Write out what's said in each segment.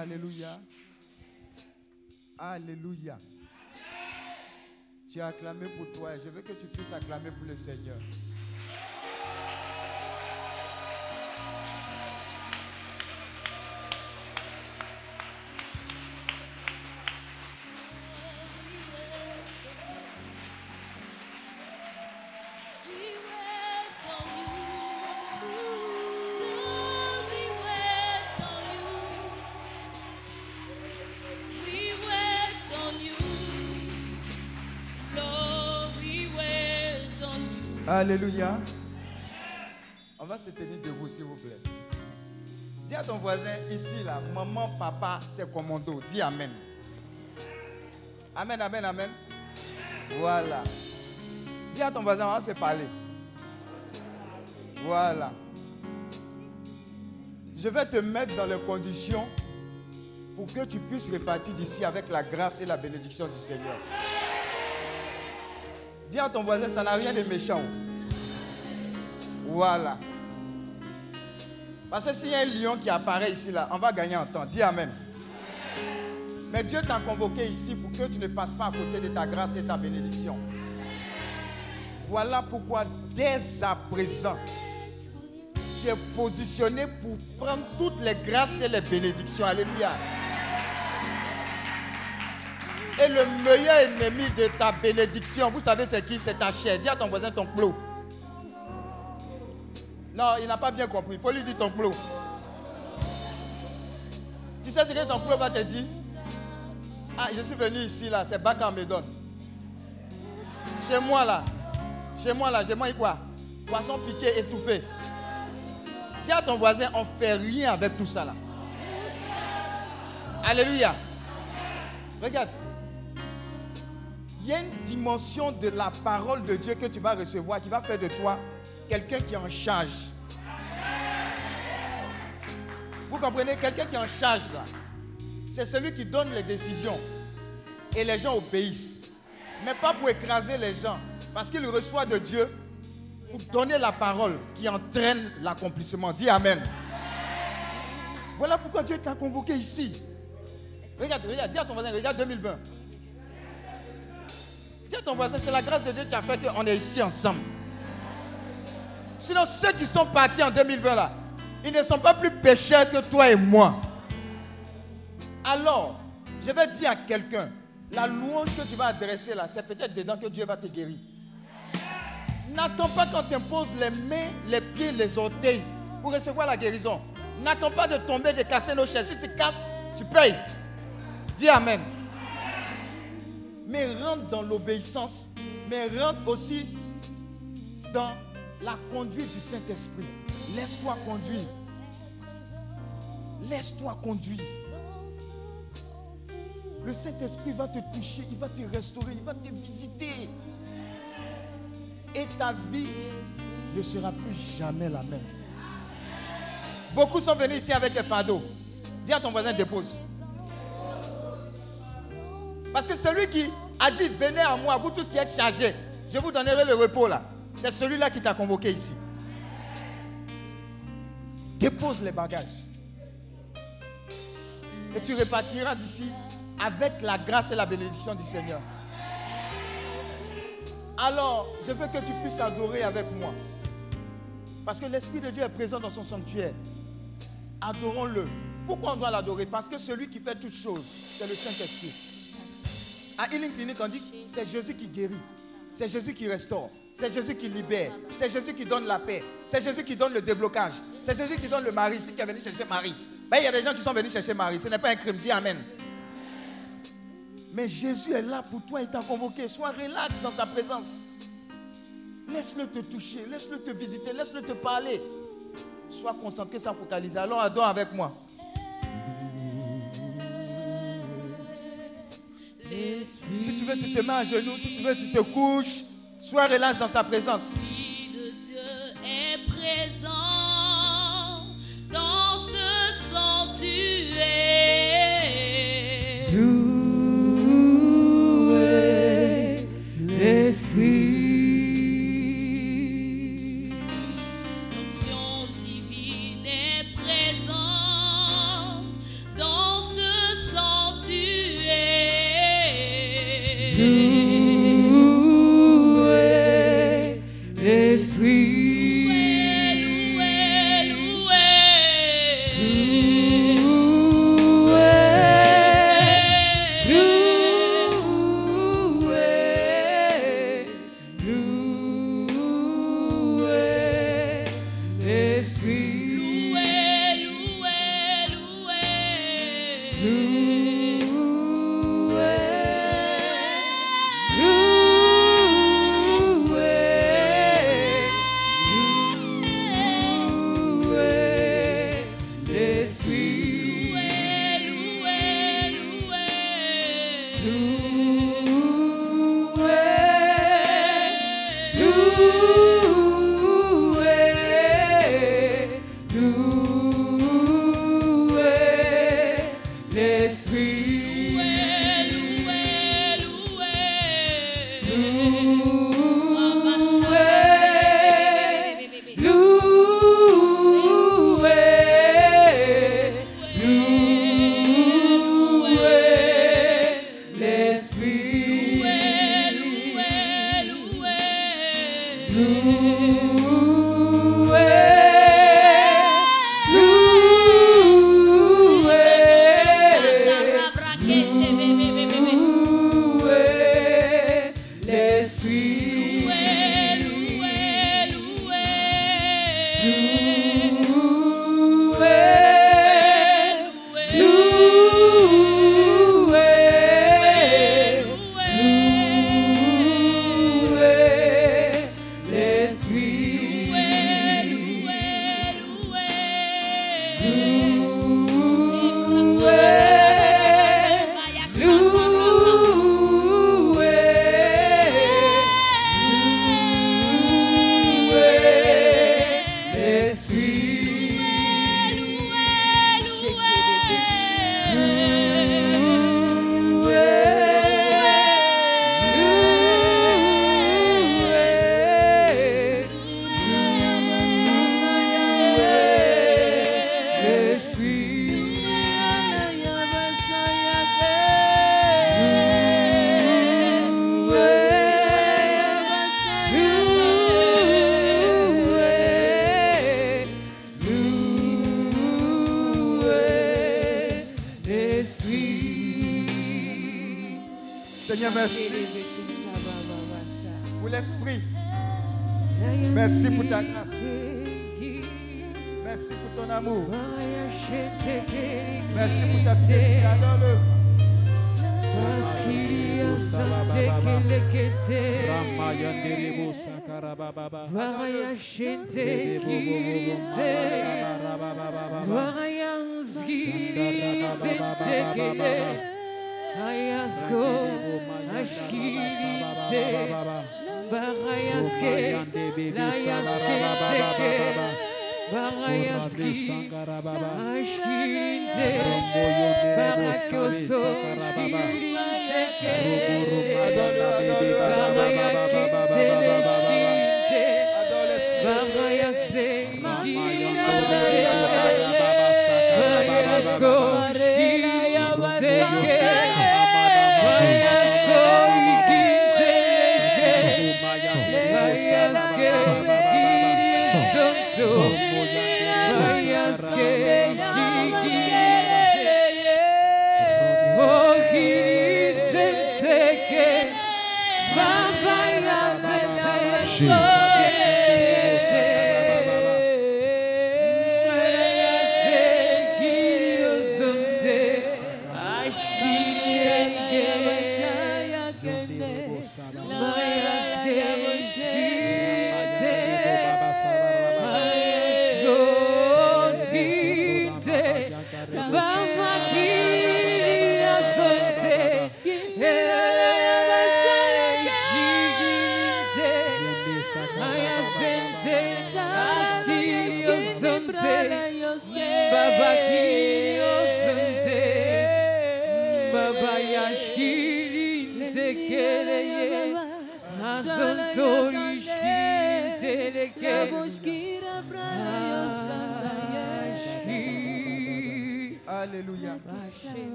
Alléluia. Alléluia. Tu as acclamé pour toi je veux que tu puisses acclamer pour le Seigneur. Alléluia. On va se tenir debout, s'il vous plaît. Dis à ton voisin ici, là, maman, papa, c'est commando. Dis Amen. Amen, Amen, Amen. Voilà. Dis à ton voisin, on va se parler. Voilà. Je vais te mettre dans les conditions pour que tu puisses repartir d'ici avec la grâce et la bénédiction du Seigneur. Dis à ton voisin, ça n'a rien de méchant. Voilà. Parce que s'il y a un lion qui apparaît ici, là, on va gagner en temps. Dis Amen. Mais Dieu t'a convoqué ici pour que tu ne passes pas à côté de ta grâce et ta bénédiction. Voilà pourquoi, dès à présent, tu es positionné pour prendre toutes les grâces et les bénédictions. Alléluia. Et le meilleur ennemi de ta bénédiction, vous savez c'est qui? C'est ta chair. Dis à ton voisin ton clou. Non, il n'a pas bien compris. Il faut lui dire ton clou. Tu sais ce que ton clou va te dire? Ah, je suis venu ici, là, c'est Baka me donne. Chez moi, là, chez moi, là, j'ai mangé quoi? Poisson piqué, étouffé. Dis à ton voisin, on ne fait rien avec tout ça, là. Alléluia. Regarde. Il y a une dimension de la parole de Dieu que tu vas recevoir qui va faire de toi quelqu'un qui est en charge. Vous comprenez Quelqu'un qui est en charge là. C'est celui qui donne les décisions. Et les gens obéissent. Mais pas pour écraser les gens. Parce qu'il reçoit de Dieu pour donner la parole qui entraîne l'accomplissement. Dis Amen. Voilà pourquoi Dieu t'a convoqué ici. Regarde, regarde, dis à ton voisin, regarde 2020. Dis à ton voisin, c'est la grâce de Dieu qui a fait qu'on est ici ensemble. Sinon, ceux qui sont partis en 2020 là, ils ne sont pas plus pécheurs que toi et moi. Alors, je vais dire à quelqu'un, la louange que tu vas adresser là, c'est peut-être dedans que Dieu va te guérir. N'attends pas qu'on t'impose les mains, les pieds, les orteils pour recevoir la guérison. N'attends pas de tomber, de casser nos chaises. Si tu casses, tu payes. Dis Amen. Mais rentre dans l'obéissance, mais rentre aussi dans la conduite du Saint-Esprit. Laisse-toi conduire. Laisse-toi conduire. Le Saint-Esprit va te toucher, il va te restaurer, il va te visiter. Et ta vie ne sera plus jamais la même. Beaucoup sont venus ici avec des fardeaux. Dis à ton voisin, dépose. Parce que celui qui a dit, venez à moi, vous tous qui êtes chargés, je vous donnerai le repos là. C'est celui-là qui t'a convoqué ici. Dépose les bagages. Et tu repartiras d'ici avec la grâce et la bénédiction du Seigneur. Alors, je veux que tu puisses adorer avec moi. Parce que l'Esprit de Dieu est présent dans son sanctuaire. Adorons-le. Pourquoi on doit l'adorer? Parce que celui qui fait toutes choses, c'est le Saint-Esprit. À Healing Clinic, on dit c'est Jésus qui guérit. C'est Jésus qui restaure. C'est Jésus qui libère. C'est Jésus qui donne la paix. C'est Jésus qui donne le déblocage. C'est Jésus qui donne le mari. Si tu es venu chercher Marie. Ben, il y a des gens qui sont venus chercher Marie. Ce n'est pas un crime. Dis Amen. Mais Jésus est là pour toi. Il t'a convoqué. Sois relax dans sa présence. Laisse-le te toucher. Laisse-le te visiter. Laisse-le te parler. Sois concentré, sois focalisé. Alors adore avec moi. Si tu veux, tu te mets à genoux. Si tu veux, tu te couches. Sois relax dans sa présence. Présent dans ce sanctuaire.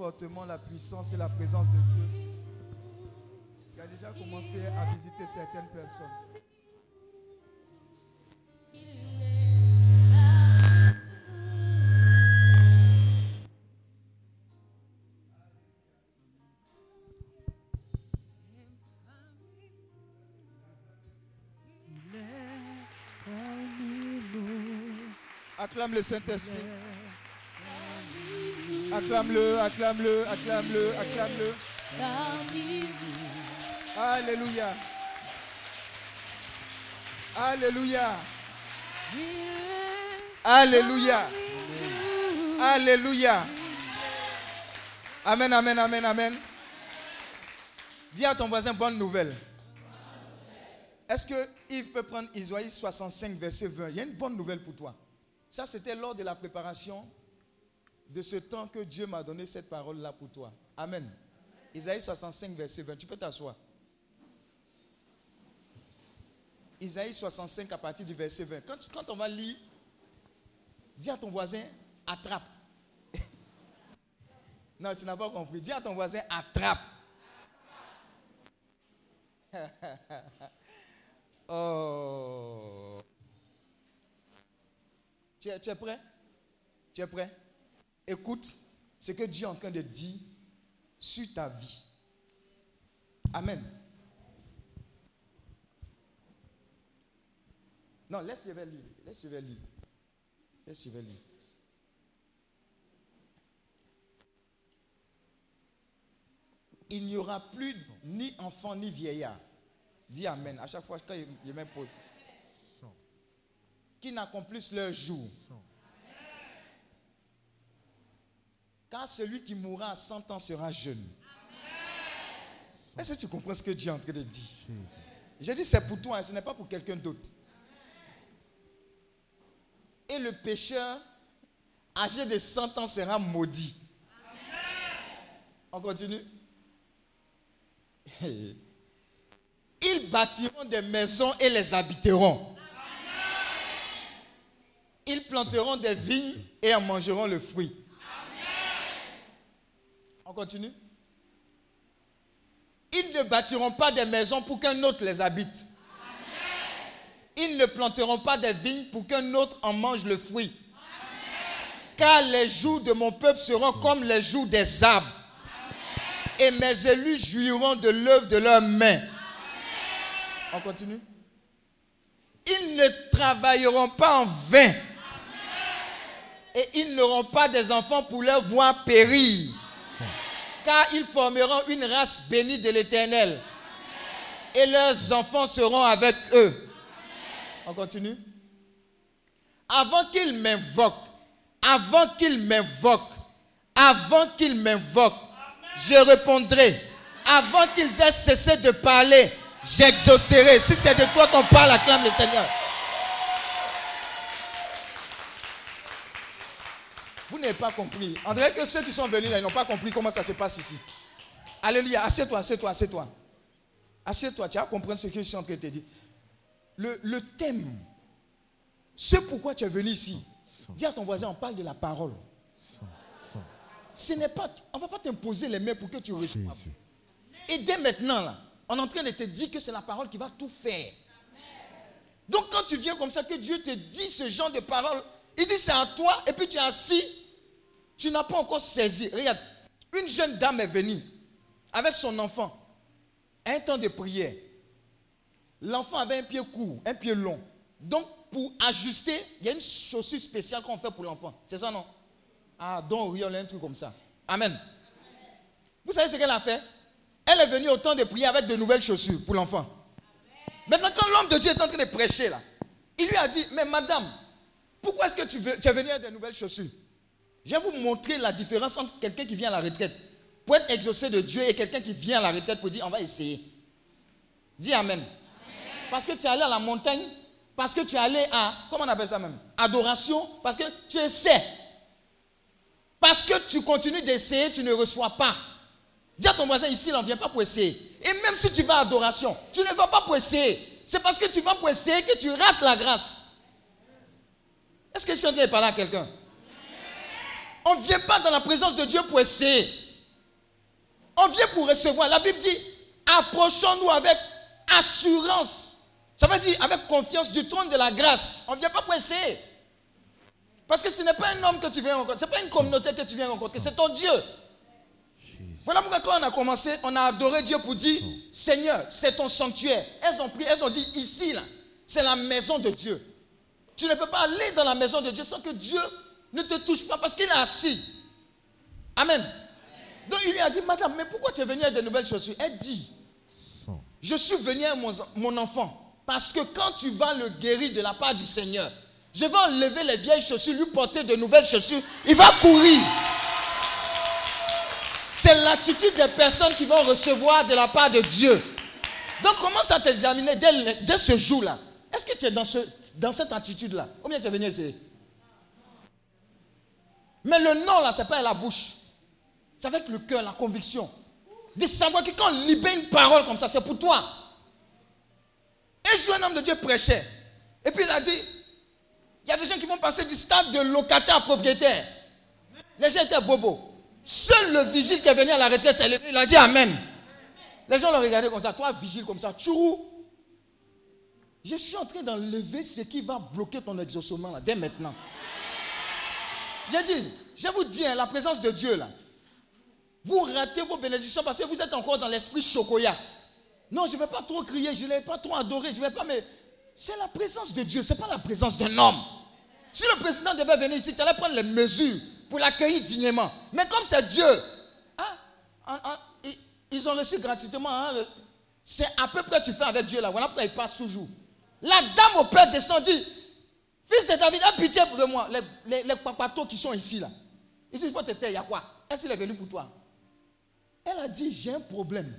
Fortement la puissance et la présence de Dieu qui a déjà commencé à visiter certaines personnes. Acclame le Saint-Esprit. Acclame-le, acclame-le, acclame-le, acclame-le. Alléluia. Alléluia. Alléluia. Alléluia. Amen, amen, amen, amen. Dis à ton voisin bonne nouvelle. Est-ce que Yves peut prendre Isaïe 65, verset 20 Il y a une bonne nouvelle pour toi. Ça, c'était lors de la préparation de ce temps que Dieu m'a donné cette parole-là pour toi. Amen. Isaïe 65, verset 20. Tu peux t'asseoir. Isaïe 65 à partir du verset 20. Quand, on va lire, dis à ton voisin, attrape. non, tu n'as pas compris. Dis à ton voisin, attrape. oh. Tu es prêt? Tu es prêt? Écoute ce que Dieu est en train de dire sur ta vie. Amen. Non, laisse vais lire. Laisse vais lire. Laisse vais lire. Il n'y aura plus ni enfant ni vieillard. Dis Amen. À chaque fois quand je m'impose. Qui n'accomplissent leur jour. Car celui qui mourra à 100 ans sera jeune. Est-ce que tu comprends ce que Dieu est en train de dire? J'ai dit c'est pour toi, ce n'est pas pour quelqu'un d'autre. Et le pécheur âgé de 100 ans sera maudit. On continue Ils bâtiront des maisons et les habiteront. Ils planteront des vignes et en mangeront le fruit. On continue. Ils ne bâtiront pas des maisons pour qu'un autre les habite. Ils ne planteront pas des vignes pour qu'un autre en mange le fruit. Car les jours de mon peuple seront comme les jours des arbres. Et mes élus jouiront de l'œuvre de leurs mains. On continue. Ils ne travailleront pas en vain. Et ils n'auront pas des enfants pour leur voir périr car ils formeront une race bénie de l'Éternel. Et leurs enfants seront avec eux. On continue. Avant qu'ils m'invoquent, avant qu'ils m'invoquent, avant qu'ils m'invoquent, je répondrai. Avant qu'ils aient cessé de parler, j'exaucerai. Si c'est de toi qu'on parle, acclame le Seigneur. Vous n'avez pas compris. On dirait que ceux qui sont venus là, ils n'ont pas compris comment ça se passe ici. Alléluia. Assieds-toi, assieds-toi, assieds-toi. Assieds-toi, tu as compris ce que je suis en train de te dire. Le, le thème, ce pourquoi tu es venu ici, dis à ton voisin, on parle de la parole. Ce n'est pas, on ne va pas t'imposer les mains pour que tu reçoives. Et dès maintenant, là, on est en train de te dire que c'est la parole qui va tout faire. Donc quand tu viens comme ça, que Dieu te dit ce genre de parole, il dit c'est à toi, et puis tu es assis, tu n'as pas encore saisi. Regarde, une jeune dame est venue avec son enfant, un temps de prière. L'enfant avait un pied court, un pied long. Donc, pour ajuster, il y a une chaussure spéciale qu'on fait pour l'enfant. C'est ça, non? Ah, donc, a un truc comme ça. Amen. Vous savez ce qu'elle a fait? Elle est venue au temps de prier avec de nouvelles chaussures pour l'enfant. Maintenant, quand l'homme de Dieu est en train de prêcher là, il lui a dit, mais madame, pourquoi est-ce que tu, veux, tu es venu avec de nouvelles chaussures? Je vais vous montrer la différence entre quelqu'un qui vient à la retraite pour être exaucé de Dieu et quelqu'un qui vient à la retraite pour dire on va essayer. Dis Amen. Parce que tu es allé à la montagne, parce que tu es allé à, comment on appelle ça même? Adoration, parce que tu essaies. Parce que tu continues d'essayer, tu ne reçois pas. Dis à ton voisin ici, on ne vient pas pour essayer. Et même si tu vas à adoration, tu ne vas pas pour essayer. C'est parce que tu vas pour essayer que tu rates la grâce. Est-ce que je suis en train de parler à quelqu'un? On ne vient pas dans la présence de Dieu pour essayer. On vient pour recevoir. La Bible dit, approchons-nous avec assurance. Ça veut dire avec confiance du trône de la grâce. On ne vient pas pour essayer. Parce que ce n'est pas un homme que tu viens rencontrer, ce n'est pas une communauté que tu viens rencontrer, c'est ton Dieu. Voilà pourquoi quand on a commencé, on a adoré Dieu pour dire, Seigneur, c'est ton sanctuaire. Elles ont pris, elles ont dit, ici, là, c'est la maison de Dieu. Tu ne peux pas aller dans la maison de Dieu sans que Dieu ne te touche pas parce qu'il est assis. Amen. Donc il lui a dit, Madame, mais pourquoi tu es venue avec de nouvelles chaussures? Elle dit, je suis venu avec mon, enfant parce que quand tu vas le guérir de la part du Seigneur, je vais enlever les vieilles chaussures, lui porter de nouvelles chaussures. Il va courir. C'est l'attitude des personnes qui vont recevoir de la part de Dieu. Donc commence à t'examiner dès, dès ce jour-là? Est-ce que tu es dans, ce, dans cette attitude-là? Ou bien tu es venu essayer? Mais le non, là, ce n'est pas la bouche. C'est avec le cœur, la conviction. De savoir que quand on libère une parole comme ça, c'est pour toi. Un jour, un homme de Dieu prêchait. Et puis il a dit, il y a des gens qui vont passer du stade de locataire à propriétaire. Les gens étaient bobos. Seul le vigile qui est venu à la retraite s'est levé, il a dit Amen. Les gens l'ont regardé comme ça. Toi, vigile comme ça, tchourou. Je suis en train d'enlever ce qui va bloquer ton exaucement là, dès maintenant. J'ai dit, je vous dis, hein, la présence de Dieu là, vous ratez vos bénédictions parce que vous êtes encore dans l'esprit chocoya. Non, je ne vais pas trop crier, je ne vais pas trop adorer, je ne vais pas, mais c'est la présence de Dieu, ce n'est pas la présence d'un homme. Si le président devait venir ici, tu allais prendre les mesures pour l'accueillir dignement. Mais comme c'est Dieu, en- ils, ont reçu gratuitement. hein, c'est à peu près tu fais avec Dieu là. Voilà pourquoi il passe toujours. La dame au père descend dit Fils de David, aie pitié de moi. Les, papatos qui sont ici là. Ici, il faut te taire. Il y a quoi? Est-ce qu'il est venu pour toi? Elle a dit J'ai un problème.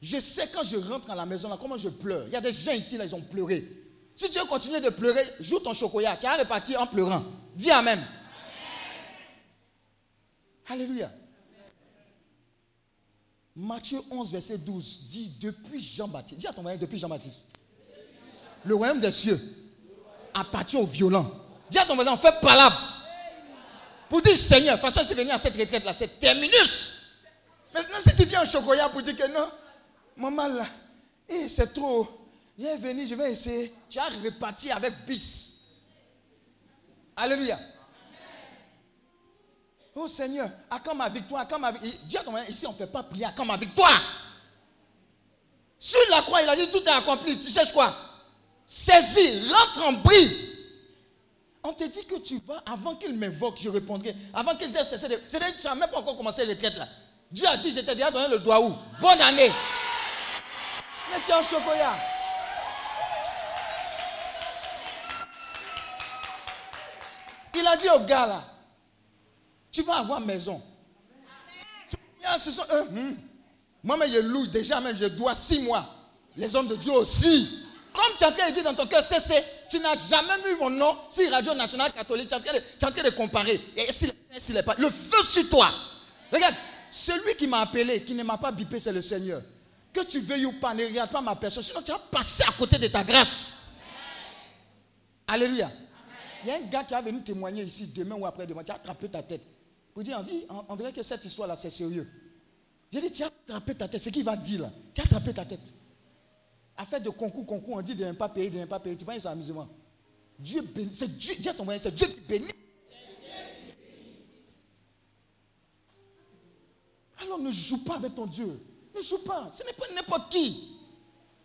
Je sais quand je rentre à la maison là, comment je pleure. Il y a des gens ici là, ils ont pleuré. Si tu veux continuer de pleurer, joue ton chocolat. Tu vas repartir en pleurant. Dis Amen. Alléluia. Matthieu 11, verset 12 dit depuis Jean-Baptiste. Dis à ton voisin depuis Jean-Baptiste. Le royaume des cieux appartient aux violents. Dis à ton voisin, on fait palabre. Pour dire Seigneur, de façon, suis venu à cette retraite là, c'est terminus. Maintenant, si tu viens en chocolat pour dire que non, maman là, eh, c'est trop. Viens venir, je vais essayer. Tu as reparti avec bis. Alléluia. Oh Seigneur, à quand ma victoire, à quand ma victoire. Dis à ton voisin, ici on ne fait pas prier, à quand ma victoire. Sur la croix, il a dit tout est accompli. Tu cherches quoi? Saisis, rentre en brie. On te dit que tu vas, avant qu'il m'invoque, je répondrai. Avant qu'il ait cessé de. C'est-à-dire tu n'as même pas encore commencé la retraite là. Dieu a dit, je t'ai déjà donné le doigt où? Bonne année. Mais tu es en chocolat. Il a dit au gars là, tu vas avoir maison. Ce sont hum. Moi-même, je loue déjà, même je dois six mois. Les hommes de Dieu aussi. Comme tu es en train de dire dans ton cœur, c'est, tu n'as jamais vu mon nom sur Radio Nationale Catholique. Tu es en train de, comparer. Et s'il est- est pas, le feu sur toi. Regarde, celui qui m'a appelé, qui ne m'a pas bipé, c'est le Seigneur. Que tu veuilles ou pas, ne regarde pas ma personne, sinon tu vas passer à côté de ta grâce. Alléluia. Il y a un gars qui va venir témoigner ici demain ou après-demain. Tu as attrapé ta tête. Pour dire, on, dit, on, dirait que cette histoire-là, c'est sérieux. J'ai dit, tu as attrapé ta tête. C'est ce qu'il va dire là. Tu as attrapé ta tête. Affaire de concours, concours, on dit de ne pas payer, de ne pas payer. Tu penses c'est amusement. Dieu bénit. C'est Dieu, dis à ton c'est Dieu qui bénit. Alors ne joue pas avec ton Dieu. Ne joue pas. Ce n'est pas n'importe qui.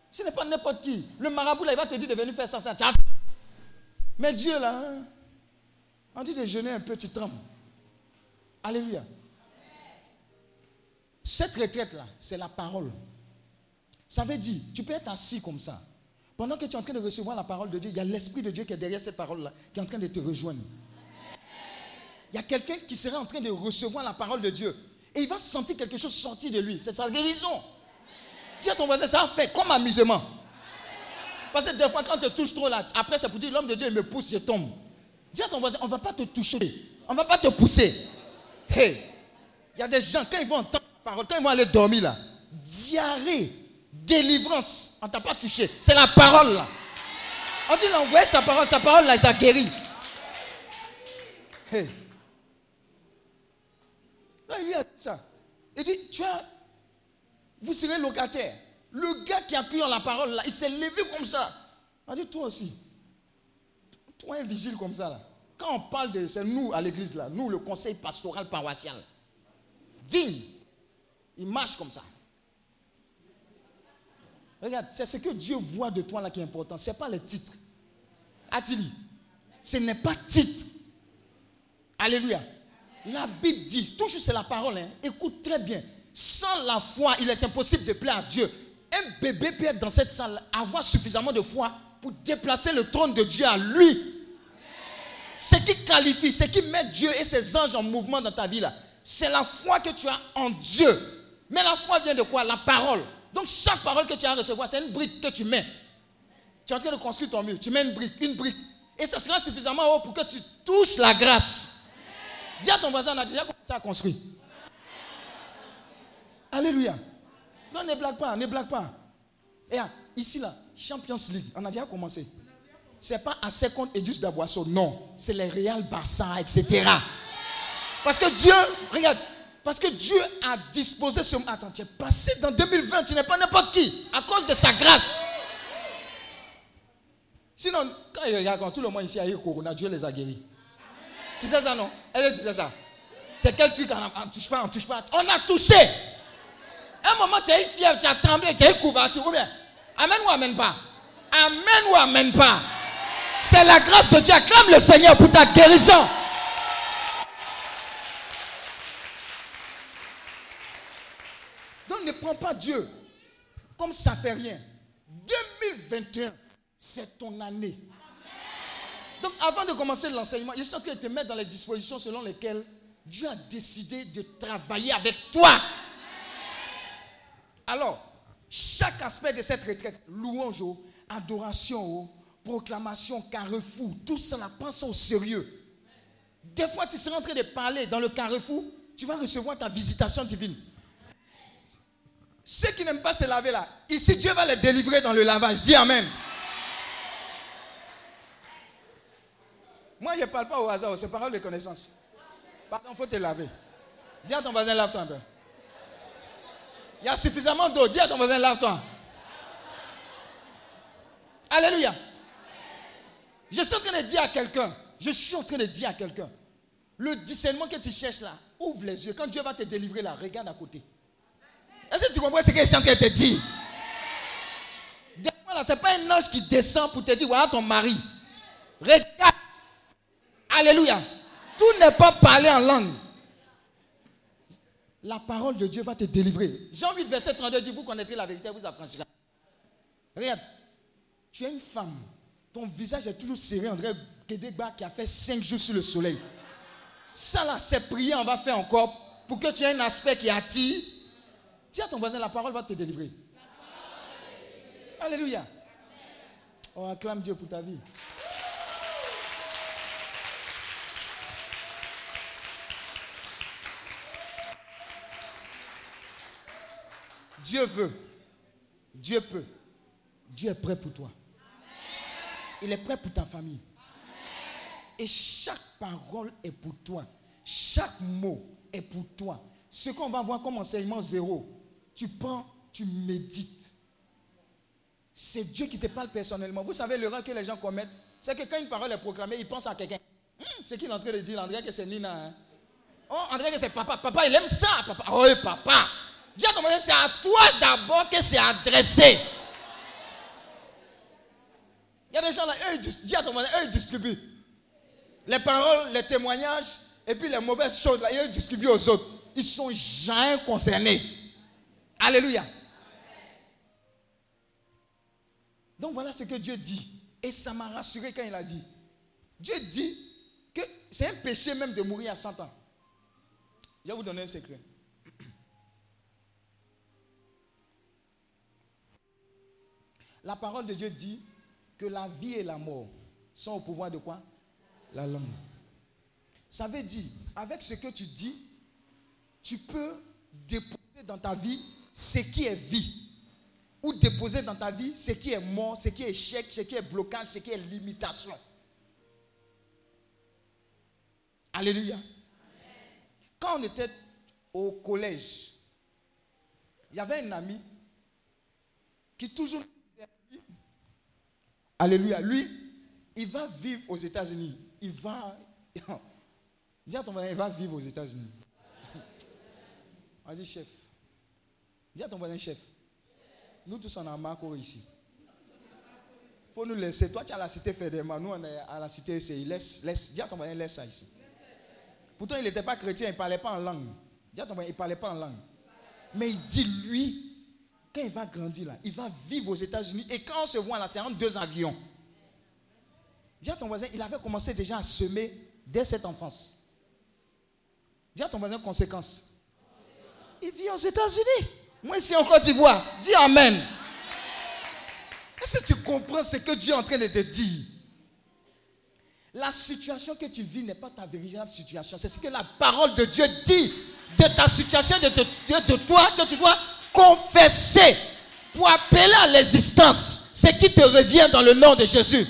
Ce n'est pas n'importe qui. Le marabout là, il va te dire de venir faire ça, ça. Mais Dieu là, hein, on dit de jeûner un peu, tu. Alléluia. Cette retraite-là, c'est la parole. Ça veut dire, tu peux être assis comme ça. Pendant que tu es en train de recevoir la parole de Dieu, il y a l'Esprit de Dieu qui est derrière cette parole-là, qui est en train de te rejoindre. Il y a quelqu'un qui serait en train de recevoir la parole de Dieu. Et il va sentir quelque chose sortir de lui. C'est sa guérison. Dis à ton voisin, ça fait comme amusement. Parce que des fois, quand tu touches trop là, après c'est pour dire l'homme de Dieu il me pousse, je tombe. Dis à ton voisin, on ne va pas te toucher. On ne va pas te pousser. Hey, il y a des gens, quand ils vont entendre la parole, quand ils vont aller dormir là, diarrhée, délivrance, on ne t'a pas touché. C'est la parole là. On dit, envoyé sa parole, sa parole là, il a guéri. Hey. Là, il lui a dit ça. Il dit, tu as, vous serez locataire. Le gars qui a cru en la parole là, il s'est levé comme ça. A dit, toi aussi. Toi, un vigile comme ça là. Quand on parle de, c'est nous à l'église là, nous le conseil pastoral paroissial. Digne. Il marche comme ça. Regarde, c'est ce que Dieu voit de toi là qui est important. Ce n'est pas le titre. A-t-il dit Ce n'est pas titre. Alléluia. La Bible dit, toujours c'est la parole, hein. écoute très bien. Sans la foi, il est impossible de plaire à Dieu. Un bébé peut être dans cette salle, avoir suffisamment de foi pour déplacer le trône de Dieu à lui. Ce qui qualifie, ce qui met Dieu et ses anges en mouvement dans ta vie là, c'est la foi que tu as en Dieu. Mais la foi vient de quoi? La parole. Donc chaque parole que tu as à recevoir, c'est une brique que tu mets. Tu es en train de construire ton mur, tu mets une brique, une brique. Et ça sera suffisamment haut pour que tu touches la grâce. Dis à ton voisin, on a déjà commencé à construire. Alléluia. Non, ne blague pas, ne blague pas. Et ici là, Champions League, on a déjà commencé. C'est pas à 50 et juste d'Aboisseau, non. C'est les Real Barça, etc. Parce que Dieu, regarde, parce que Dieu a disposé ce. Attends, tu es passé dans 2020, tu n'es pas n'importe qui, à cause de sa grâce. Sinon, quand il regarde, tout le monde ici a eu Corona, Dieu les a guéris. Tu sais ça, non? Elle disait ça. C'est quel truc on ne touche pas, on touche pas. On a touché. Un moment, tu as eu fièvre, tu as tremblé, tu as eu couverture. Ou bien, Amen ou Amen pas? Amen ou Amen pas? C'est la grâce de Dieu. Acclame le Seigneur pour ta guérison. Ne prends pas Dieu comme ça fait rien. 2021, c'est ton année. Donc avant de commencer l'enseignement, je suis en train te mettre dans les dispositions selon lesquelles Dieu a décidé de travailler avec toi. Alors, chaque aspect de cette retraite, louange, adoration, proclamation, carrefour, tout ça, la pense au sérieux. Des fois, tu seras en train de parler dans le carrefour, tu vas recevoir ta visitation divine. Ceux qui n'aiment pas se laver là, ici Dieu va les délivrer dans le lavage. Dis Amen. Moi, je ne parle pas au hasard, c'est parole de connaissance. Pardon, il faut te laver. Dis à ton voisin, lave-toi un peu. Il y a suffisamment d'eau. Dis à ton voisin, lave-toi. Alléluia. Je suis en train de dire à quelqu'un, je suis en train de dire à quelqu'un, le discernement que tu cherches là, ouvre les yeux. Quand Dieu va te délivrer là, regarde à côté. Est-ce que tu comprends ce que je en train de te dire? Ce n'est pas un ange qui descend pour te dire, voilà ton mari. Regarde. Alléluia. Tout n'est pas parlé en langue. La parole de Dieu va te délivrer. Jean 8, verset 32 dit, vous connaîtrez la vérité, vous affranchirez. Regarde, tu es une femme. Ton visage est toujours serré, André Kedegba qui a fait 5 jours sur le soleil. Ça là, c'est prier, on va faire encore pour que tu aies un aspect qui attire. Dis à ton voisin, la parole va te délivrer. Alléluia. On acclame Dieu pour ta vie. Dieu veut. Dieu peut. Dieu est prêt pour toi. Il est prêt pour ta famille. Et chaque parole est pour toi. Chaque mot est pour toi. Ce qu'on va voir comme enseignement zéro, tu prends, tu médites. C'est Dieu qui te parle personnellement. Vous savez l'erreur que les gens commettent, c'est que quand une parole est proclamée, ils pensent à quelqu'un. Hum, c'est qu'il est en train de dire, André, que c'est Nina. Hein? Oh, André, que c'est papa. Papa, il aime ça, papa. Oh, papa. À ton voisin, c'est à toi d'abord que c'est adressé. Il y a des gens là, eux, eux, ils distribuent. Les paroles, les témoignages, et puis les mauvaises choses, là, ils distribuent aux autres. Ils sont jamais concernés. Alléluia. Donc voilà ce que Dieu dit. Et ça m'a rassuré quand il a dit. Dieu dit que c'est un péché même de mourir à 100 ans. Je vais vous donner un secret. La parole de Dieu dit que la vie et la mort sont au pouvoir de quoi? La langue. Ça veut dire, avec ce que tu dis, tu peux déposer dans ta vie ce qui est vie. Ou déposer dans ta vie ce qui est mort, ce qui est échec, ce qui est blocage, ce qui est limitation. Alléluia. Quand on était au collège, il y avait un ami qui toujours Alléluia. Lui, il va vivre aux États-Unis. Il va. Dis à ton voisin, il va vivre aux États-Unis. On dit chef. Dis à ton voisin, chef. Nous tous, on a Marco ici. faut nous laisser. Toi, tu es à la cité Fédéral. Nous, on est à la cité ECI. Laisse, laisse. Dis à ton voisin, laisse ça ici. Pourtant, il n'était pas chrétien, il ne parlait pas en langue. Dis à ton voisin, il ne parlait pas en langue. Mais il dit, lui, quand il va grandir là, il va vivre aux États-Unis. Et quand on se voit là, c'est en deux avions. Dis à ton voisin, il avait commencé déjà à semer dès cette enfance. Dis à ton voisin, conséquence. Il vit aux États-Unis. Moi, ici en Côte d'Ivoire. Dis Amen. Est-ce que tu comprends ce que Dieu est en train de te dire La situation que tu vis n'est pas ta véritable situation. C'est ce que la parole de Dieu dit de ta situation, de, de, de, de toi, que tu dois confesser pour appeler à l'existence ce qui te revient dans le nom de Jésus.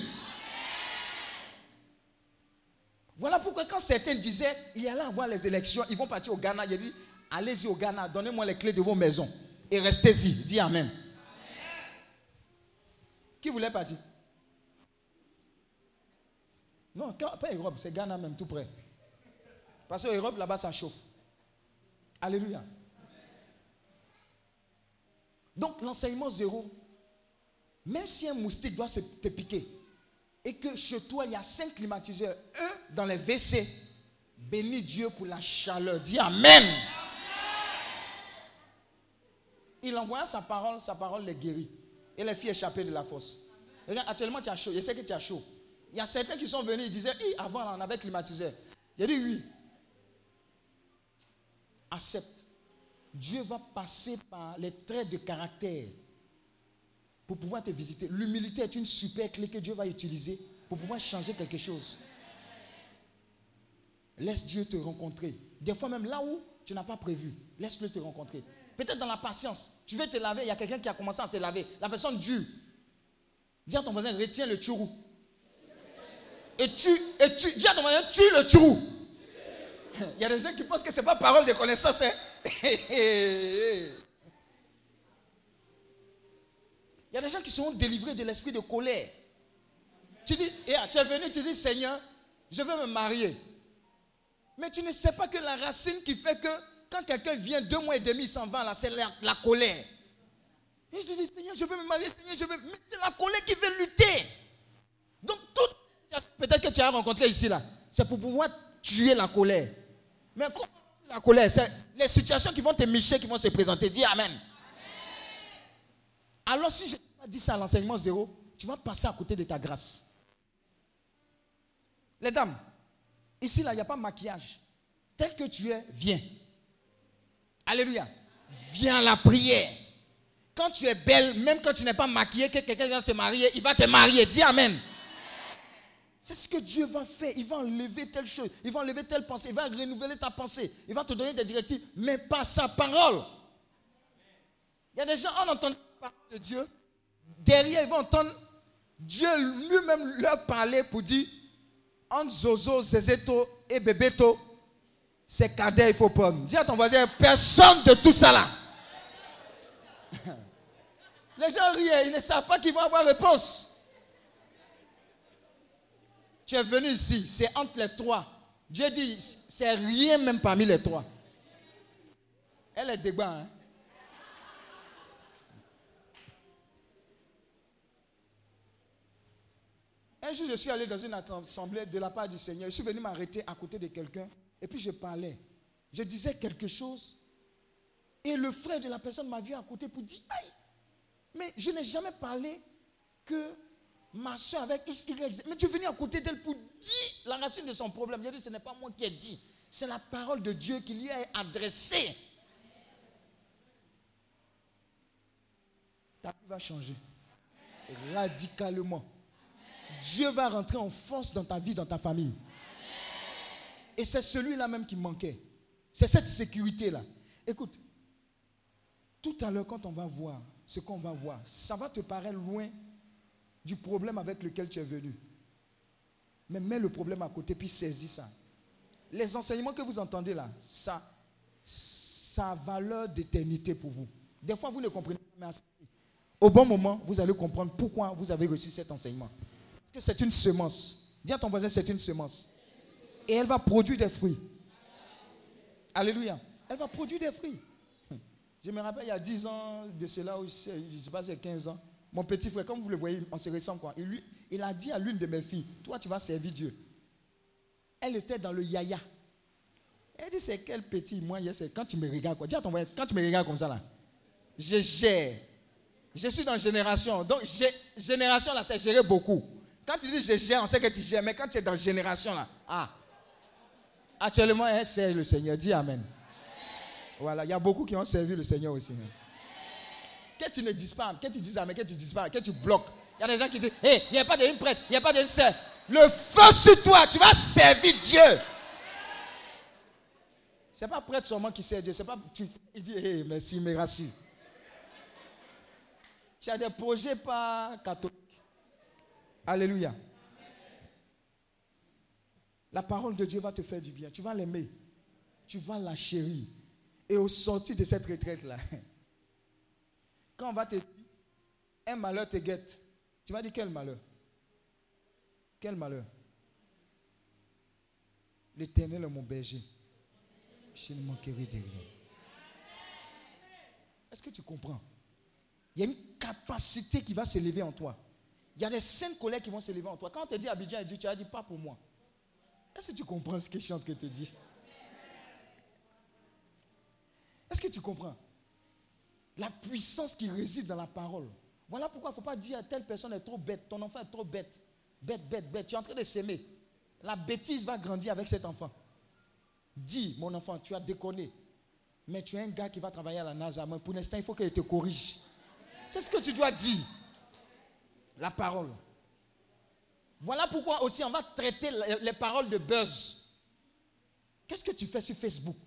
Voilà pourquoi quand certains disaient, il allait avoir les élections, ils vont partir au Ghana, il a dit, allez-y au Ghana, donnez-moi les clés de vos maisons et restez-y. Dis Amen. Qui voulait partir? Non, pas Europe, c'est Ghana même, tout près. Parce que Europe, là-bas, ça chauffe. Alléluia. Donc, l'enseignement zéro, même si un moustique doit se te piquer, et que chez toi, il y a cinq climatiseurs, un dans les WC, bénis Dieu pour la chaleur. Dis Amen. Il envoya sa parole, sa parole les guérit. Et les filles échappées de la fosse. Regarde, actuellement, tu as chaud. Je sais que tu as chaud. Il y a certains qui sont venus, ils disaient, Hi, avant, on avait climatiseur. Il dit oui. Accepte. Dieu va passer par les traits de caractère pour pouvoir te visiter. L'humilité est une super clé que Dieu va utiliser pour pouvoir changer quelque chose. Laisse Dieu te rencontrer. Des fois même là où tu n'as pas prévu, laisse-le te rencontrer. Peut-être dans la patience, tu veux te laver, il y a quelqu'un qui a commencé à se laver. La personne dure. Dis à ton voisin, retiens le turou. Et tu, et tu, dis à ton voisin, tue le turou. Il y a des gens qui pensent que ce n'est pas parole de connaissance. Hein? Il y a des gens qui sont délivrés de l'esprit de colère. Tu dis, tu es venu, tu dis, Seigneur, je veux me marier. Mais tu ne sais pas que la racine qui fait que quand quelqu'un vient deux mois et demi, il s'en va là, c'est la, colère. Je dis, Seigneur, je veux me marier, Seigneur, je veux. C'est la colère qui veut lutter. Donc, tout, peut-être que tu as rencontré ici là, c'est pour pouvoir tuer la colère. Mais comment la colère C'est les situations qui vont te micher, qui vont se présenter. Dis Amen. Amen. Alors, si je n'ai pas dit ça à l'enseignement zéro, tu vas passer à côté de ta grâce. Les dames, ici là, il n'y a pas de maquillage. Tel que tu es, viens. Alléluia. Viens la prière. Quand tu es belle, même quand tu n'es pas maquillée, que quelqu'un vient te marier, il va te marier. Dis Amen. C'est ce que Dieu va faire. Il va enlever telle chose. Il va enlever telle pensée. Il va renouveler ta pensée. Il va te donner des directives, mais pas sa parole. Il y a des gens, en entendant la parole de Dieu, derrière, ils vont entendre Dieu lui-même leur parler pour dire entre Zozo, Zézéto et Bébéto, c'est cadet, il faut prendre. Dis à ton voisin, personne de tout ça là. Les gens rient, ils ne savent pas qu'ils vont avoir réponse. Tu es venu ici, c'est entre les trois. Dieu dit, c'est rien même parmi les trois. Elle est débat. Hein? Un jour, je suis allé dans une assemblée de la part du Seigneur. Je suis venu m'arrêter à côté de quelqu'un. Et puis je parlais. Je disais quelque chose. Et le frère de la personne m'a vu à côté pour dire Aïe, mais je n'ai jamais parlé que ma soeur avec X, Y, Mais tu es venu à côté d'elle pour dire la racine de son problème. A dit Ce n'est pas moi qui ai dit. C'est la parole de Dieu qui lui est adressée. Ta vie va changer. radicalement. Dieu va rentrer en force dans ta vie, dans ta famille. Et c'est celui-là même qui manquait. C'est cette sécurité-là. Écoute, tout à l'heure, quand on va voir ce qu'on va voir, ça va te paraître loin du problème avec lequel tu es venu. Mais mets le problème à côté, puis saisis ça. Les enseignements que vous entendez là, ça, ça a valeur d'éternité pour vous. Des fois, vous ne comprenez pas, mais au bon moment, vous allez comprendre pourquoi vous avez reçu cet enseignement. Parce que c'est une semence. Dis à ton voisin, c'est une semence. Et elle va produire des fruits. Alléluia. Elle va produire des fruits. Je me rappelle, il y a 10 ans de cela, je ne sais pas, c'est 15 ans. Mon petit frère, comme vous le voyez, on se ressemble quoi. Il, lui, il a dit à l'une de mes filles, toi tu vas servir Dieu. Elle était dans le yaya. Elle dit, c'est quel petit, moi, c'est quand tu me regardes quoi. Dis à ton voisin, quand tu me regardes comme ça là, je gère. Je suis dans génération. Donc, génération là, c'est gérer beaucoup. Quand tu dis je gère, on sait que tu gères. Mais quand tu es dans génération là, ah. Actuellement, elle sert le Seigneur. Dis Amen. Voilà, il y a beaucoup qui ont servi le Seigneur aussi. Que tu ne dises pas, que tu dises Amen, que tu dises pas, que tu bloques. Il y a des gens qui disent, hé, il n'y a pas d'une prêtre, il n'y a pas d'une sœur. Le feu sur toi, tu vas servir Dieu. Ce n'est pas prêtre seulement qui sert Dieu. C'est pas, tu, il dit, hé, merci, me rassure. Tu as des projets pas catholiques. Alléluia. La parole de Dieu va te faire du bien. Tu vas l'aimer. Tu vas la chérir. Et au sortir de cette retraite-là, quand on va te dire, un malheur te guette, tu vas dire quel malheur? Quel malheur? L'éternel est mon berger. Je ne manquerai de rien. Est-ce que tu comprends? Il y a une capacité qui va s'élever en toi. Il y a des saintes colères qui vont s'élever en toi. Quand on te dit Abidjan, tu as dit pas pour moi. Est-ce que tu comprends ce que je suis en train de te dire? Est-ce que tu comprends? La puissance qui réside dans la parole. Voilà pourquoi il ne faut pas dire telle personne est trop bête, ton enfant est trop bête. Bête, bête, bête. Tu es en train de s'aimer. La bêtise va grandir avec cet enfant. Dis, mon enfant, tu as déconné. Mais tu es un gars qui va travailler à la NASA. Mais pour l'instant, il faut qu'il te corrige. C'est ce que tu dois dire. La parole. Voilà pourquoi aussi on va traiter les paroles de buzz. Qu'est-ce que tu fais sur Facebook?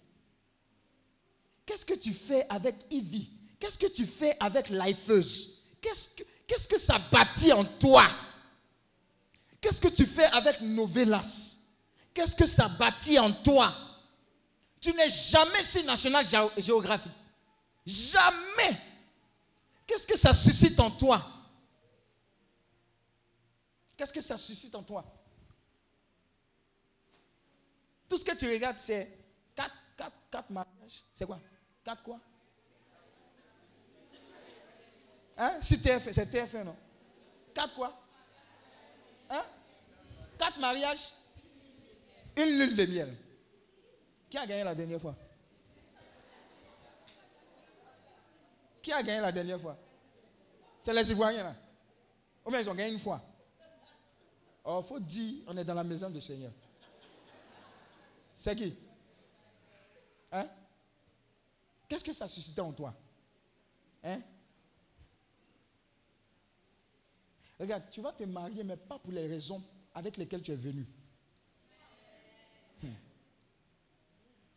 Qu'est-ce que tu fais avec Ivy? Qu'est-ce que tu fais avec Lifeuse? Qu'est-ce que, que ça bâtit en toi? Qu'est-ce que tu fais avec Novelas? Qu'est-ce que ça bâtit en toi? Tu n'es jamais sur National Geographic. Jamais. Qu'est-ce que ça suscite en toi? Qu'est-ce que ça suscite en toi? Tout ce que tu regardes, c'est quatre, quatre, quatre mariages. C'est quoi? Quatre quoi? Hein? Si TF, c'est TF1, non? Quatre quoi? Hein? Quatre mariages. Une lune de miel. Qui a gagné la dernière fois? Qui a gagné la dernière fois? C'est les Ivoiriens là. Ou bien ils ont gagné une fois. Oh, faut dire, on est dans la maison du Seigneur. C'est qui? Hein? Qu'est-ce que ça suscite en toi? Hein? Regarde, tu vas te marier, mais pas pour les raisons avec lesquelles tu es venu. Hmm.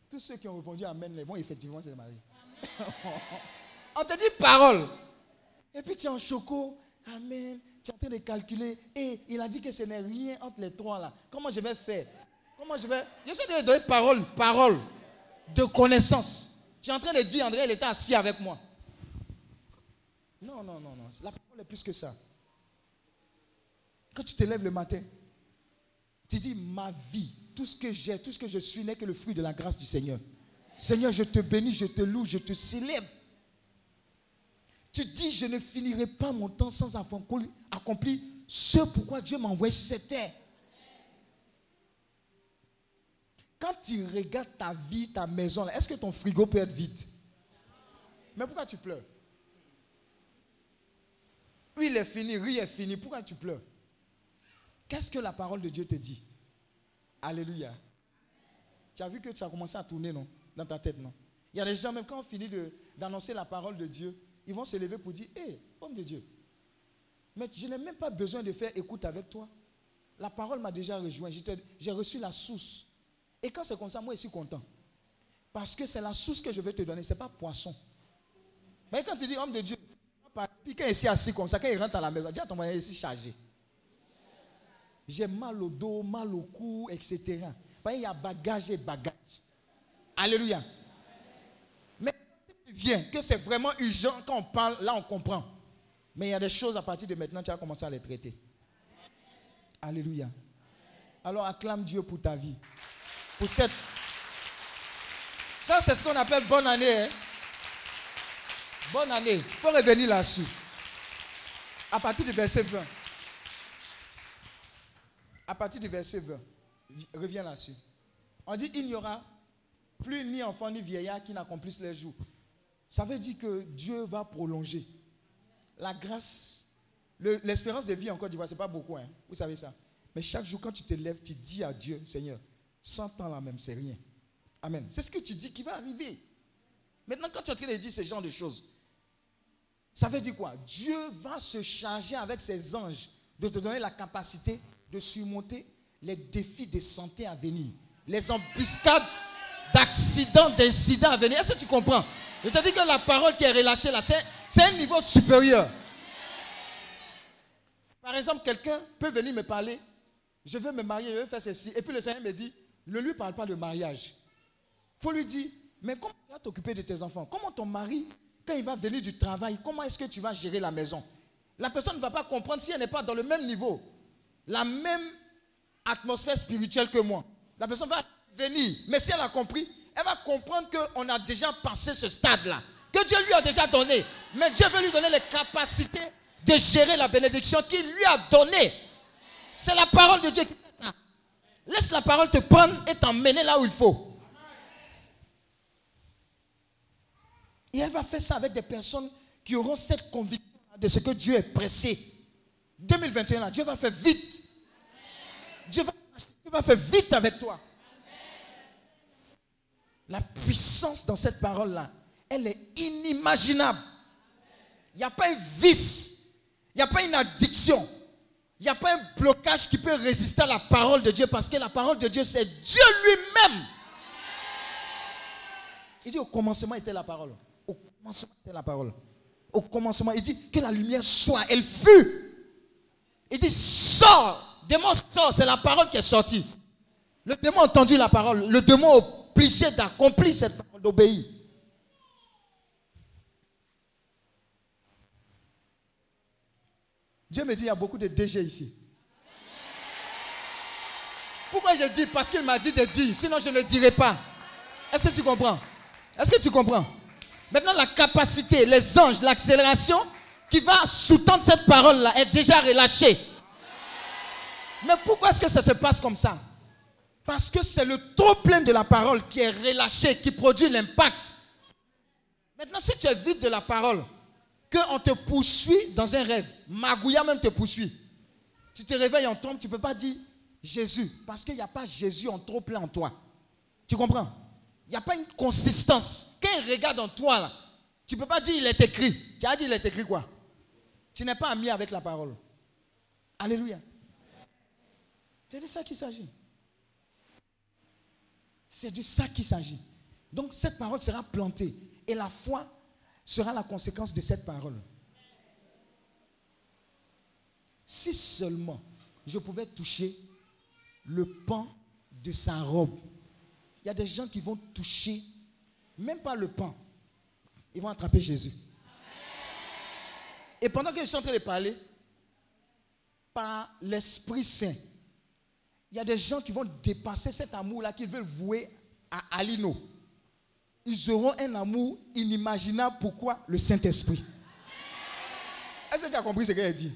Tous ceux qui ont répondu Amen, les vont effectivement se marier. On te dit parole. Et puis tu es en choco. Amen. Tu es en train de calculer. Et il a dit que ce n'est rien entre les trois là. Comment je vais faire? Comment je vais? Je suis de donner parole, parole de connaissance. Tu es en train de dire, André, il était assis avec moi. Non, non, non, non. La parole est plus que ça. Quand tu te lèves le matin, tu dis, ma vie, tout ce que j'ai, tout ce que je suis n'est que le fruit de la grâce du Seigneur. Seigneur, je te bénis, je te loue, je te célèbre. Tu dis, je ne finirai pas mon temps sans accomplir ce pourquoi Dieu m'a envoyé sur cette terre. Quand tu regardes ta vie, ta maison, est-ce que ton frigo peut être vide? Mais pourquoi tu pleures? Il est fini, rien est fini. Pourquoi tu pleures? Qu'est-ce que la parole de Dieu te dit? Alléluia. Tu as vu que tu as commencé à tourner, non? Dans ta tête, non? Il y a des gens, même quand on finit d'annoncer la parole de Dieu, ils vont se lever pour dire Hé, homme de Dieu, Mais je n'ai même pas besoin de faire écoute avec toi. La parole m'a déjà rejoint. J'ai reçu la source. Et quand c'est comme ça, moi, je suis content. Parce que c'est la source que je vais te donner, ce n'est pas poisson. Mais quand tu dis homme de Dieu, puis quand il est assis comme ça, quand il rentre à la maison, dis à ton mari, ici chargé. J'ai mal au dos, mal au cou, etc. Qu'il y a bagage et bagage. Alléluia. Viens, que c'est vraiment urgent, quand on parle, là on comprend. Mais il y a des choses à partir de maintenant, tu vas commencer à les traiter. Alléluia. Alors acclame Dieu pour ta vie. Pour cette. Ça, c'est ce qu'on appelle bonne année. hein. Bonne année. Il faut revenir là-dessus. À partir du verset 20. À partir du verset 20. Vi- Reviens là-dessus. On dit il n'y aura plus ni enfant ni vieillard qui n'accomplissent les jours. Ça veut dire que Dieu va prolonger. La grâce, le- l'espérance de vie en Côte d'Ivoire, ce n'est pas beaucoup. hein. Vous savez ça. Mais chaque jour, quand tu te lèves, tu dis à Dieu, Seigneur, 100 ans là même, c'est rien. Amen. C'est ce que tu dis qui va arriver. Maintenant, quand tu es en train de dire ce genre de choses, ça veut dire quoi? Dieu va se charger avec ses anges de te donner la capacité de surmonter les défis de santé à venir, les embuscades d'accidents, d'incidents à venir. Est-ce que tu comprends? Je te dis que la parole qui est relâchée là, c'est un niveau supérieur. Par exemple, quelqu'un peut venir me parler, je veux me marier, je veux faire ceci, et puis le Seigneur me dit, ne lui parle pas de mariage. Il faut lui dire, mais comment tu vas t'occuper de tes enfants? Comment ton mari, quand il va venir du travail, comment est-ce que tu vas gérer la maison? La personne ne va pas comprendre si elle n'est pas dans le même niveau, la même atmosphère spirituelle que moi. La personne va venir, mais si elle a compris, elle va comprendre qu'on a déjà passé ce stade-là, que Dieu lui a déjà donné. Mais Dieu veut lui donner les capacités de gérer la bénédiction qu'il lui a donnée. C'est la parole de Dieu qui fait ça. Laisse la parole te prendre et t'emmener là où il faut. Et elle va faire ça avec des personnes qui auront cette conviction de ce que Dieu est pressé. 2021, là, Dieu va faire vite. Dieu va, Dieu va faire vite avec toi. La puissance dans cette parole-là, elle est inimaginable. Il n'y a pas un vice, il n'y a pas une addiction, il n'y a pas un blocage qui peut résister à la parole de Dieu parce que la parole de Dieu, c'est Dieu lui-même. Il dit au commencement était la parole. Au commencement était la parole. Au commencement, il dit que la lumière soit, elle fut. Il dit sors, démon sort, c'est la parole qui est sortie. Le démon a entendu la parole, le démon obligé d'accomplir cette parole, d'obéir. Dieu me dit, il y a beaucoup de DG ici. Pourquoi je dis? Parce qu'il m'a dit de dire, sinon je ne dirai pas. Est-ce que tu comprends? Est-ce que tu comprends? Maintenant, la capacité, les anges, l'accélération qui va sous-tendre cette parole-là est déjà relâchée. Mais pourquoi est-ce que ça se passe comme ça? Parce que c'est le trop plein de la parole qui est relâché, qui produit l'impact. Maintenant, si tu es vide de la parole, qu'on te poursuit dans un rêve, Magouya même te poursuit. Tu te réveilles en tombe, tu ne peux pas dire Jésus, parce qu'il n'y a pas Jésus en trop plein en toi. Tu comprends? Il n'y a pas une consistance. Quand il regarde en toi, là, tu ne peux pas dire il est écrit. Tu as dit il est écrit quoi? Tu n'es pas ami avec la parole. Alléluia. C'est de ça qu'il s'agit. C'est de ça qu'il s'agit. Donc cette parole sera plantée. Et la foi sera la conséquence de cette parole. Si seulement je pouvais toucher le pan de sa robe. Il y a des gens qui vont toucher, même pas le pan. Ils vont attraper Jésus. Et pendant que je suis en train de parler, par l'Esprit Saint, il y a des gens qui vont dépasser cet amour-là qu'ils veulent vouer à Alino. Ils auront un amour inimaginable. Pourquoi? Le Saint-Esprit. Est-ce que tu as compris ce qu'elle dit?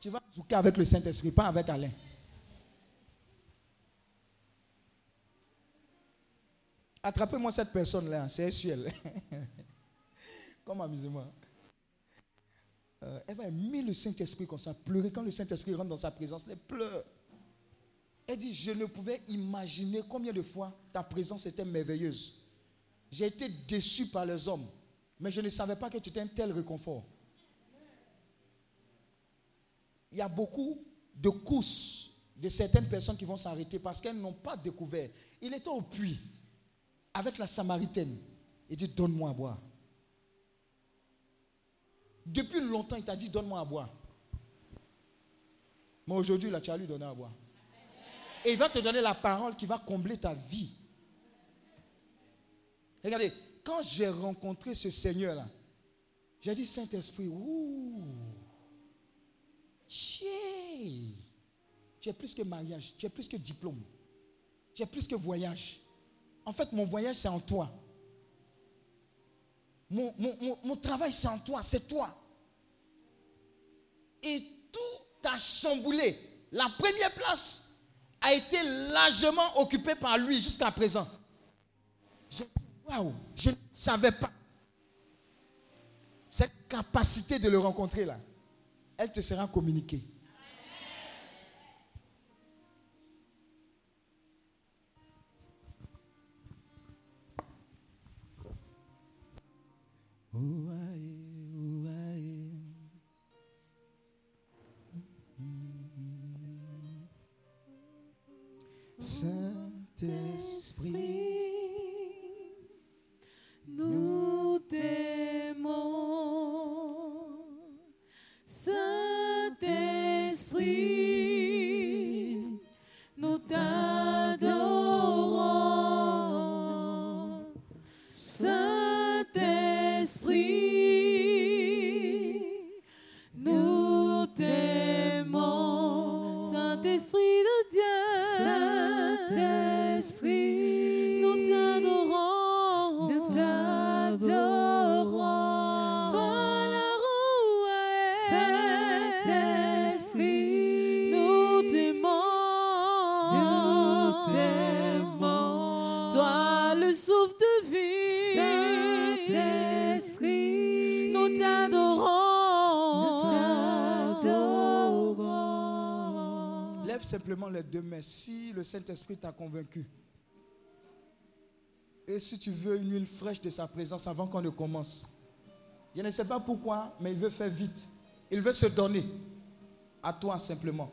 Tu vas zouker avec le Saint-Esprit, pas avec Alain. Attrapez-moi cette personne-là, c'est Essuel. Comme amusement. Euh, elle va aimer le Saint-Esprit comme ça, pleurer. Quand le Saint-Esprit rentre dans sa présence, elle pleure. Elle dit, je ne pouvais imaginer combien de fois ta présence était merveilleuse. J'ai été déçu par les hommes, mais je ne savais pas que tu étais un tel réconfort. il y a beaucoup de courses de certaines personnes qui vont s'arrêter parce qu'elles n'ont pas découvert. Il était au puits avec la Samaritaine. Il dit, donne-moi à boire. Depuis longtemps, il t'a dit, donne-moi à boire. Mais aujourd'hui, là, tu as lui donné à boire. Et il va te donner la parole qui va combler ta vie. Regardez, quand j'ai rencontré ce Seigneur-là, j'ai dit, Saint-Esprit, ouh, chier. Tu es plus que mariage, tu es plus que diplôme, tu es plus que voyage. En fait, mon voyage, c'est en toi. Mon, mon- mon- mon travail, c'est en toi, c'est toi. Et tout a chamboulé. La première place a été largement occupée par lui jusqu'à présent. Je- je ne savais pas. Cette capacité de le rencontrer là, elle te sera communiquée. Saint-Esprit, mains si le Saint-Esprit t'a convaincu. Et si tu veux une huile fraîche de sa présence avant qu'on ne commence. Je ne sais pas pourquoi, mais il veut faire vite. Il veut se donner à toi simplement.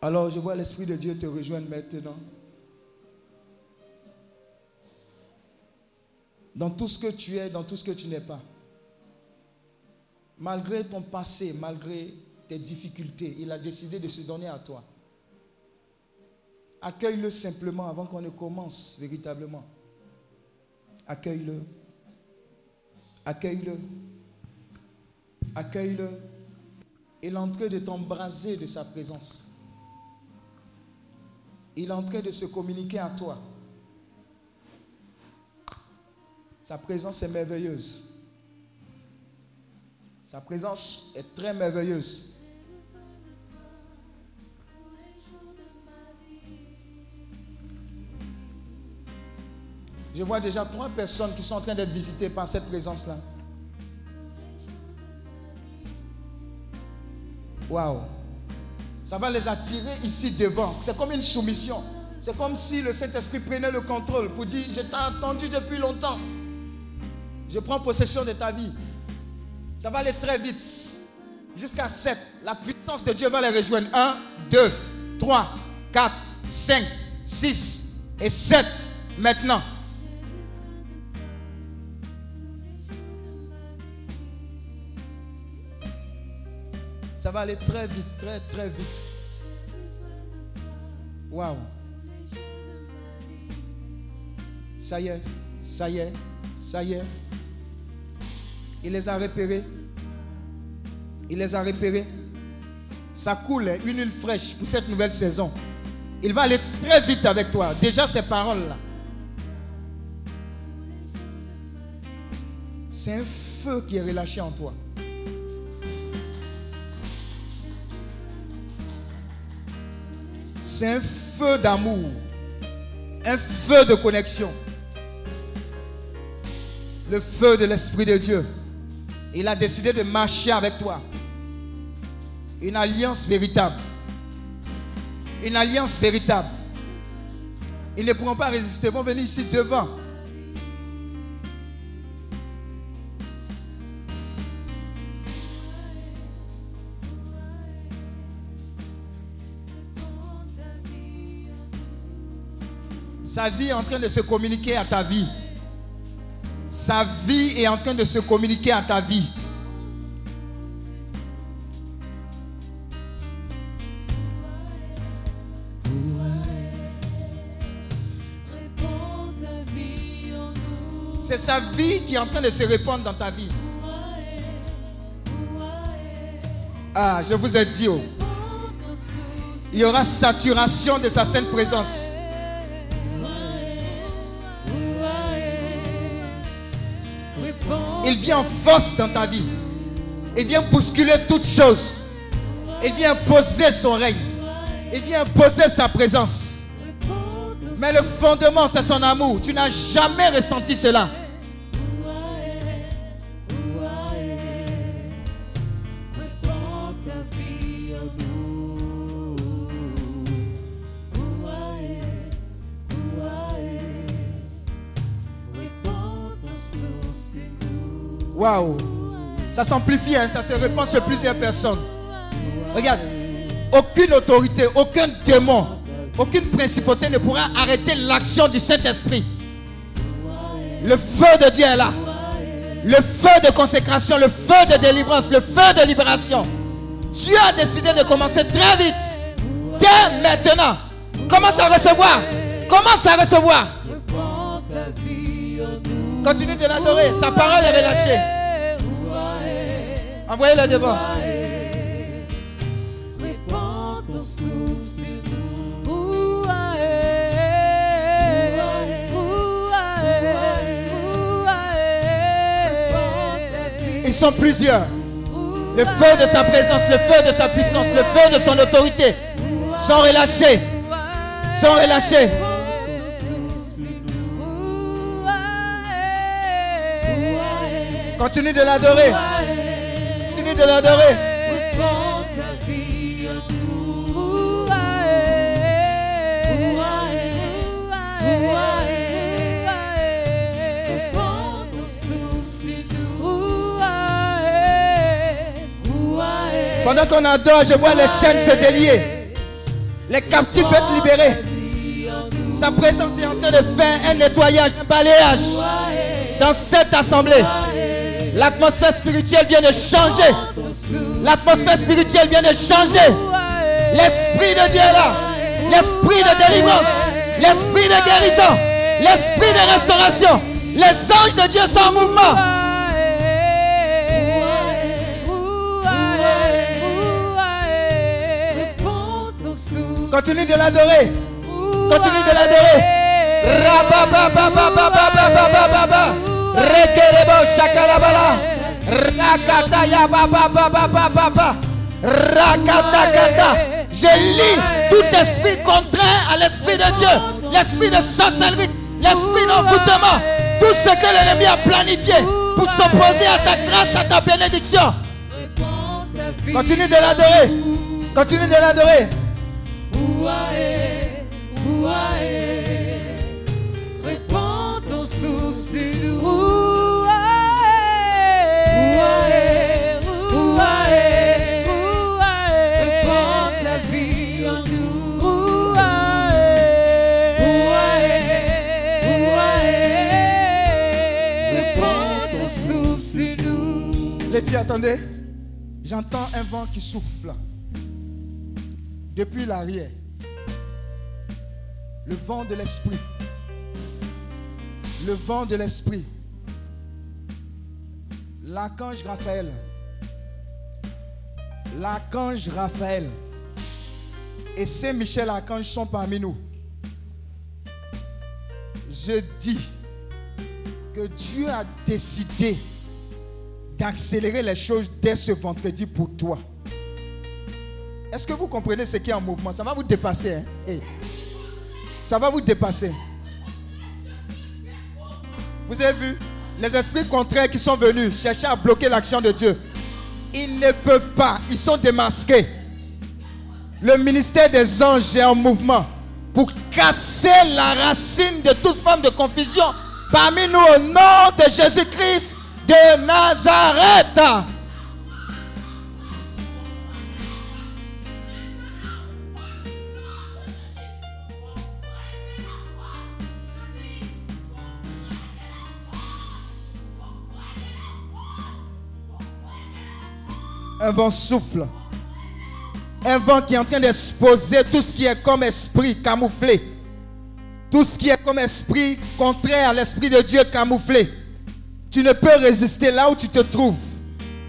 Alors je vois l'Esprit de Dieu te rejoindre maintenant. Dans tout ce que tu es, dans tout ce que tu n'es pas. Malgré ton passé, malgré tes difficultés, il a décidé de se donner à toi. Accueille-le simplement avant qu'on ne commence véritablement. Accueille-le. Accueille-le. Accueille-le. Il est en train de t'embraser de sa présence. Il est en train de se communiquer à toi. Sa présence est merveilleuse. Sa présence est très merveilleuse. Je vois déjà trois personnes qui sont en train d'être visitées par cette présence-là. Waouh. Ça va les attirer ici devant. C'est comme une soumission. C'est comme si le Saint-Esprit prenait le contrôle pour dire, je t'ai attendu depuis longtemps. Je prends possession de ta vie. Ça va aller très vite. Jusqu'à 7. La puissance de Dieu va les rejoindre. 1, 2, 3, 4, 5, 6 et 7. Maintenant. Ça va aller très vite, très très vite. Waouh. Ça y est, ça y est, ça y est. Il les a repérés. Il les a repérés. Ça coule, une huile fraîche pour cette nouvelle saison. Il va aller très vite avec toi. Déjà ces paroles-là. C'est un feu qui est relâché en toi. C'est un feu d'amour. Un feu de connexion. Le feu de l'Esprit de Dieu. Il a décidé de marcher avec toi. Une alliance véritable. Une alliance véritable. Ils ne pourront pas résister, ils vont venir ici devant. Sa vie est en train de se communiquer à ta vie. Sa vie est en train de se communiquer à ta vie. C'est sa vie qui est en train de se répandre dans ta vie. Ah, je vous ai dit, oh, il y aura saturation de sa sainte présence. Il vient en force dans ta vie. Il vient bousculer toutes choses. Il vient imposer son règne. Il vient imposer sa présence. Mais le fondement, c'est son amour. Tu n'as jamais ressenti cela. Waouh. Ça s'amplifie, hein, ça se répand sur plusieurs personnes. Regarde, aucune autorité, aucun démon, aucune principauté ne pourra arrêter l'action du Saint-Esprit. Le feu de Dieu est là. Le feu de consécration, le feu de délivrance, le feu de libération. Dieu a décidé de commencer très vite. Dès maintenant. Commence à recevoir. Commence à recevoir. Continue de l'adorer. Sa parole est relâchée. Envoyez-le devant. Ils sont plusieurs. Le feu de sa présence, le feu de sa puissance, le feu de son autorité sont relâchés. Sont relâchés. Continue de l'adorer. Continue de l'adorer. Pendant qu'on adore, je vois les chaînes se délier. Les captifs être libérés. Sa présence est en train de faire un nettoyage, un balayage dans cette assemblée. L'atmosphère spirituelle vient de changer. L'atmosphère spirituelle vient de changer. L'Esprit de Dieu est là. L'Esprit de délivrance. L'Esprit de guérison. L'Esprit de restauration. Les anges de Dieu sont en mouvement. Répands ton souffle Continue de l'adorer. Rekerebo baba baba baba. Rakata kata. Je lis tout esprit contraire à l'esprit de Dieu, l'esprit de sorcellerie, l'esprit d'envoûtement, tout ce que l'ennemi a planifié pour s'opposer à ta grâce, à ta bénédiction. Continue de l'adorer. Continue de l'adorer. Attendez. J'entends un vent qui souffle. Depuis l'arrière. Le vent de l'esprit. Le vent de l'esprit. L'archange Raphaël. L'archange Raphaël. Et Saint Michel Archange sont parmi nous. Je dis que Dieu a décidé d'accélérer les choses dès ce vendredi pour toi. Est-ce que vous comprenez ce qui est en mouvement? Ça va vous dépasser. hein? Ça va vous dépasser. Vous avez vu? Les esprits contraires qui sont venus chercher à bloquer l'action de Dieu. Ils ne peuvent pas. Ils sont démasqués. Le ministère des anges est en mouvement pour casser la racine de toute forme de confusion parmi nous au nom de Jésus-Christ de Nazareth. Un vent souffle. Un vent qui est en train d'exposer tout ce qui est comme esprit camouflé. Tout ce qui est comme esprit contraire à l'esprit de Dieu camouflé. Tu ne peux résister là où tu te trouves.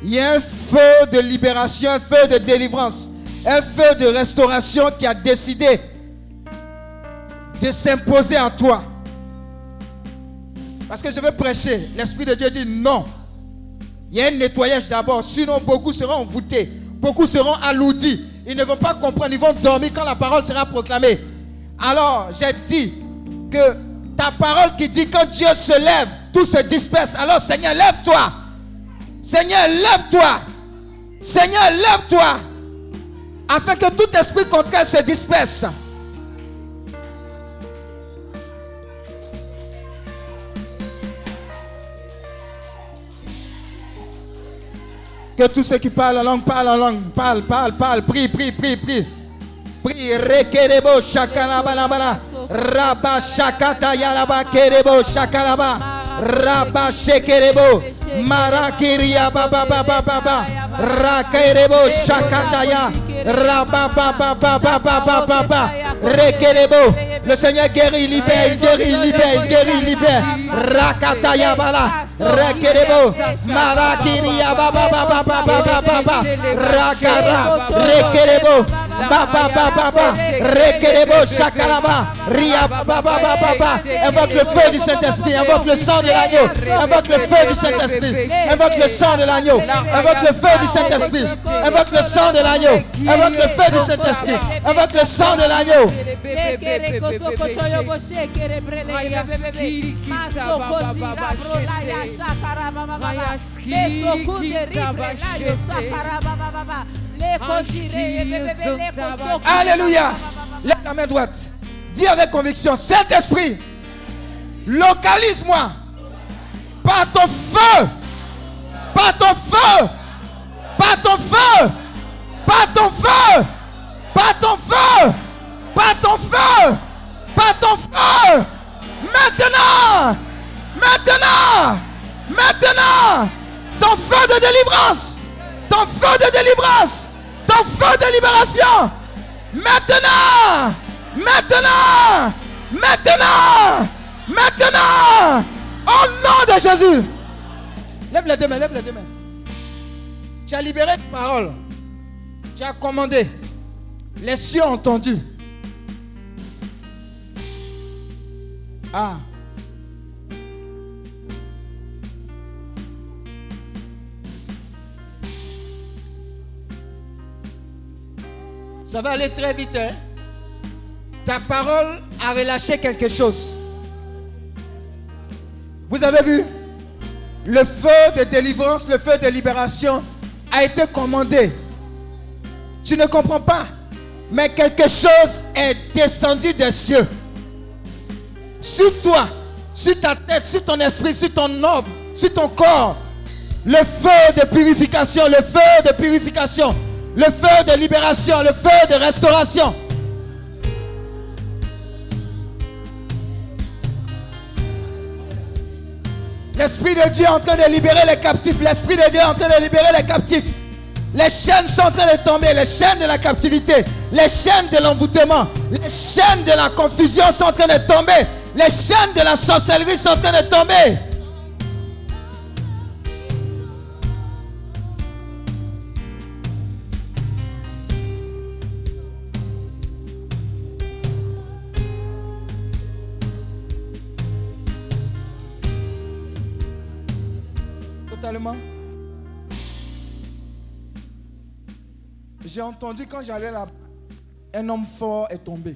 Il y a un feu de libération, un feu de délivrance, un feu de restauration qui a décidé de s'imposer à toi. Parce que je veux prêcher. L'Esprit de Dieu dit non. Il y a un nettoyage d'abord. Sinon, beaucoup seront envoûtés. Beaucoup seront alourdis. Ils ne vont pas comprendre. Ils vont dormir quand la parole sera proclamée. Alors, j'ai dit que ta parole qui dit quand Dieu se lève, tout se disperse. Alors, Seigneur, lève-toi. Seigneur, lève-toi. Seigneur, lève-toi. Afin que tout esprit contraire se disperse. Que tous ceux qui parlent en langue parlent en langue. Parle, parle, parle. Prie, prie, prie, prie. Prie. Rekerebo shakalabalabala. Rabba shakata yalaba kerebo shakalaba. Rabba shekerebo. Marakiria baba baba baba. Rakerebo shakataya. Rekerebo. Le Seigneur guérit, libère, guérit, libère, guérit, libère. Rakataya bala. Rekerebo. Marakiria baba baba. Rakara. Rekerebo. Baba baba baba. Rekerebo shakalaba. Ria baba baba. Invoque le feu du Saint-Esprit. Invoque le sang de l'agneau. Invoque le feu du Saint-Esprit. Invoque le sang de l'agneau. Invoque le feu du Saint-Esprit. Invoque le sang de l'agneau. Invoque le feu du Saint-Esprit. Invoque le sang de l'agneau. Alléluia. Lève la main droite. Dis avec conviction, Saint-Esprit, localise-moi par ton feu, par ton feu, par ton feu, par ton feu, par ton feu, par ton feu, par ton feu. Maintenant, maintenant, maintenant, ton feu de délivrance, ton feu de délivrance, ton feu de libération. Maintenant, maintenant, maintenant, maintenant, au nom de Jésus. Lève les deux mains, lève les deux mains. Tu as libéré ta parole. Tu as commandé. Les cieux ont entendu. Ah. Ça va aller très vite. Hein? Ta parole a relâché quelque chose. Vous avez vu? Le feu de délivrance, le feu de libération a été commandé. Tu ne comprends pas. Mais quelque chose est descendu des cieux. Sur toi, sur ta tête, sur ton esprit, sur ton homme, sur ton corps. Le feu de purification, le feu de purification, le feu de libération, le feu de restauration. L'Esprit de Dieu est en train de libérer les captifs. L'Esprit de Dieu est en train de libérer les captifs. Les chaînes sont en train de tomber. Les chaînes de la captivité. Les chaînes de l'envoûtement. Les chaînes de la confusion sont en train de tomber. Les chaînes de la sorcellerie sont en train de tomber. J'ai entendu quand j'allais là, un homme fort est tombé.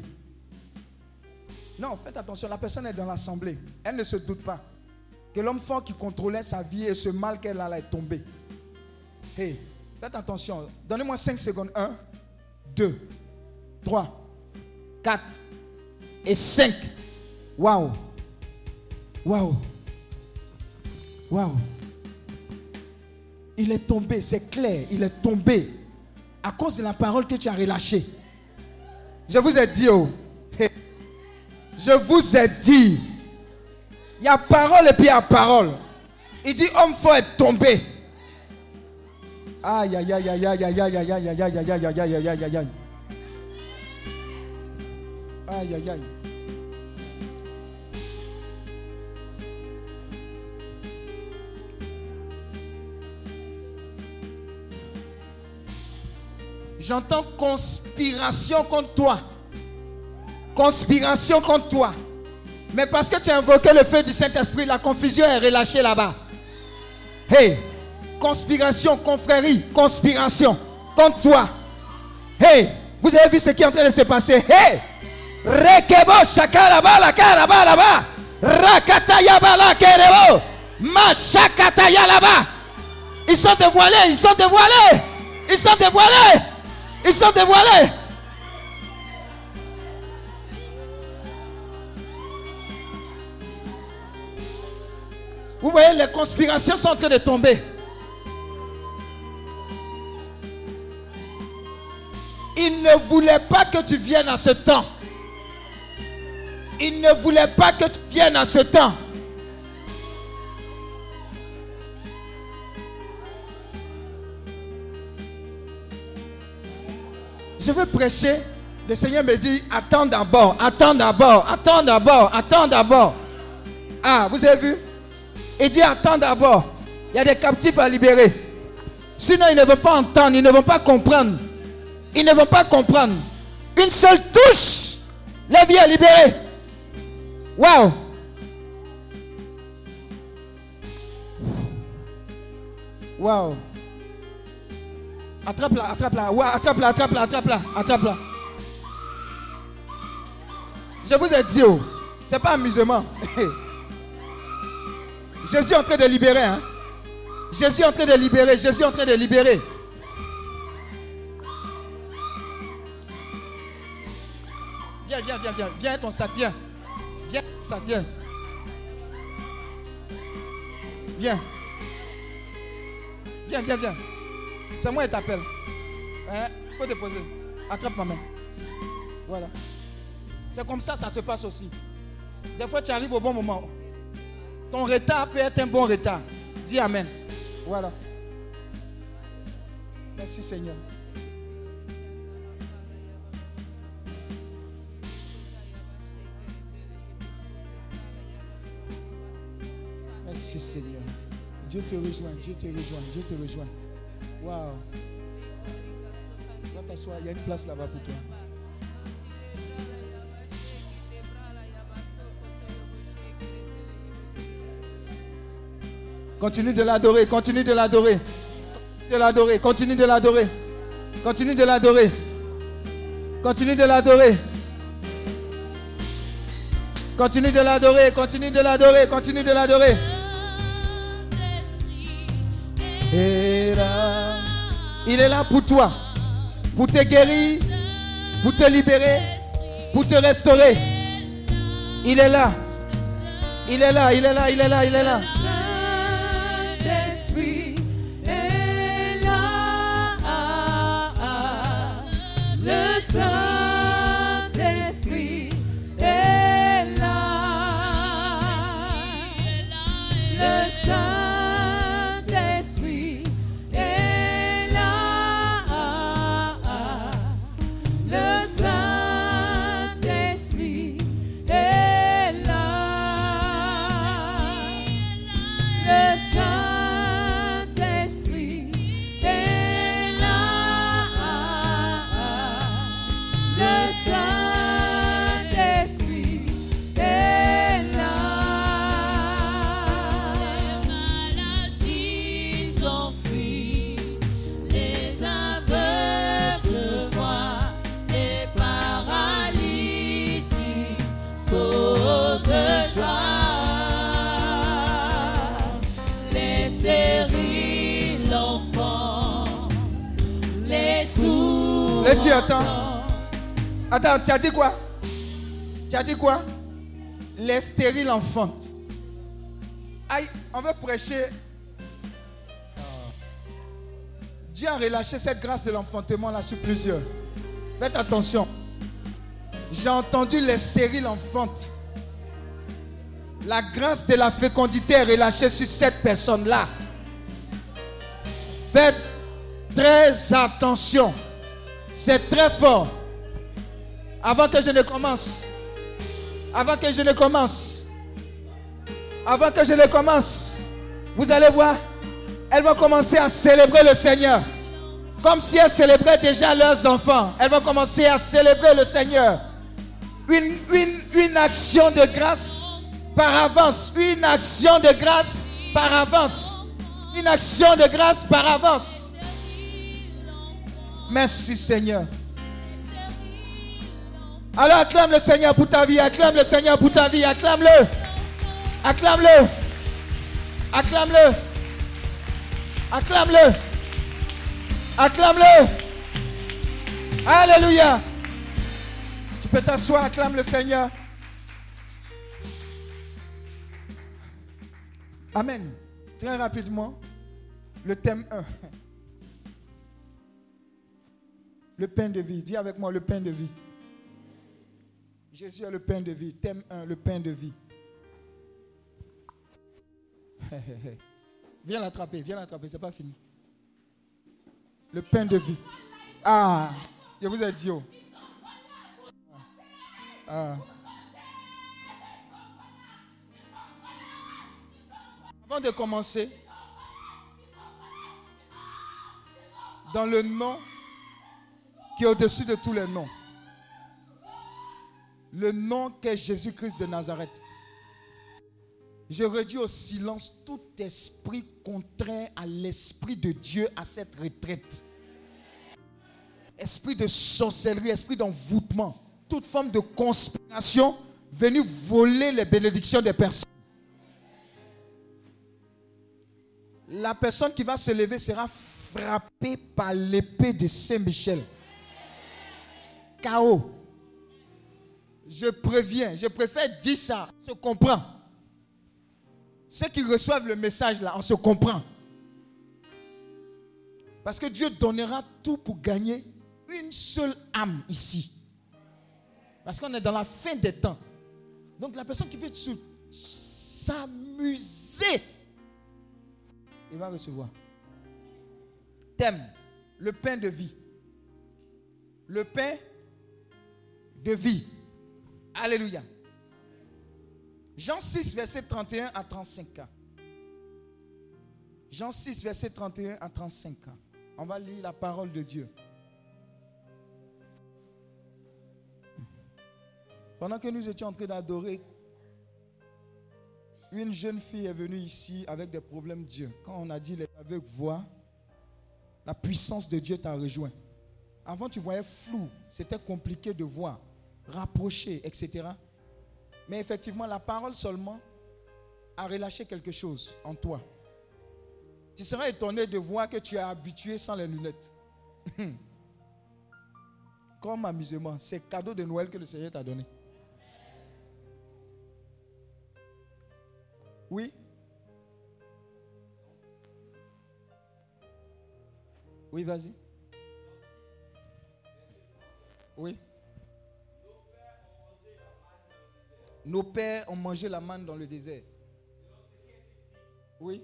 Non, faites attention, la personne est dans l'assemblée. Elle ne se doute pas que l'homme fort qui contrôlait sa vie et ce mal qu'elle a là est tombé. Hey, faites attention. Donnez-moi 5 secondes. 1, 2, 3, 4 et 5. Waouh. Waouh. Waouh. Il est tombé, c'est clair, il est tombé à cause de la parole que tu as relâchée. Je vous ai dit, oh, je vous ai dit, il y a parole et puis il y a parole. Il dit, homme faut être tombé. Aïe, aïe, aïe, aïe, aïe, aïe, aïe, aïe, aïe, aïe, aïe, aïe, aïe, aïe, aïe, aïe, aïe, aïe. Aïe, aïe, aïe. J'entends conspiration contre toi. Conspiration contre toi. Mais parce que tu as invoqué le feu du Saint-Esprit, la confusion est relâchée là-bas. Hey, conspiration, confrérie, conspiration contre toi. Hey, vous avez vu ce qui est en train de se passer? Hey, rekebo shakaraba la karaba là-bas. Rakataya bala kerebo. Mashakataya là-bas. Ils sont dévoilés, ils sont dévoilés. Ils sont dévoilés. Ils sont dévoilés. Vous voyez, les conspirations sont en train de tomber. Il ne voulait pas que tu viennes à ce temps. Il ne voulait pas que tu viennes à ce temps. Je veux prêcher. Le Seigneur me dit, attends d'abord, attends d'abord, attends d'abord, attends d'abord. Ah, vous avez vu? Il dit, attends d'abord. Il y a des captifs à libérer. Sinon, ils ne vont pas entendre, ils ne vont pas comprendre. Ils ne vont pas comprendre. Une seule touche, la vie est libérée. Waouh! Waouh! Attrape-la, attrape-la, ouais, attrape-la, attrape-la, attrape-la, attrape-la. Je vous ai dit, oh, c'est pas amusement. Jésus est en train de libérer, hein? Jésus est en train de libérer, Jésus est en train de libérer. Viens, viens, viens, viens, viens ton sac, viens. Viens, ton sac, viens. Viens. Viens, viens, viens. C'est moi qui t'appelle. Hein? Faut déposer. Attrape ma main. Voilà. C'est comme ça, ça se passe aussi. Des fois, tu arrives au bon moment. Ton retard peut être un bon retard. Dis Amen. Voilà. Merci Seigneur. Merci Seigneur. Dieu te rejoint, Dieu te rejoint, Dieu te rejoint. Waouh. Va t'asseoir, il y a une place là-bas pour toi. Continue de l'adorer, continue de l'adorer. De l'adorer, continue de l'adorer. Continue de l'adorer. Continue de l'adorer. Continue de l'adorer, continue de l'adorer, continue de l'adorer. Et Il est là pour toi, pour te guérir, pour te libérer, pour te restaurer. Il est là. Il est là, il est là, il est là, il est là. Tu as dit quoi? Tu as dit quoi? Les stériles enfantent. Aïe, on veut prêcher. Ah. Dieu a relâché cette grâce de l'enfantement là sur plusieurs. Faites attention. J'ai entendu les stériles enfantes. La grâce de la fécondité est relâchée sur cette personne-là. Faites très attention. C'est très fort. Avant que je ne commence, avant que je ne commence, avant que je ne commence, vous allez voir, elles vont commencer à célébrer le Seigneur. Comme si elles célébraient déjà leurs enfants. Elles vont commencer à célébrer le Seigneur. Une, une, une action de grâce par avance. Une action de grâce par avance. Une action de grâce par avance. Merci Seigneur. Alors acclame le Seigneur pour ta vie. Acclame le Seigneur pour ta vie. Acclame-le. Acclame-le. Acclame-le. Acclame-le. Acclame-le. Alléluia. Tu peux t'asseoir, acclame le Seigneur. Amen. Très rapidement, le thème 1. Le pain de vie. Dis avec moi le pain de vie. Jésus est le pain de vie. Thème 1, le pain de vie. Viens l'attraper, viens l'attraper, c'est pas fini. Le pain de vie. Ah, je vous ai dit. Oh. Ah. Avant de commencer, dans le nom qui est au-dessus de tous les noms, le nom qu'est Jésus-Christ de Nazareth, je réduis au silence tout esprit contraire à l'esprit de Dieu à cette retraite. Esprit de sorcellerie, esprit d'envoûtement, toute forme de conspiration venue voler les bénédictions des personnes. La personne qui va se lever sera frappée par l'épée de Saint-Michel. Chaos. Je préviens, je préfère dire ça, se comprend. Ceux qui reçoivent le message là, on se comprend. Parce que Dieu donnera tout pour gagner une seule âme ici. Parce qu'on est dans la fin des temps. Donc la personne qui veut s'amuser, il va recevoir. Thème, le pain de vie. Le pain de vie. Alléluia. Jean 6, verset 31 à 35 Jean 6, verset 31 à 35 On va lire la parole de Dieu. Pendant que nous étions en train d'adorer, une jeune fille est venue ici avec des problèmes Dieu. Quand on a dit les aveugles voient, la puissance de Dieu t'a rejoint. Avant, tu voyais flou, c'était compliqué de voir, rapprocher, etc. Mais effectivement, la parole seulement a relâché quelque chose en toi. Tu seras étonné de voir que tu es habitué sans les lunettes. Comme amusement, c'est cadeau de Noël que le Seigneur t'a donné. Oui? Oui, vas-y. Oui? Nos pères ont mangé la manne dans le désert. Oui.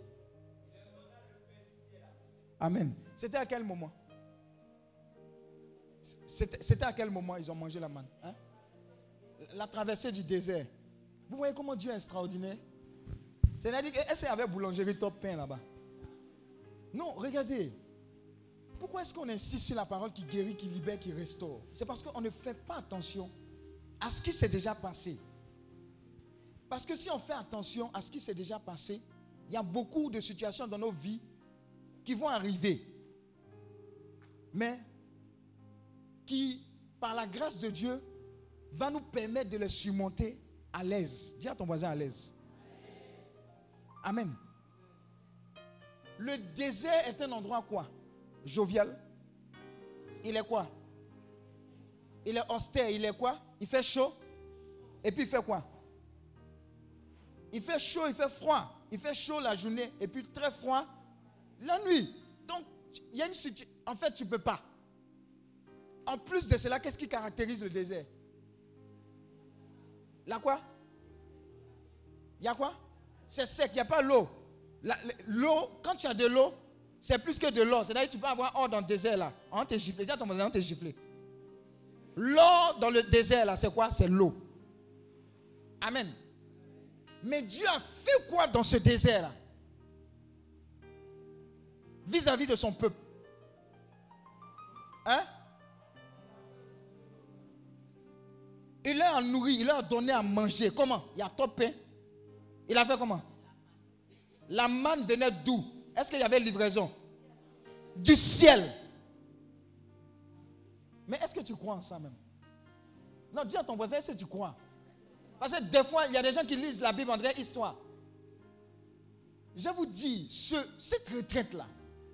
Amen. C'était à quel moment? C'était à quel moment ils ont mangé la manne hein? La traversée du désert. Vous voyez comment Dieu est extraordinaire? C'est-à-dire, y avait boulangerie top pain là-bas? Non, regardez. Pourquoi est-ce qu'on insiste sur la parole qui guérit, qui libère, qui restaure? C'est parce qu'on ne fait pas attention à ce qui s'est déjà passé. Parce que si on fait attention à ce qui s'est déjà passé, il y a beaucoup de situations dans nos vies qui vont arriver. Mais qui, par la grâce de Dieu, va nous permettre de les surmonter à l'aise. Dis à ton voisin à l'aise. Amen. Le désert est un endroit quoi? Jovial. Il est quoi? Il est austère. Il est quoi? Il fait chaud. Et puis il fait quoi? Il fait chaud, il fait froid. Il fait chaud la journée et puis très froid la nuit. Donc, il y a une situation. En fait, tu ne peux pas. En plus de cela, qu'est-ce qui caractérise le désert? La quoi? Il y a quoi? C'est sec, il n'y a pas l'eau. L'eau, quand tu as de l'eau, c'est plus que de l'or. C'est-à-dire que tu peux avoir or dans le désert là. On t'a giflé. Dis ton voisin, on t'a giflé. L'or dans le désert là, c'est quoi? C'est l'eau. Amen. Mais Dieu a fait quoi dans ce désert là Vis-à-vis de son peuple. Hein? Il leur a nourri, il a donné à manger. Comment? Il a trop pain. Il a fait comment? La manne venait d'où? Est-ce qu'il y avait livraison? Du ciel. Mais est-ce que tu crois en ça même? Non, dis à ton voisin, est-ce que tu crois? Parce que des fois, il y a des gens qui lisent la Bible en vraie histoire. Je vous dis, ce, cette retraite-là,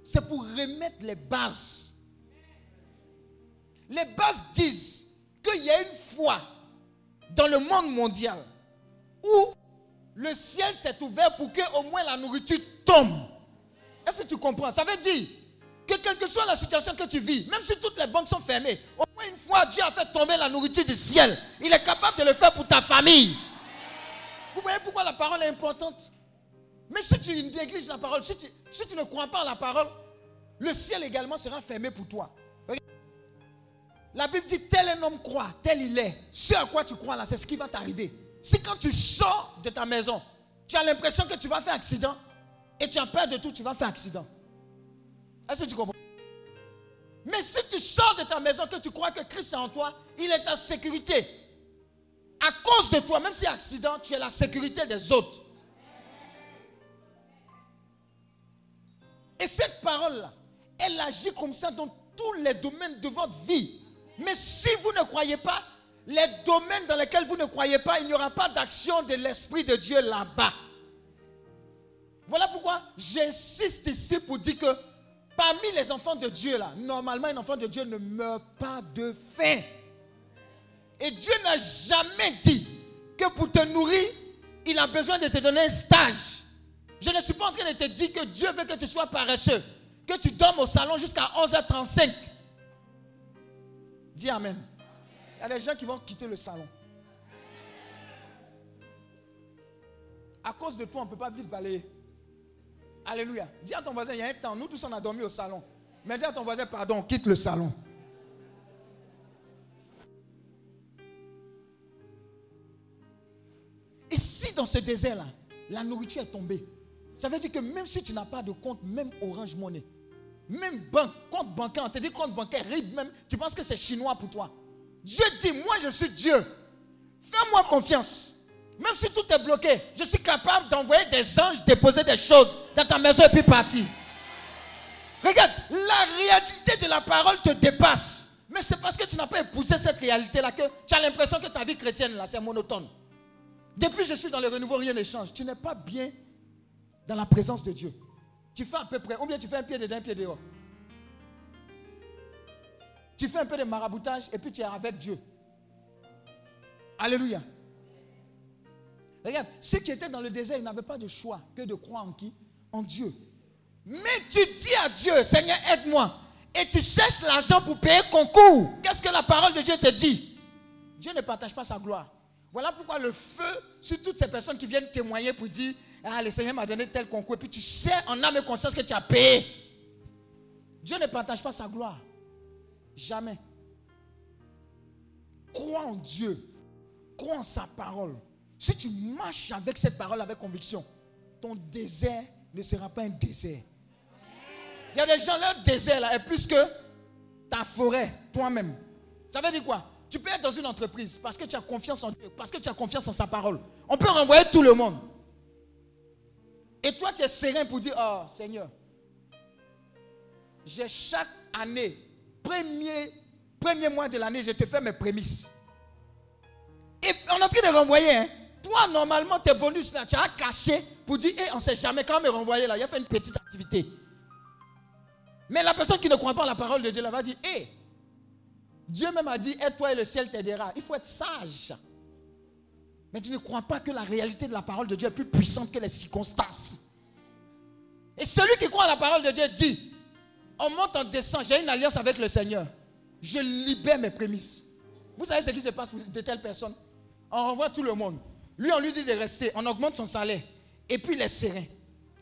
c'est pour remettre les bases. Les bases disent qu'il y a une foi dans le monde mondial où le ciel s'est ouvert pour que au moins la nourriture tombe. Est-ce que tu comprends? Ça veut dire que quelle que soit la situation que tu vis, même si toutes les banques sont fermées, une fois Dieu a fait tomber la nourriture du ciel. Il est capable de le faire pour ta famille. Vous voyez pourquoi la parole est importante? Mais si tu négliges la parole, si tu, si tu ne crois pas en la parole, le ciel également sera fermé pour toi. La Bible dit tel un homme croit, tel il est. Ce à quoi tu crois là, c'est ce qui va t'arriver. Si quand tu sors de ta maison, tu as l'impression que tu vas faire accident et tu as peur de tout, tu vas faire accident. Est-ce que tu comprends? Mais si tu sors de ta maison, que tu crois que Christ est en toi, il est ta sécurité. À cause de toi, même si accident, tu es la sécurité des autres. Et cette parole-là, elle agit comme ça dans tous les domaines de votre vie. Mais si vous ne croyez pas, les domaines dans lesquels vous ne croyez pas, il n'y aura pas d'action de l'Esprit de Dieu là-bas. Voilà pourquoi j'insiste ici pour dire que parmi les enfants de Dieu, là, normalement, un enfant de Dieu ne meurt pas de faim. Et Dieu n'a jamais dit que pour te nourrir, il a besoin de te donner un stage. Je ne suis pas en train de te dire que Dieu veut que tu sois paresseux, que tu dormes au salon jusqu'à 11h35. Dis Amen. Il y a des gens qui vont quitter le salon. À cause de toi, on ne peut pas vite balayer. Alléluia. Dis à ton voisin, il y a un temps, nous tous on a dormi au salon. Mais dis à ton voisin, pardon, quitte le salon. Et si dans ce désert-là, la nourriture est tombée, ça veut dire que même si tu n'as pas de compte, même Orange Money, même banque, compte bancaire, on te dit compte bancaire, RIB même, tu penses que c'est chinois pour toi. Dieu dit, moi je suis Dieu. Fais-moi confiance. Même si tout est bloqué, je suis capable d'envoyer des anges déposer des choses dans ta maison et puis partir. Regarde, la réalité de la parole te dépasse. Mais c'est parce que tu n'as pas épousé cette réalité-là que tu as l'impression que ta vie chrétienne, là, c'est monotone. Depuis que je suis dans le renouveau, rien ne change. Tu n'es pas bien dans la présence de Dieu. Tu fais à peu près, ou bien tu fais un pied dedans, un pied dehors. Tu fais un peu de maraboutage et puis tu es avec Dieu. Alléluia. Regarde, ceux qui étaient dans le désert, ils n'avaient pas de choix que de croire en qui? En Dieu. Mais tu dis à Dieu, Seigneur, aide-moi. Et tu cherches l'argent pour payer concours. Qu'est-ce que la parole de Dieu te dit? Dieu ne partage pas sa gloire. Voilà pourquoi le feu sur toutes ces personnes qui viennent témoigner pour dire Ah, le Seigneur m'a donné tel concours. Et puis tu sais en âme et conscience que tu as payé. Dieu ne partage pas sa gloire. Jamais. Crois en Dieu. Crois en sa parole. Si tu marches avec cette parole avec conviction, ton désert ne sera pas un désert. Il y a des gens, leur désert là est plus que ta forêt, toi-même. Ça veut dire quoi? Tu peux être dans une entreprise parce que tu as confiance en Dieu, parce que tu as confiance en sa parole. On peut renvoyer tout le monde. Et toi, tu es serein pour dire, oh Seigneur, j'ai chaque année, premier, premier mois de l'année, je te fais mes prémices. Et on est en train de renvoyer. Hein. Toi, normalement, tes bonus là, tu as caché pour dire, eh, on ne sait jamais quand me renvoyer là, il a fait une petite activité. Mais la personne qui ne croit pas la parole de Dieu là va dire, eh, Dieu même a dit, aide-toi et le ciel t'aidera. Il faut être sage. Mais tu ne crois pas que la réalité de la parole de Dieu est plus puissante que les circonstances. Et celui qui croit en la parole de Dieu dit, on monte, en descend, j'ai une alliance avec le Seigneur. Je libère mes prémices. Vous savez ce qui se passe pour de telles personnes? On renvoie tout le monde. Lui, on lui dit de rester, on augmente son salaire. Et puis il est serein.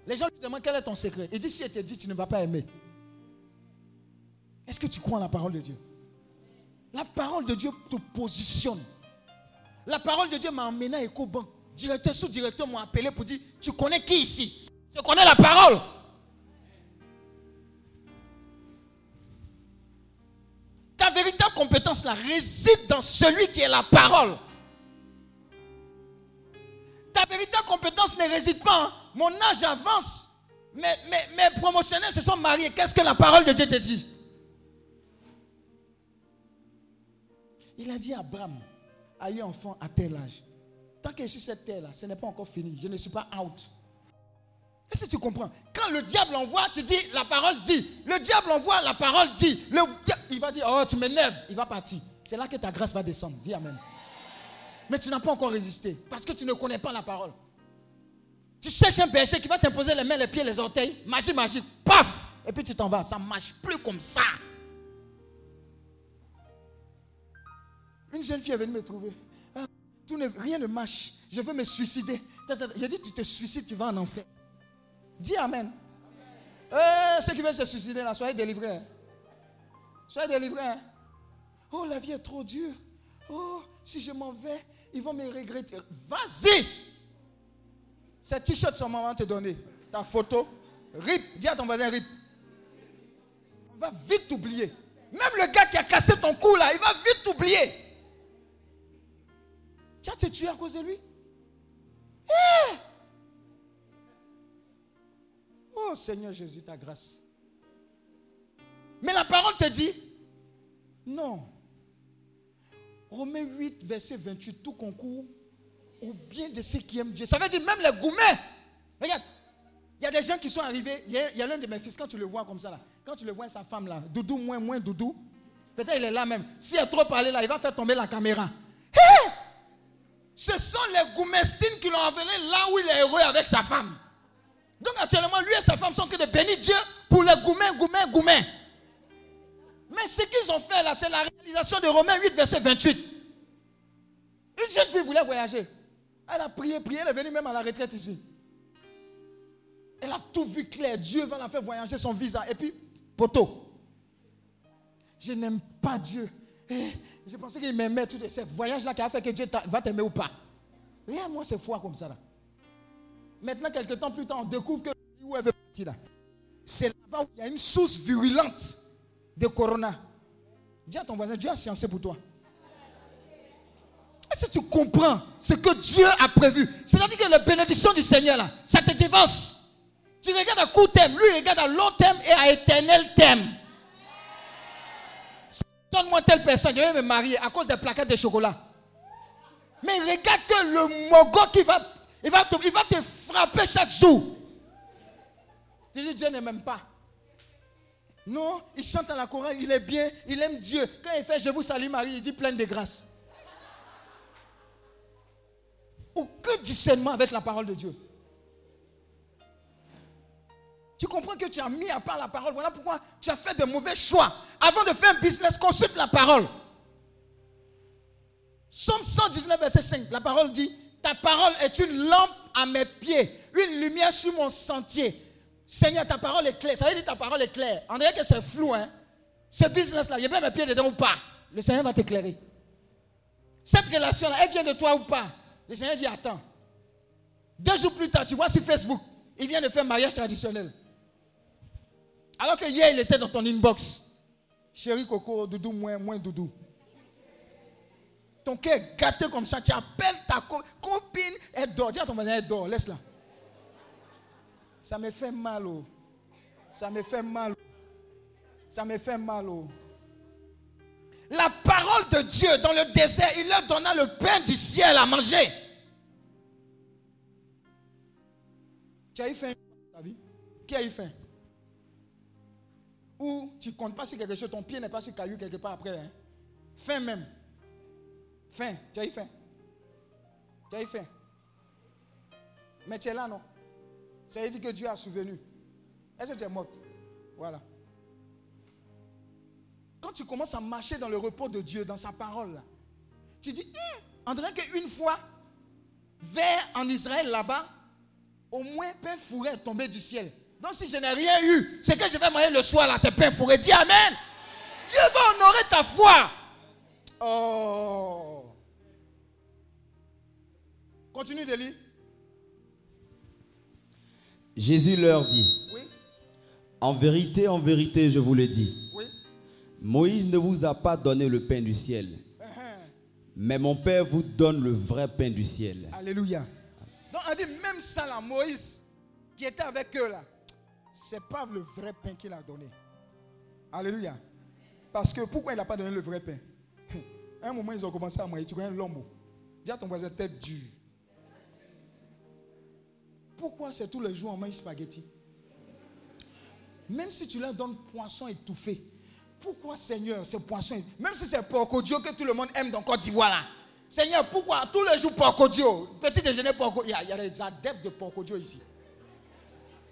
Les gens lui demandent quel est ton secret? Il dit si elle te dit, tu ne vas pas aimer. Est-ce que tu crois en la parole de Dieu? La parole de Dieu te positionne. La parole de Dieu m'a emmené à EcoBank. Directeur sous-directeur m'ont appelé pour dire Tu connais qui ici? Je connais la parole. Ta véritable compétence réside dans celui qui est la parole. Ta véritable compétence ne réside pas. hein. Mon âge avance. Mes, mes- promotionnaires se sont mariés. Qu'est-ce que la parole de Dieu te dit? Il a dit à Abraham a eu enfant à tel âge. Tant que je suis cette terre-là, ce n'est pas encore fini. Je ne suis pas out. Est-ce que tu comprends? Quand le diable envoie, tu dis, la parole dit. Le diable envoie, la parole dit. Le il va dire, oh, tu m'énerves. Il va partir. C'est là que ta grâce va descendre. Dis Amen. Mais tu n'as pas encore résisté. Parce que tu ne connais pas la parole. Tu cherches un berger qui va t'imposer les mains, les pieds, les orteils. Magie, magie. Paf Et puis tu t'en vas. Ça ne marche plus comme ça. Une jeune fille est venue me trouver. Ah, tout ne- rien ne marche. Je veux me suicider. J'ai dit, tu te suicides, tu vas en enfer. Dis Amen. Eh, ceux qui veulent se suicider là, soyez délivrés. hein. Soyez délivrés. hein. Oh, la vie est trop dure. Oh, si je m'en vais, ils vont me regretter. Vas-y. Ces t-shirts sont maman te donner. Ta photo. Rip. Dis à ton voisin rip. On va vite t'oublier. Même le gars qui a cassé ton cou là, il va vite t'oublier. Tu as te tué à cause de lui? Eh! Oh Seigneur Jésus, ta grâce. Mais la parole te dit, non. Romains 8, verset 28, tout concourt au bien de ceux qui aiment Dieu. Ça veut dire même les gourmets. Regarde, il y a des gens qui sont arrivés. Il y a, l'un de mes fils, quand tu le vois comme ça, là, quand tu le vois, sa femme là, doudou, moins, moins, doudou, peut-être il est là même. S'il a trop parlé là, il va faire tomber la caméra. Hé! Ce sont les goumestines qui l'ont envoyé là où il est heureux avec sa femme. Donc actuellement, lui et sa femme sont en train de bénir Dieu pour les gourmets, gourmets, gourmets. Mais ce qu'ils ont fait là, c'est la réalisation de Romains 8, verset 28. Une jeune fille voulait voyager. Elle a prié, prié, elle est venue même à la retraite ici. Elle a tout vu clair. Dieu va la faire voyager son visa. Et puis, poteau. Je n'aime pas Dieu. Eh, je pensais qu'il m'aimait tout de ce voyage-là qui a fait que Dieu va t'aimer ou pas. Rien, moi, c'est foi comme ça. Là. Maintenant, quelques temps plus tard, on découvre que où elle veut partir là. C'est là-bas où il y a une source virulente de corona. Dis à ton voisin, Dieu a sciencé pour toi. Est-ce que tu comprends ce que Dieu a prévu? C'est-à-dire que la bénédiction du Seigneur, là, ça te dévance. Tu regardes à court terme, lui il regarde à long terme et à éternel terme. Donne-moi telle personne, je vais me marier à cause des plaquettes de chocolat. Mais regarde que le mogo qui va, il va, te, il va te frapper chaque jour. Tu dis Dieu ne m'aime pas. Non, il chante à la chorale, il est bien, il aime Dieu. Quand il fait Je vous salue Marie, il dit plein de grâce. Aucun discernement avec la parole de Dieu. Tu comprends que tu as mis à part la parole. Voilà pourquoi tu as fait de mauvais choix. Avant de faire un business, consulte la parole. Somme 119, verset 5. La parole dit Ta parole est une lampe à mes pieds, une lumière sur mon sentier. Seigneur, ta parole est claire. Ça veut dire ta parole est claire. On dirait que c'est flou, hein. Ce business-là, a bien mes pieds dedans ou pas? Le Seigneur va t'éclairer. Cette relation-là, elle vient de toi ou pas? Le Seigneur dit Attends. Deux jours plus tard, tu vois sur Facebook, il vient de faire un mariage traditionnel. Alors que hier, il était dans ton inbox. Chérie Coco, doudou, moins, moins doudou. Ton cœur est gâté comme ça. Tu appelles ta co- copine, elle dort. Dis à ton voisin, elle dort, laisse-la. Ça me fait mal, oh. Ça me fait mal. Ça me fait mal, oh. La parole de Dieu dans le désert, il leur donna le pain du ciel à manger. Tu as eu faim dans ta vie? Qui a eu faim? Ou tu ne comptes pas sur quelque chose, ton pied n'est pas sur caillou quelque part après. Hein? Faim même. Faim, tu as eu faim? Tu as eu faim? Mais tu es là, non? Ça veut dire que Dieu a souvenu. Est-ce que tu es morte? Voilà. Quand tu commences à marcher dans le repos de Dieu, dans sa parole, tu dis, Hum, on dirait qu'une fois, vers en Israël là-bas, Au moins, pain fourré est tombé du ciel. Donc si je n'ai rien eu, c'est que je vais manger le soir là, c'est pain fourré. Dis Amen. Dieu va honorer ta foi. Oh. Continue de lire. Jésus leur dit, Oui, En vérité, en vérité, je vous le dis, oui. Moïse ne vous a pas donné le pain du ciel, Uh-huh. mais mon Père vous donne le vrai pain du ciel. Alléluia. Donc on dit même ça là, Moïse qui était avec eux là, c'est pas le vrai pain qu'il a donné. Alléluia. Parce que pourquoi il n'a pas donné le vrai pain? À un moment ils ont commencé à manger, tu connais l'homme. Dis à ton voisin tête dure. Pourquoi c'est tous les jours on mange spaghetti? Même si tu leur donnes poisson étouffé, pourquoi Seigneur, ce poisson, même si c'est porcodio que tout le monde aime dans Côte d'Ivoire là, Seigneur, pourquoi tous les jours porcodio, petit déjeuner porcodio, il y, a, y a des adeptes de porcodio ici.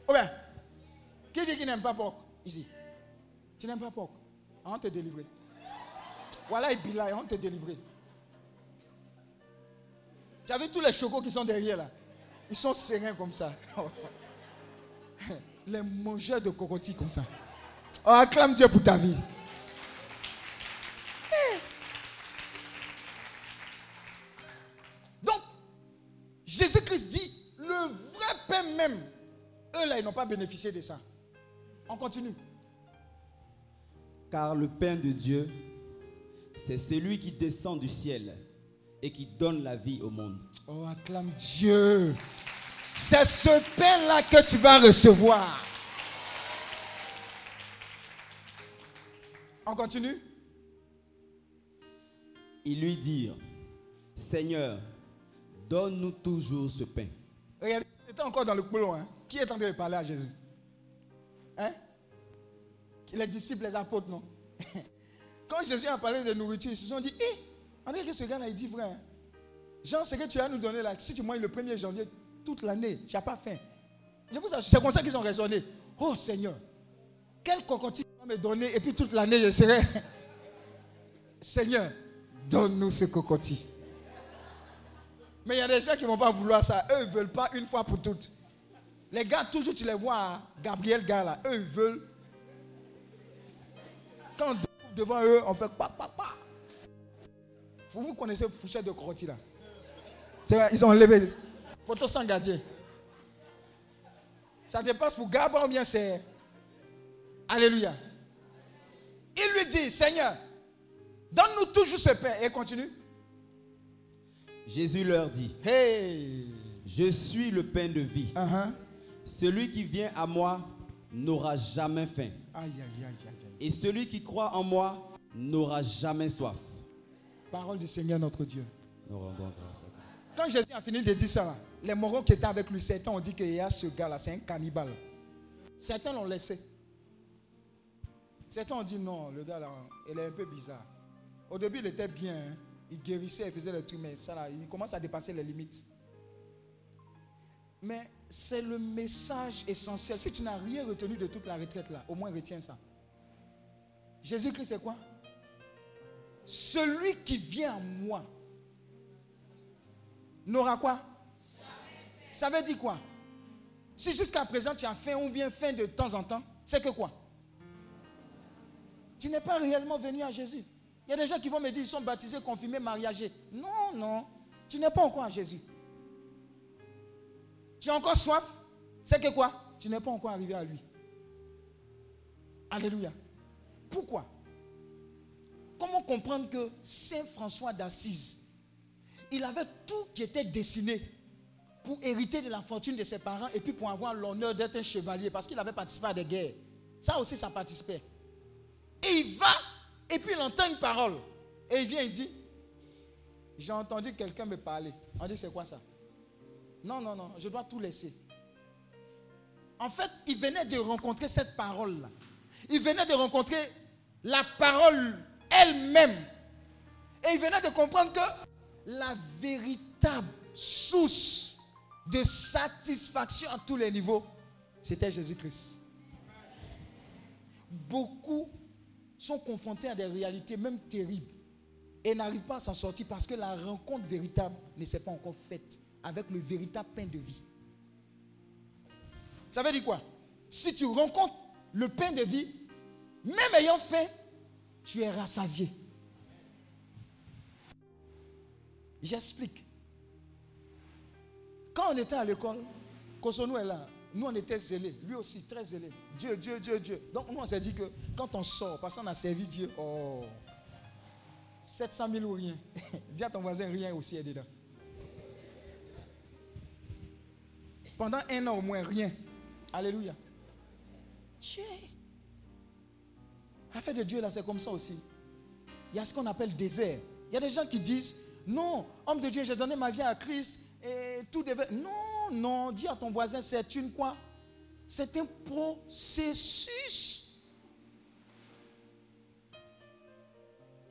Ou bien, qui dit qu'il n'aime pas porc ici? Tu n'aimes pas porc On te délivrer. Voilà, il bilaï, on te délivrer. Tu as vu tous les chocos qui sont derrière là? Ils sont sereins comme ça. Les mangeurs de cocotiers comme ça. On acclame Dieu pour ta vie. Donc, Jésus-Christ dit, le vrai pain même, eux là, ils n'ont pas bénéficié de ça. On continue. Car le pain de Dieu, c'est celui qui descend du ciel et qui donne la vie au monde. Oh, acclame Dieu. C'est ce pain-là que tu vas recevoir. On continue? Ils lui dirent, Seigneur, donne-nous toujours ce pain. Regardez, c'était encore dans le boulot. Hein? Qui est en train de parler à Jésus? Hein? Les disciples, les apôtres, non? Quand Jésus a parlé de nourriture, ils se sont dit, hé, on dirait que ce gars-là, il dit vrai. hein. Jean, ce que tu vas nous donner là, si tu manges le 1er janvier, toute l'année, tu n'as pas faim. C'est comme ça qu'ils ont raisonné. Oh Seigneur, quel cocotier tu vas me donner et puis toute l'année je serai. Seigneur, donne-nous ce cocotier. Mais il y a des gens qui ne vont pas vouloir ça. Eux, ils ne veulent pas une fois pour toutes. Les gars, toujours, tu les vois, hein, Gabriel Gars, là, eux, ils veulent. Quand on devant eux, on fait pa, pa, pa. Vous, vous connaissez Fouchette de Coroti, là? Ils ont enlevé. Poto sans gardien. Ça dépasse pour Gabon ou bien c'est. Alléluia. Il lui dit, Seigneur, donne-nous toujours ce pain. Et continue. Jésus leur dit, Hey. Je suis le pain de vie. Uh-huh. Celui qui vient à moi n'aura jamais faim. Aïe, aïe, aïe, aïe, aïe. Et celui qui croit en moi n'aura jamais soif. Parole du Seigneur notre Dieu. Nous rendons grâce à Dieu. Quand Jésus a fini de dire ça, les morons qui étaient avec lui, certains ont dit qu'il y a ce gars-là, c'est un cannibale. Certains l'ont laissé. Certains ont dit non, le gars-là, il est un peu bizarre. Au début, il était bien. hein. Il guérissait, il faisait des trucs, mais ça, là, il commence à dépasser les limites. Mais c'est le message essentiel. Si tu n'as rien retenu de toute la retraite, là, au moins retiens ça. Jésus-Christ, c'est quoi? Celui qui vient à moi n'aura quoi? Ça veut dire quoi? Si jusqu'à présent tu as faim ou bien faim de temps en temps, c'est que quoi? Tu n'es pas réellement venu à Jésus. Il y a des gens qui vont me dire ils sont baptisés, confirmés, mariagés. Non, non. Tu n'es pas encore à Jésus. Tu as encore soif? C'est que quoi? Tu n'es pas encore arrivé à lui. Alléluia. Pourquoi? Comment comprendre que Saint François d'Assise, il avait tout qui était dessiné pour hériter de la fortune de ses parents et puis pour avoir l'honneur d'être un chevalier parce qu'il avait participé à des guerres. Ça aussi, ça participait. Et il va et puis il entend une parole. Et il vient, il dit, j'ai entendu quelqu'un me parler. On dit, c'est quoi ça? Non, non, non, je dois tout laisser. En fait, il venait de rencontrer cette parole-là. Il venait de rencontrer la parole elle-même. Et il venait de comprendre que la véritable source de satisfaction à tous les niveaux, c'était Jésus-Christ. Beaucoup sont confrontés à des réalités même terribles et n'arrivent pas à s'en sortir parce que la rencontre véritable ne s'est pas encore faite avec le véritable pain de vie. Ça veut dire quoi? Si tu rencontres le pain de vie, même ayant faim, tu es rassasié. J'explique. Quand on était à l'école, Kosonou est là. Nous, on était zélés. Lui aussi, très zélé. Dieu, Dieu, Dieu, Dieu. Donc, nous, on s'est dit que quand on sort, parce qu'on a servi Dieu, oh, 700 000 ou rien. Dis à ton voisin, rien aussi est dedans. Pendant un an au moins, rien. Alléluia. Dieu. Affaire de Dieu, là, c'est comme ça aussi. Il y a ce qu'on appelle désert. Il y a des gens qui disent, non, homme de Dieu, j'ai donné ma vie à Christ et tout devait... Non, non, dis à ton voisin, c'est une quoi? C'est un processus.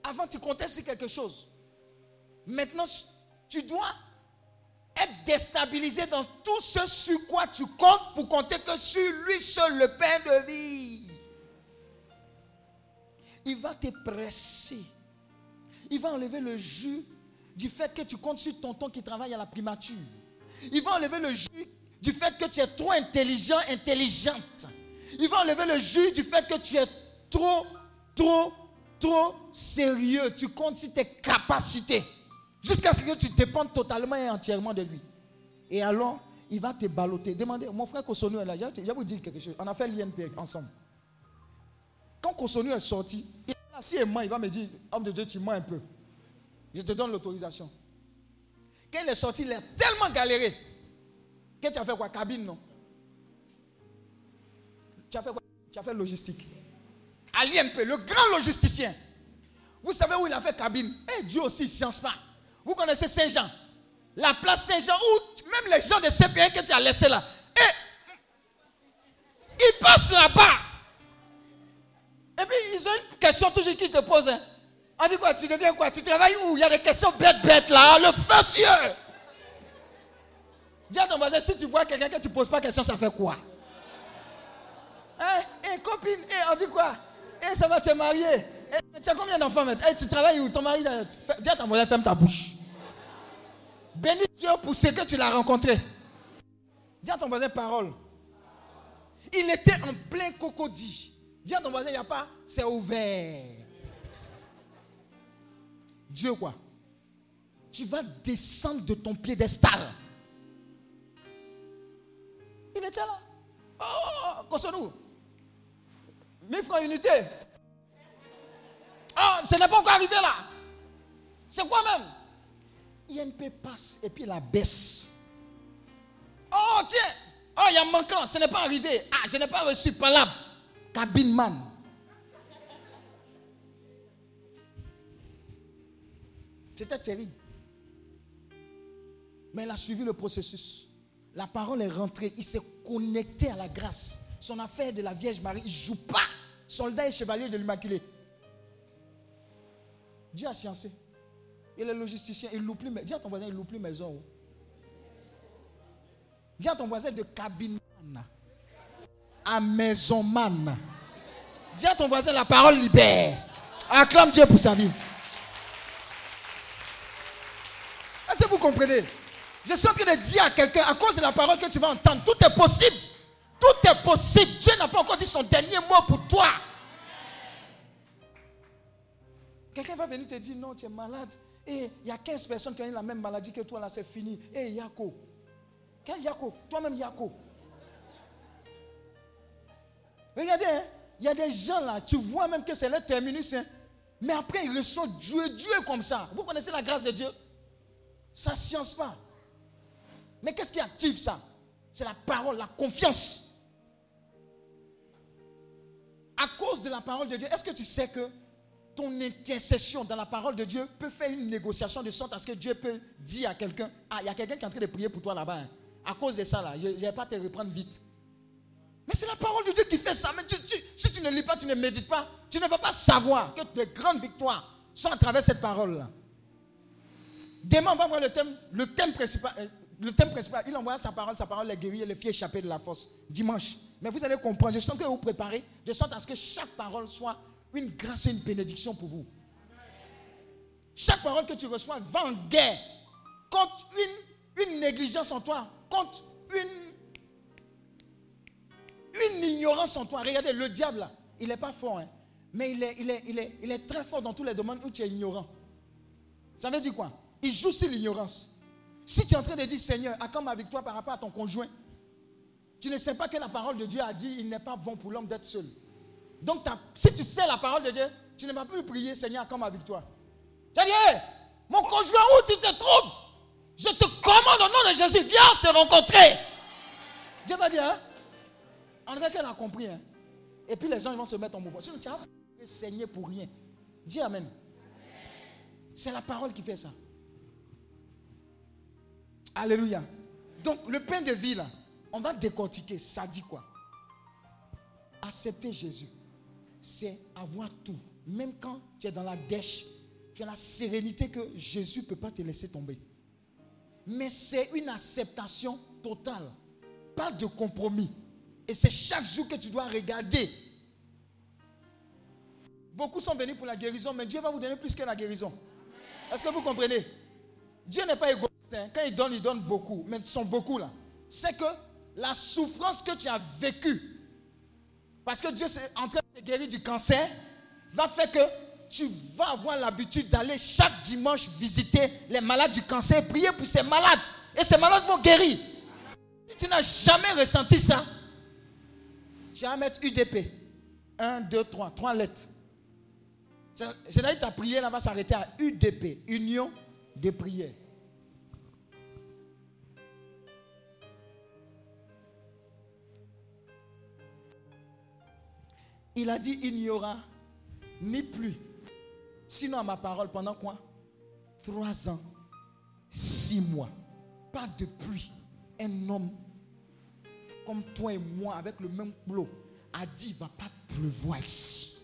Avant, tu comptais sur quelque chose. Maintenant, tu dois être déstabilisé dans tout ce sur quoi tu comptes pour compter que sur lui seul le pain de vie. Il va te presser. Il va enlever le jus du fait que tu comptes sur tonton qui travaille à la primature. Il va enlever le jus du fait que tu es trop intelligent, intelligente. Il va enlever le jus du fait que tu es trop, trop, trop sérieux. Tu comptes sur tes capacités. Jusqu'à ce que tu dépendes totalement et entièrement de lui. Et alors, il va te balloter. Demandez, mon frère Kosonou est là. Je vais vous dire quelque chose. On a fait l'INP ensemble. Quand Kosonou est sorti, il assis et moi, il va me dire, homme de Dieu, tu mens un peu. Je te donne l'autorisation. Quand il est sorti, il a tellement galéré. Que tu as fait quoi? Cabine, non? Tu as fait quoi? Tu as fait logistique. À l'INP, le grand logisticien. Vous savez où il a fait cabine? Eh, Dieu aussi, science pas. Vous connaissez Saint-Jean? La place Saint-Jean où même les gens de CPN que tu as laissés là. Et ils passent là-bas. Et puis ils ont une question toujours qui te posent. Hein. On dit quoi Tu deviens quoi? Tu travailles où? Il y a des questions bêtes, bêtes là. Le feu cieux. Dis à ton voisin, si tu vois quelqu'un que tu ne poses pas question, ça fait quoi? Hein? Eh, copine, eh, on dit quoi? Eh, ça va te marier. Eh, tu as combien d'enfants maintenant Eh, tu travailles où? Ton mari, dis à ton voisin, ferme ta bouche. Bénis Dieu pour ce que tu l'as rencontré. Dis à ton voisin parole. Il était en plein cocody. Dis à ton voisin, il n'y a pas, c'est ouvert. Dieu quoi? Tu vas descendre de ton piédestal. Il était là. Oh, Kosonou. Mes frères, unité. Oh, ce n'est pas encore arrivé là. C'est quoi même? INP passe et puis la baisse. Oh, tiens. Oh, il y a manquant. Ce n'est pas arrivé. Ah, je n'ai pas reçu palabre. Cabine man. C'était terrible. Mais il a suivi le processus. La parole est rentrée. Il s'est connecté à la grâce. Son affaire de la Vierge Marie, il ne joue pas. Soldat et chevalier de l'Immaculée. Dieu a sciencé. Il est logisticien. Il loue plus. Dis à ton voisin, il loue plus maison. Dis à ton voisin de cabine à maison man. Dis à ton voisin, la parole libère. Acclame Dieu pour sa vie. Est-ce que vous comprenez? Je suis en train de dire à quelqu'un, à cause de la parole que tu vas entendre, tout est possible. Tout est possible. Dieu n'a pas encore dit son dernier mot pour toi. Quelqu'un va venir te dire, non, tu es malade. Et il y a 15 personnes qui ont la même maladie que toi, là, c'est fini. Et Yako. Quel Yako? Toi-même Yako. Regardez, hein, il y a des gens là, tu vois même que c'est leur terminus. Hein, mais après, ils reçoivent Dieu, Dieu comme ça. Vous connaissez la grâce de Dieu? Ça ne science pas. Mais qu'est-ce qui active ça? C'est la parole, la confiance. À cause de la parole de Dieu, est-ce que tu sais que ton intercession dans la parole de Dieu peut faire une négociation de sorte à ce que Dieu peut dire à quelqu'un, ah, il y a quelqu'un qui est en train de prier pour toi là-bas. Hein. À cause de ça, là, je ne vais pas te reprendre vite. Mais c'est la parole de Dieu qui fait ça. Mais si tu ne lis pas, tu ne médites pas, tu ne vas pas savoir que de grandes victoires sont à travers cette parole-là. Demain, on va voir le thème, principal. Euh, le thème principal, il envoie sa parole, sa parole, les guerriers, les filles échappées de la force. Dimanche. Mais vous allez comprendre, je sens que vous préparez, de sorte à ce que chaque parole soit une grâce et une bénédiction pour vous. Chaque parole que tu reçois va en guerre contre une, une négligence en toi, contre une une ignorance en toi. Regardez, le diable, il n'est pas fort, hein, mais il est, il, est, très fort dans tous les domaines où tu es ignorant. Ça veut dire quoi? Il joue sur l'ignorance. Si tu es en train de dire, Seigneur, accorde ma victoire par rapport à ton conjoint, tu ne sais pas que la parole de Dieu a dit, il n'est pas bon pour l'homme d'être seul. Donc, si tu sais la parole de Dieu, tu ne vas plus prier, Seigneur, accorde ma victoire. Tu as dit, mon conjoint, où tu te trouves? Je te commande au nom de Jésus, viens se rencontrer. Dieu va dire, hein? En vrai qu'elle a compris. Hein? Et puis les gens vont se mettre en mouvement. Sinon, tu vas saigner pour rien. Dis Amen. C'est la parole qui fait ça. Alléluia. Donc, le pain de vie, là, on va décortiquer. Ça dit quoi? Accepter Jésus, c'est avoir tout. Même quand tu es dans la dèche, tu as la sérénité que Jésus ne peut pas te laisser tomber. Mais c'est une acceptation totale. Pas de compromis. Et c'est chaque jour que tu dois regarder. Beaucoup sont venus pour la guérison, mais Dieu va vous donner plus que la guérison. Est-ce que vous comprenez? Dieu n'est pas égoïste. Hein. Quand il donne, il donne beaucoup. Mais sont beaucoup là. C'est que la souffrance que tu as vécue, parce que Dieu est en train de te guérir du cancer, va faire que tu vas avoir l'habitude d'aller chaque dimanche visiter les malades du cancer, prier pour ces malades. Et ces malades vont guérir. Tu n'as jamais ressenti ça, tu vas mettre UDP. 1, 2, 3. Trois lettres. C'est-à-dire que ta prière va s'arrêter à UDP. Union de prière. Il a dit, il n'y aura ni plus. Sinon, à ma parole, pendant quoi? Trois ans, six mois. Pas de pluie. Un homme comme toi et moi, avec le même boulot, a dit, il ne va pas pleuvoir ici.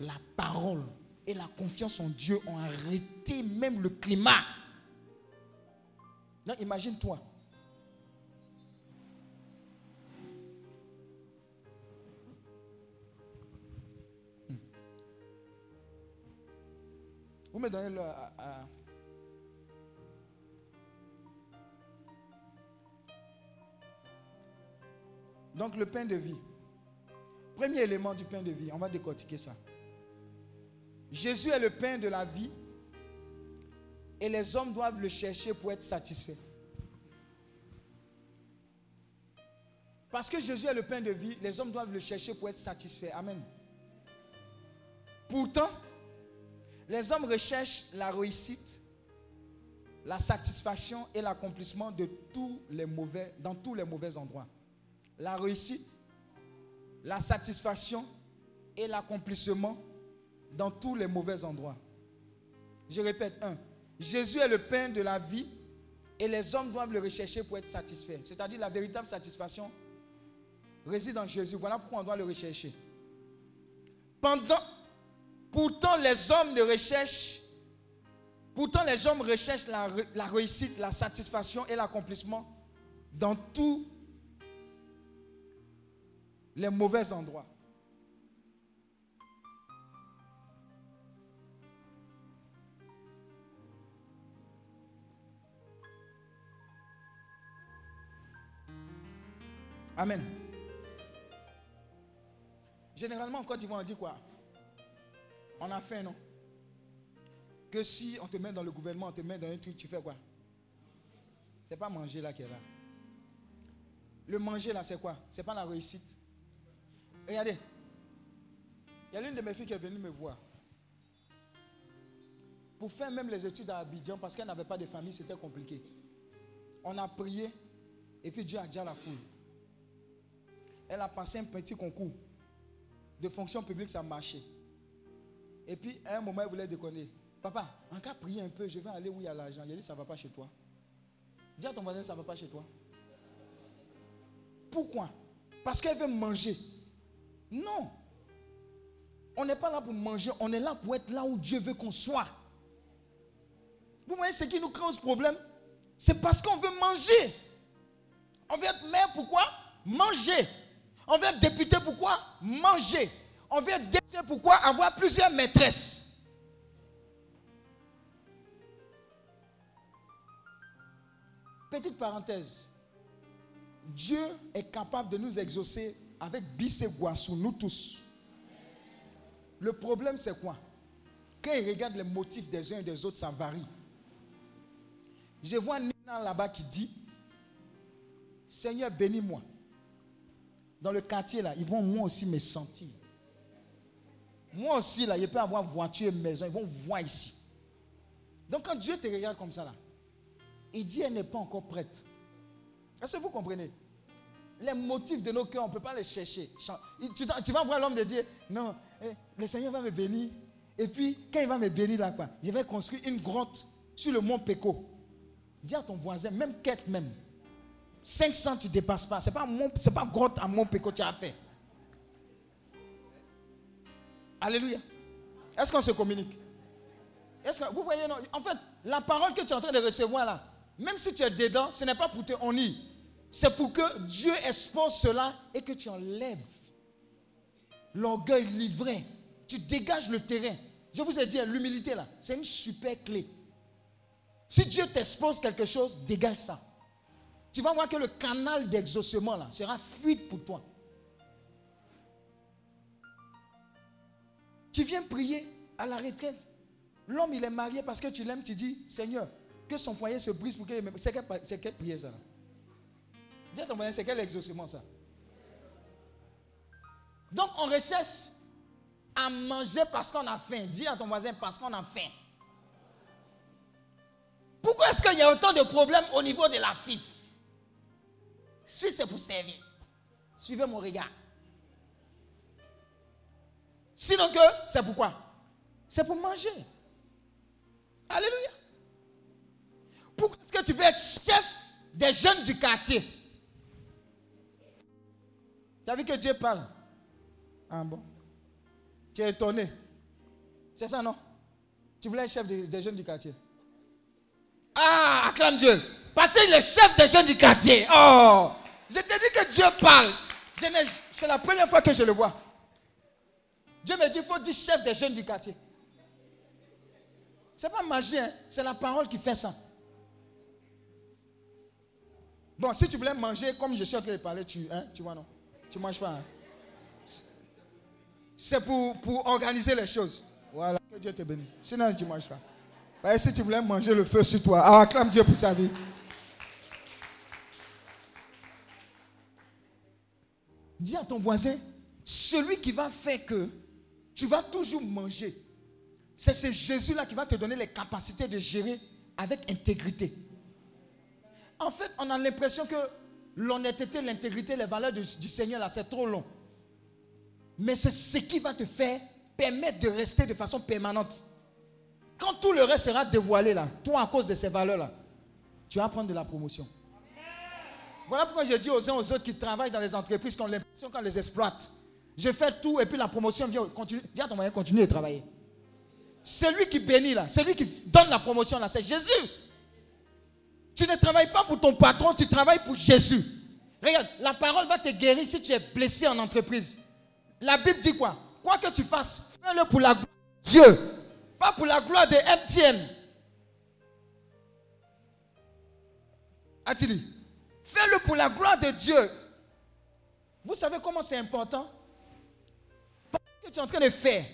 La parole et la confiance en Dieu ont arrêté même le climat. Non, imagine-toi, Vous me donnez le. Donc le pain de vie. Premier élément du pain de vie, on va décortiquer ça. Jésus est le pain de la vie et les hommes doivent le chercher pour être satisfaits. Parce que Jésus est le pain de vie, les hommes doivent le chercher pour être satisfaits. Amen. Pourtant, les hommes recherchent la réussite, la satisfaction et l'accomplissement dans tous les mauvais endroits. La réussite, la satisfaction et l'accomplissement dans tous les mauvais endroits. Je répète, un, Jésus est le pain de la vie et les hommes doivent le rechercher pour être satisfaits. C'est-à-dire la véritable satisfaction réside en Jésus. Voilà pourquoi on doit le rechercher. Pendant, Pourtant, les hommes ne recherchent, pourtant les hommes recherchent la, réussite, la satisfaction et l'accomplissement dans tous les mauvais endroits. Amen. Généralement, quand ils vont dire quoi? On a faim, non? Que si on te met dans le gouvernement, on te met dans un truc, tu fais quoi? C'est pas manger là qui est là. Le manger là, c'est quoi? C'est pas la réussite. Regardez. Il y a l'une de mes filles qui est venue me voir. Pour faire même les études à Abidjan, parce qu'elle n'avait pas de famille, c'était compliqué. On a prié, et puis Dieu a déjà la foule. Elle a passé un petit concours de fonction publique, ça marchait. Et puis, à un moment, il voulait déconner. Papa, en cas prier un peu, je vais aller où il y a l'argent. Il a dit, ça ne va pas chez toi. Dis à ton voisin, ça ne va pas chez toi. Pourquoi? Parce qu'elle veut manger. Non. On n'est pas là pour manger, on est là pour être là où Dieu veut qu'on soit. Vous voyez ce qui nous ce problème? C'est parce qu'on veut manger. On veut être maire, pourquoi? Manger. On veut être député, pourquoi? Manger. On vient décider pourquoi? Avoir plusieurs maîtresses. Petite parenthèse. Dieu est capable de nous exaucer avec Bissé Guassou, nous tous. Le problème, c'est quoi? Quand ils regardent les motifs des uns et des autres, ça varie. Je vois Nina là-bas qui dit Seigneur, bénis-moi. Dans le quartier, là, ils vont moi aussi me sentir. Moi aussi, là, je peux avoir voiture et maison. Ils vont voir ici. Donc, quand Dieu te regarde comme ça, là, il dit elle n'est pas encore prête. Est-ce que vous comprenez? Les motifs de nos cœurs, on ne peut pas les chercher. Tu, vas voir l'homme de Dieu. Non, eh, le Seigneur va me bénir. Et puis, quand il va me bénir là, quoi, je vais construire une grotte sur le mont Péco. Dis à ton voisin, même quête même. 500, tu ne dépasses pas. Ce n'est pas, pas grotte à mont Péco que tu as fait. Alléluia. Est-ce qu'on se communique? Est-ce que, Vous voyez, non? En fait, la parole que tu es en train de recevoir là, même si tu es dedans, ce n'est pas pour te honner. C'est pour que Dieu expose cela et que tu enlèves l'orgueil livré. Tu dégages le terrain. Je vous ai dit, l'humilité là, c'est une super clé. Si Dieu t'expose quelque chose, dégage ça. Tu vas voir que le canal d'exaucement là sera fluide pour toi. Tu viens prier à la retraite. L'homme, il est marié parce que tu l'aimes, tu dis, Seigneur, que son foyer se brise pour qu'il C'est quelle, prière ça Dis à ton voisin, c'est quel exaucement ça? Donc on recherche à manger parce qu'on a faim. Dis à ton voisin parce qu'on a faim. Pourquoi est-ce qu'il y a autant de problèmes au niveau de la FIF? Si c'est pour servir, suivez mon regard. Sinon que, c'est pourquoi? C'est pour manger. Alléluia. Pourquoi est-ce que tu veux être chef des jeunes du quartier? Tu as vu que Dieu parle? Ah bon Tu es étonné. C'est ça, non? Tu voulais être chef des, jeunes du quartier Ah, acclame Dieu. Parce qu'il est chef des jeunes du quartier. Oh Je te dis que Dieu parle. C'est la première fois que je le vois. Dieu me dit, il faut dire chef des jeunes du quartier. Ce n'est pas magie, hein. c'est la parole qui fait ça. Bon, si tu voulais manger comme je suis en train de parler, tu, hein, tu vois, non? Tu ne manges pas. Hein? C'est pour, pour organiser les choses. Voilà, que Dieu te bénisse. Sinon, tu ne manges pas. si tu voulais manger le feu sur toi, ah, acclame Dieu pour sa vie. Dis à ton voisin, celui qui va faire que tu vas toujours manger. C'est ce Jésus-là qui va te donner les capacités de gérer avec intégrité. En fait, on a l'impression que l'honnêteté, l'intégrité, les valeurs du, Seigneur, là, c'est trop long. Mais c'est ce qui va te faire permettre de rester de façon permanente. Quand tout le reste sera dévoilé, là, toi, à cause de ces valeurs-là, tu vas prendre de la promotion. Voilà pourquoi je dis aux uns aux autres qui travaillent dans les entreprises qu'on l'impression qu'on les exploite. Je fais tout et puis la promotion vient. Continue, dis à ton moyen, continue de travailler. Celui qui bénit là, celui qui donne la promotion là, c'est Jésus. Tu ne travailles pas pour ton patron, tu travailles pour Jésus. Regarde, la parole va te guérir si tu es blessé en entreprise. La Bible dit quoi? Quoi que tu fasses, fais-le pour la gloire de Dieu, pas pour la gloire de MTN. A-t-il dit? Fais-le pour la gloire de Dieu. Vous savez comment c'est important? Que tu es en train de faire,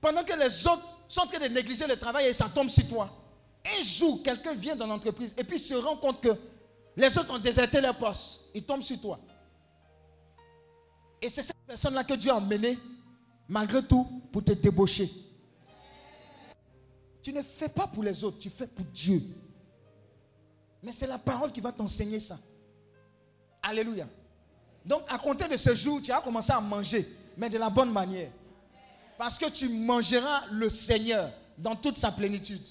pendant que les autres sont en train de négliger le travail et ça tombe sur toi, un jour, quelqu'un vient dans l'entreprise et puis se rend compte que les autres ont déserté leur poste. Il tombe sur toi. Et c'est cette personne-là que Dieu a emmené, malgré tout, pour te débaucher. Tu ne fais pas pour les autres, tu fais pour Dieu. Mais c'est la parole qui va t'enseigner ça. Alléluia. Donc, à compter de ce jour, tu as commencé à manger mais de la bonne manière. Parce que tu mangeras le Seigneur dans toute sa plénitude.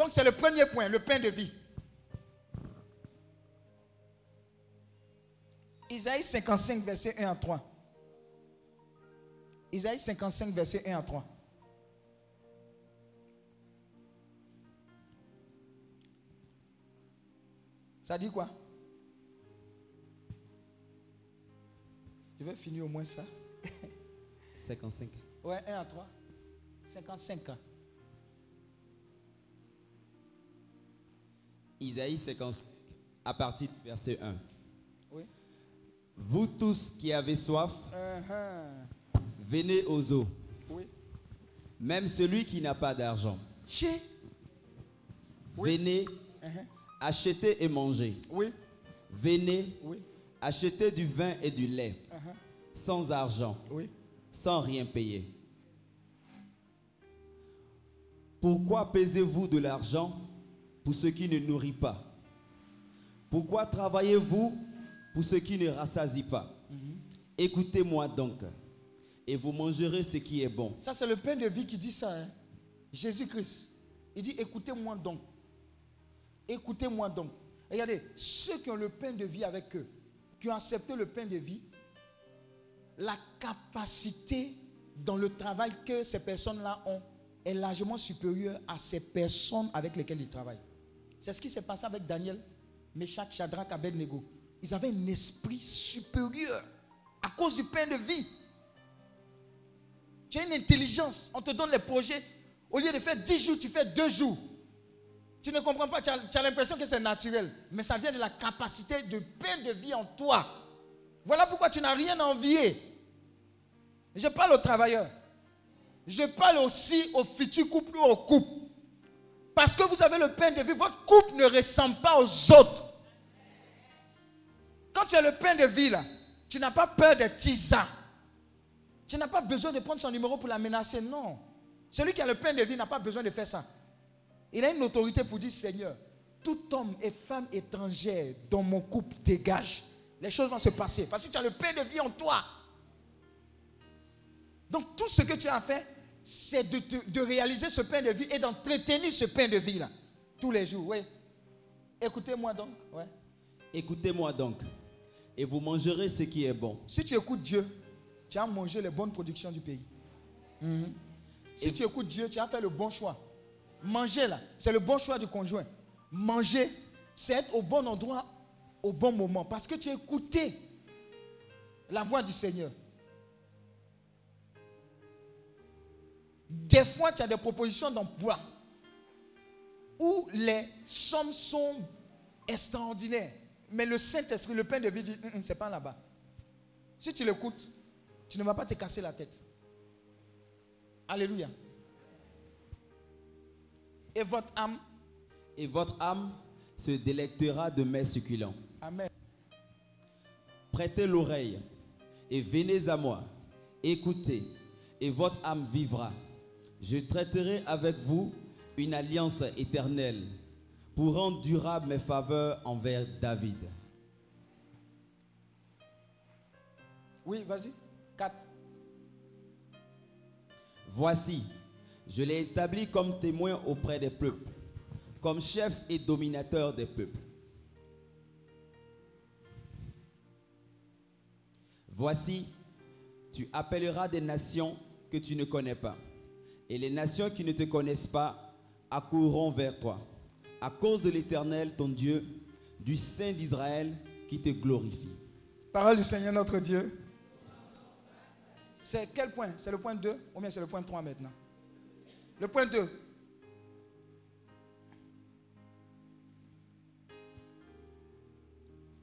Donc c'est le premier point, le pain de vie. Isaïe 55, verset 1 à 3. Isaïe 55, verset 1 à 3. Ça dit quoi? Je vais finir au moins ça. 55. Ouais, 1 à 3. 55 ans. Isaïe 55, à partir du verset 1. Oui. Vous tous qui avez soif, Uh-huh. venez aux eaux. Oui. Même celui qui n'a pas d'argent. Oui. venez, Uh-huh. achetez et mangez. Oui. Venez, Oui. achetez du vin et du lait, Uh-huh. sans argent, Oui. sans rien payer. Pourquoi pesez-vous de l'argent? Pour ce qui ne nourrit pas Pourquoi travaillez-vous pour ce qui ne rassasie pas? Écoutez-moi donc, et vous mangerez ce qui est bon. Ça, c'est le pain de vie qui dit ça. hein. Jésus-Christ. Il dit écoutez-moi donc. Écoutez-moi donc. Regardez, ceux qui ont le pain de vie avec eux, qui ont accepté le pain de vie, la capacité dans le travail que ces personnes-là ont est largement supérieure à ces personnes avec lesquelles ils travaillent. C'est ce qui s'est passé avec Daniel, Meshach, Shadrach, Abednego. Ils avaient un esprit supérieur à cause du pain de vie. Tu as une intelligence. On te donne les projets. Au lieu de faire 10 jours, tu fais 2 jours. Tu ne comprends pas. Tu as, l'impression que c'est naturel. Mais ça vient de la capacité de pain de vie en toi. Voilà pourquoi tu n'as rien à envier. Je parle aux travailleurs. Je parle aussi aux futurs couples ou aux couples. Parce que vous avez le pain de vie, votre couple ne ressemble pas aux autres. Quand tu as le pain de vie, là, tu n'as pas peur des tisans. Tu n'as pas besoin de prendre son numéro pour la menacer. Non. Celui qui a le pain de vie n'a pas besoin de faire ça. Il a une autorité pour dire Seigneur, tout homme et femme étrangère dans mon couple dégage. Les choses vont se passer parce que tu as le pain de vie en toi. Donc tout ce que tu as fait, c'est de, réaliser ce pain de vie et d'entretenir ce pain de vie-là. Tous les jours, oui. Écoutez-moi donc. Ouais. Écoutez-moi donc, et vous mangerez ce qui est bon. Si tu écoutes Dieu, tu as mangé les bonnes productions du pays. Mhm. Si Et- tu écoutes Dieu, tu as fait le bon choix. Manger là, c'est le bon choix du conjoint. Manger, c'est être au bon endroit au bon moment. Parce que tu as écouté la voix du Seigneur. Des fois, tu as des propositions d'emploi où les sommes sont extraordinaires. Mais le Saint-Esprit, le Père de vie dit, Hum, hum, c'est pas là-bas. Si tu l'écoutes, tu ne vas pas te casser la tête. Alléluia. Et votre âme, Et votre âme se délectera de mets succulents. Amen. Prêtez l'oreille et venez à moi. Écoutez, et votre âme vivra. Je traiterai avec vous une alliance éternelle pour rendre durable mes faveurs envers David. Oui, vas-y. 4. Voici, je l'ai établi comme témoin auprès des peuples, comme chef et dominateur des peuples. Voici, tu appelleras des nations que tu ne connais pas, et les nations qui ne te connaissent pas accourront vers toi, à cause de l'Éternel, ton Dieu, du Saint d'Israël, qui te glorifie. Parole du Seigneur notre Dieu. C'est quel point? C'est le point 2 ou bien c'est le point 3 maintenant? Le point 2.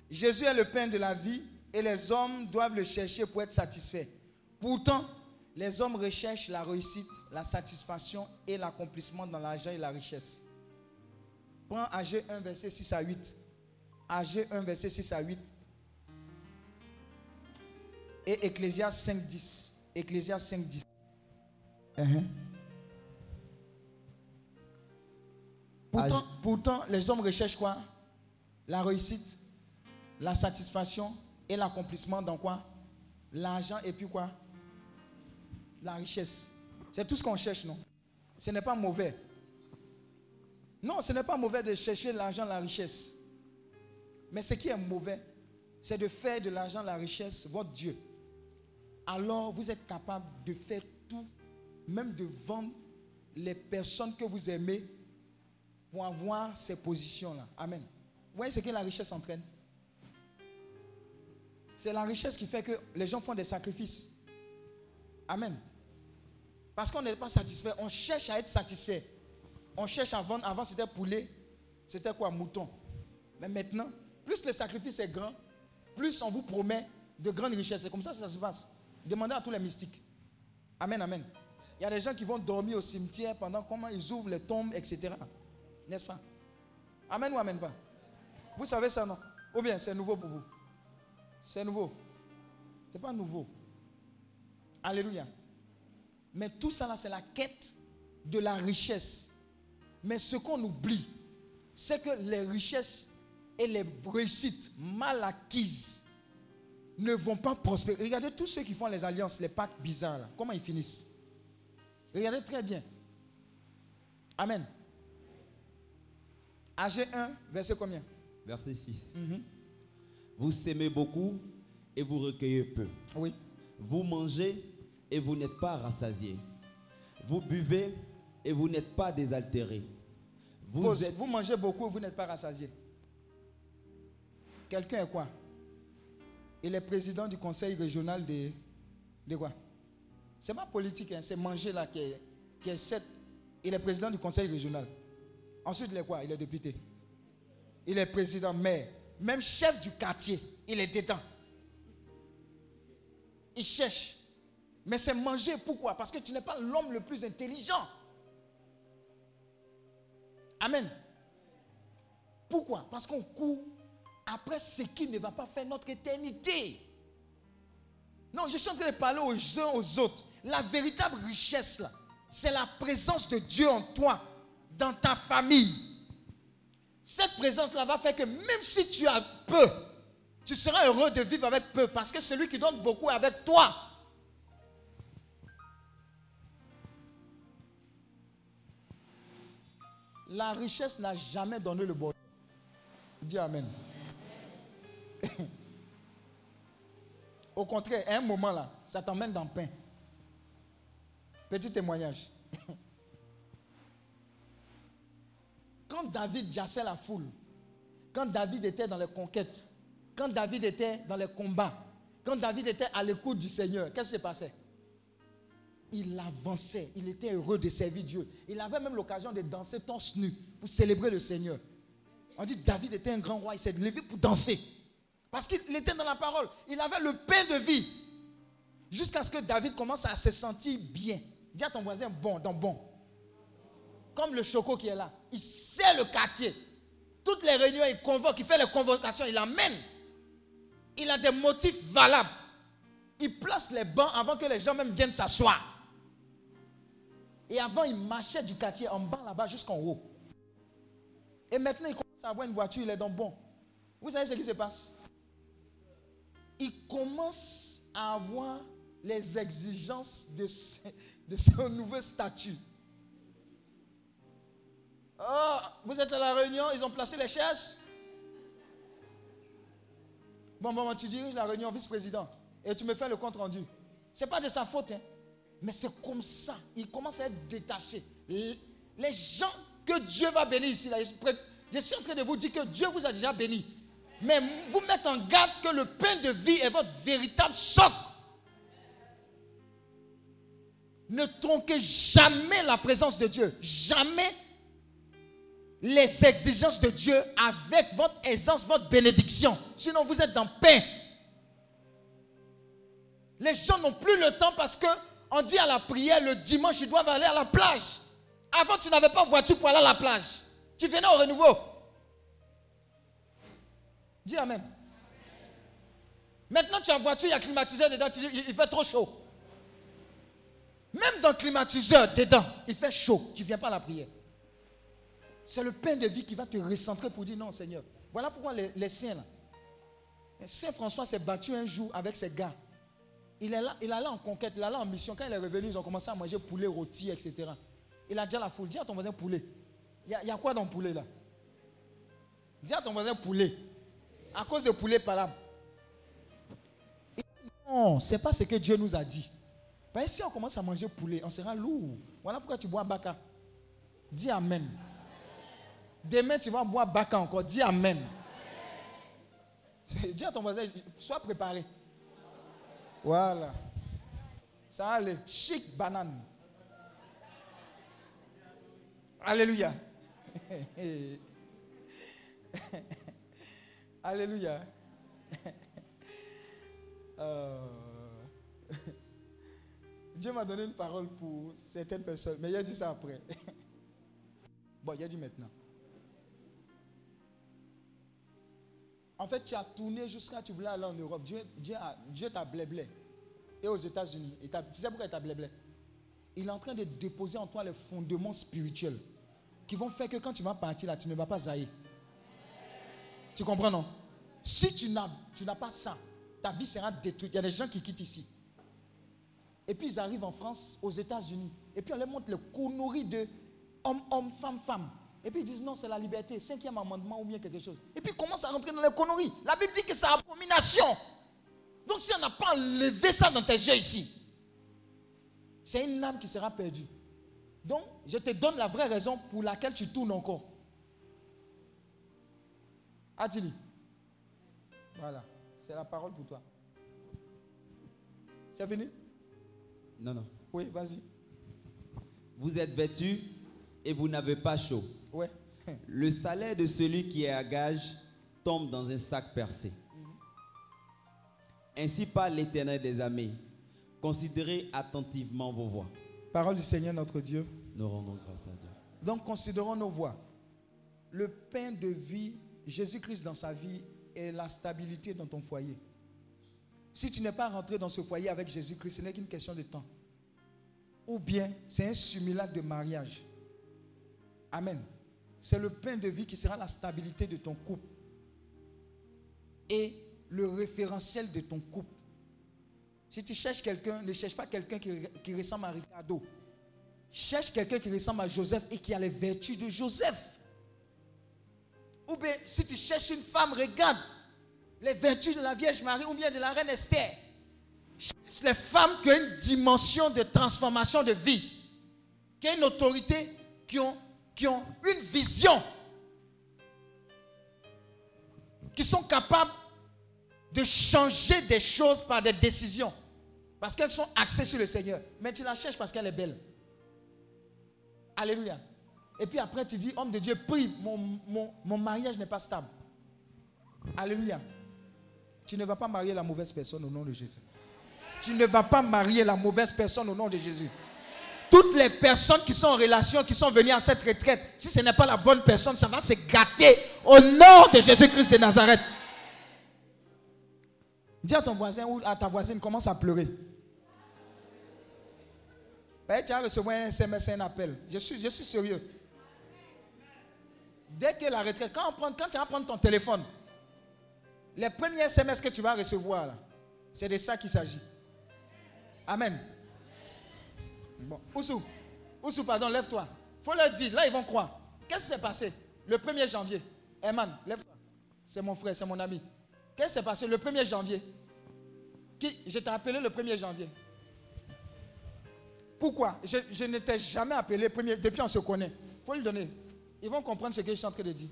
Jésus est le pain de la vie et les hommes doivent le chercher pour être satisfaits. Pourtant, les hommes recherchent la réussite, la satisfaction et l'accomplissement dans l'argent et la richesse. Prends AG 1, verset 6 à 8. AG 1, verset 6 à 8 et Ecclésias 5, 10. Ecclésias 5, 10. Uh-huh. Pourtant, pourtant, les hommes recherchent quoi? La réussite, la satisfaction et l'accomplissement dans quoi? L'argent et puis quoi? La richesse. C'est tout ce qu'on cherche, non? Ce n'est pas mauvais. Non, ce n'est pas mauvais de chercher l'argent, la richesse. Mais ce qui est mauvais, c'est de faire de l'argent, la richesse, votre Dieu. Alors vous êtes capable de faire tout, même de vendre les personnes que vous aimez pour avoir ces positions-là. Amen. Vous voyez ce que la richesse entraîne? C'est la richesse qui fait que les gens font des sacrifices. Amen. Parce qu'on n'est pas satisfait, on cherche à être satisfait. On cherche à vendre. Avant, c'était poulet. C'était quoi Mouton. Mais maintenant, plus le sacrifice est grand, plus on vous promet de grandes richesses. C'est comme ça que ça se passe. Demandez à tous les mystiques. Amen, amen. Il y a des gens qui vont dormir au cimetière pendant comment ils ouvrent les tombes, etc. N'est-ce pas? Amen ou amen pas? Vous savez ça, non? Ou bien c'est nouveau pour vous? C'est nouveau. C'est pas nouveau. Alléluia. Mais tout ça là, c'est la quête de la richesse. Mais ce qu'on oublie, c'est que les richesses et les réussites mal acquises ne vont pas prospérer. Regardez tous ceux qui font les alliances, les pactes bizarres, là, comment ils finissent? Regardez très bien. Amen. AG 1, verset combien? Verset 6. Mhm. Vous s'aimez beaucoup et vous recueillez peu. Oui. Vous mangez et vous n'êtes pas rassasié. Vous buvez et vous n'êtes pas désaltéré. Vous Pause. êtes Vous mangez beaucoup, vous n'êtes pas rassasié. Quelqu'un est quoi? Il est président du conseil régional de, de quoi? C'est pas politique, hein, c'est manger là qui est, qui est sept. Il est président du conseil régional. Ensuite, il est quoi? Il est député. Il est président, maire. Même chef du quartier, il est dedans. Il cherche. Mais c'est manger, pourquoi? Parce que tu n'es pas l'homme le plus intelligent. Amen. Pourquoi? Parce qu'on court après ce qui ne va pas faire notre éternité. Non, je suis en train de parler aux uns aux autres. La véritable richesse, là, c'est la présence de Dieu en toi, dans ta famille. Cette présence-là va faire que même si tu as peu, tu seras heureux de vivre avec peu, parce que celui qui donne beaucoup est avec toi. La richesse n'a jamais donné le bonheur. Dis Amen. Au contraire, à un moment là, ça t'emmène dans le pain. Petit témoignage. Quand David jassait la foule, quand David était dans les conquêtes, quand David était dans les combats, quand David était à l'écoute du Seigneur, qu'est-ce qui s'est passé Il avançait, il était heureux de servir Dieu. Il avait même l'occasion de danser torse nu pour célébrer le Seigneur. On dit David était un grand roi, il s'est levé pour danser. Parce qu'il était dans la parole. Il avait le pain de vie. Jusqu'à ce que David commence à se sentir bien. Dis à ton voisin bon, dans bon. Comme le choco qui est là. Il sait le quartier. Toutes les réunions, il convoque, il fait les convocations, il amène. Il a des motifs valables. Il place les bancs avant que les gens même viennent s'asseoir. Et avant, il marchait du quartier en bas là-bas jusqu'en haut. Et maintenant, il commence à avoir une voiture, il est dans bon. Vous savez ce qui se passe? Il commence à avoir les exigences de, ce- de son nouveau statut. Oh, vous êtes à la réunion, ils ont placé les chaises? Bon, bon, tu diriges la réunion vice-président et tu me fais le compte rendu. Ce n'est pas de sa faute, hein. mais c'est comme ça. Il commence à être détaché. Les gens que Dieu va bénir ici, là, je suis en train de vous dire que Dieu vous a déjà béni. Mais vous mettez en garde que le pain de vie est votre véritable choc. Ne tronquez jamais la présence de Dieu. Jamais les exigences de Dieu avec votre aisance, votre bénédiction. Sinon, vous êtes dans pain. Les gens n'ont plus le temps parce que on dit à la prière le dimanche, ils doivent aller à la plage. Avant, tu n'avais pas voiture pour aller à la plage. Tu venais au renouveau. Dis Amen. Maintenant, tu as voiture, il y a climatiseur dedans, tu dis, il fait trop chaud. Même dans le climatiseur dedans, il fait chaud. Tu ne viens pas à la prière. C'est le pain de vie qui va te recentrer pour dire non, Seigneur. Voilà pourquoi les, les saints, là. Saint François s'est battu un jour avec ses gars. Il, est là, il allait en conquête, il allait en mission. Quand il est revenu, ils ont commencé à manger poulet rôti, etc. Il a dit à la foule, dis à ton voisin poulet. Il y, a- quoi dans le poulet là? Dis à ton voisin poulet. À cause de poulet. Il dit, Non, c'est pas ce que Dieu nous a dit. Parce que si on commence à manger poulet, on sera lourd. Voilà pourquoi tu bois baka. Dis Amen. Demain, tu vas boire baka encore. Dis Amen. Dis à ton voisin, sois préparé. Voilà. Ça aller. Chic banane. Alléluia. Alléluia. Euh, Dieu m'a donné une parole pour certaines personnes, mais il a dit ça après. bon, il a dit maintenant. En fait, tu as tourné jusqu'à tu voulais aller en Europe. Dieu, Dieu, Dieu t'a blé Et aux États-Unis. tu sais pourquoi il t'a blé Il est en train de déposer en toi les fondements spirituels qui vont faire que quand tu vas partir là, tu ne vas pas zailler. Tu comprends, non? Si tu n'as pas ça, ta vie sera détruite. Il y a des gens qui quittent ici. Et puis ils arrivent en France, aux États-Unis. Et puis on leur montre le conneries de homme, homme, femme, femme. Et puis ils disent non, c'est la liberté, cinquième amendement ou bien quelque chose. Et puis ils commencent à rentrer dans les conneries. La Bible dit que c'est abomination. Donc si on n'a pas enlevé ça dans tes yeux ici, c'est une âme qui sera perdue. Donc je te donne la vraie raison pour laquelle tu tournes encore. Adili. Voilà, c'est la parole pour toi. C'est fini? Non, non. Oui, vas-y. Vous êtes vêtus et vous n'avez pas chaud. Ouais. Le salaire de celui qui est à gage tombe dans un sac percé. Ainsi parle l'Éternel des armées. Considérez attentivement vos voix. Parole du Seigneur notre Dieu. Nous rendons grâce à Dieu. Donc considérons nos voix. Le pain de vie, Jésus-Christ dans sa vie est la stabilité dans ton foyer. Si tu n'es pas rentré dans ce foyer avec Jésus-Christ, ce n'est qu'une question de temps. Ou bien c'est un simulacre de mariage. Amen. C'est le pain de vie qui sera la stabilité de ton couple. Et le référentiel de ton couple. Si tu cherches quelqu'un, ne cherche pas quelqu'un qui, ressemble à Ricardo. Cherche quelqu'un qui ressemble à Joseph et qui a les vertus de Joseph. Ou bien, si tu cherches une femme, regarde les vertus de la Vierge Marie ou bien de la reine Esther. Cherche les femmes qui ont une dimension de transformation de vie, qui ont une autorité, qui ont qui ont une vision, qui sont capables de changer des choses par des décisions. Parce qu'elles sont axées sur le Seigneur. Mais tu la cherches parce qu'elle est belle. Alléluia. Et puis après, tu dis, homme de Dieu, prie, mon, mon mariage n'est pas stable. Alléluia. Tu ne vas pas marier la mauvaise personne au nom de Jésus. Tu ne vas pas marier la mauvaise personne au nom de Jésus toutes les personnes qui sont en relation, qui sont venues à cette retraite, si ce n'est pas la bonne personne, ça va se gâter au nom de Jésus-Christ de Nazareth. Dis à ton voisin ou à ta voisine, commence à pleurer. Ben, tu as recevoir un SMS, un appel. Je suis, je suis sérieux. Dès que la retraite, quand, on quand tu vas prendre ton téléphone, les premiers SMS que tu vas recevoir, c'est de ça qu'il s'agit. Amen. Bon. Oussou, Oussou, pardon, lève-toi. faut leur dire, là ils vont croire. Qu'est-ce qui s'est passé le 1er janvier? Herman, lève-toi. C'est mon frère, c'est mon ami. Qu'est-ce qui s'est passé le 1er janvier? Qui Je t'ai appelé le 1er janvier. Pourquoi? Je, je ne t'ai jamais appelé premier, depuis on se connaît. Il faut lui donner. Ils vont comprendre ce que je suis en train de dire.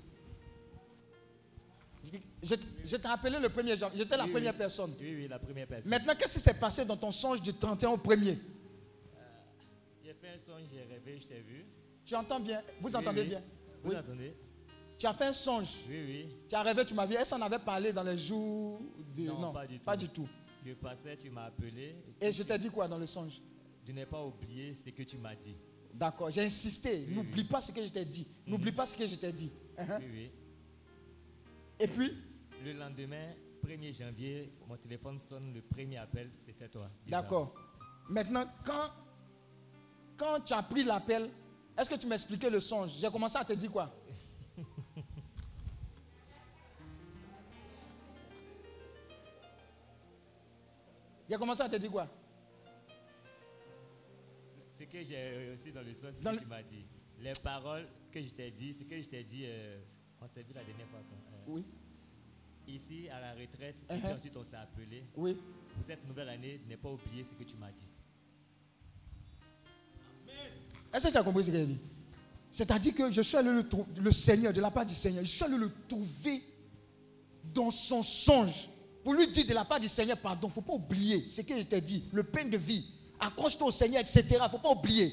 Je, t'ai appelé le 1er janvier. J'étais la première personne. Oui, oui, la première personne. Maintenant, qu'est-ce qui s'est passé dans ton songe du 31 au 1er fait un songe, j'ai rêvé, je t'ai vu. Tu entends bien? Vous entendez bien? Vous entendez? Tu as fait un songe Oui, oui. Tu as rêvé, tu m'as vu. Est-ce qu'on avait parlé dans les jours de... Non, pas, du tout. pas du tout. Je passais, tu m'as appelé. Et, je t'ai dit quoi dans le songe? Je n'ai pas oublié ce que tu m'as dit. D'accord, j'ai insisté. N'oublie pas ce que je t'ai dit. Mhm. N'oublie pas ce que je t'ai dit. Uh-huh. Oui, oui. Et puis? Le lendemain, 1er janvier, mon téléphone sonne, le premier appel, c'était toi. D'accord. Maintenant, quand quand tu as pris l'appel, est-ce que tu m'expliquais le songe? J'ai commencé à te dire quoi? J'ai commencé à te dire quoi? Ce que j'ai aussi dans le songe, c'est ce que tu m'as dit. Les paroles que je t'ai dit, ce que je t'ai dit, euh, on s'est vu la dernière fois. Euh, oui. Ici, à la retraite, et uh-huh. ensuite on s'est appelé. Oui. Pour cette nouvelle année, n'ai pas oublié ce que tu m'as dit. Est-ce que tu as compris ce qu'il a dit? C'est-à-dire que je suis allé le, le Seigneur, de la part du Seigneur, je suis allé le trouver dans son songe pour lui dire de la part du Seigneur, pardon, il ne faut pas oublier ce que je t'ai dit, le pain de vie, accroche-toi au Seigneur, etc. Il ne faut pas oublier.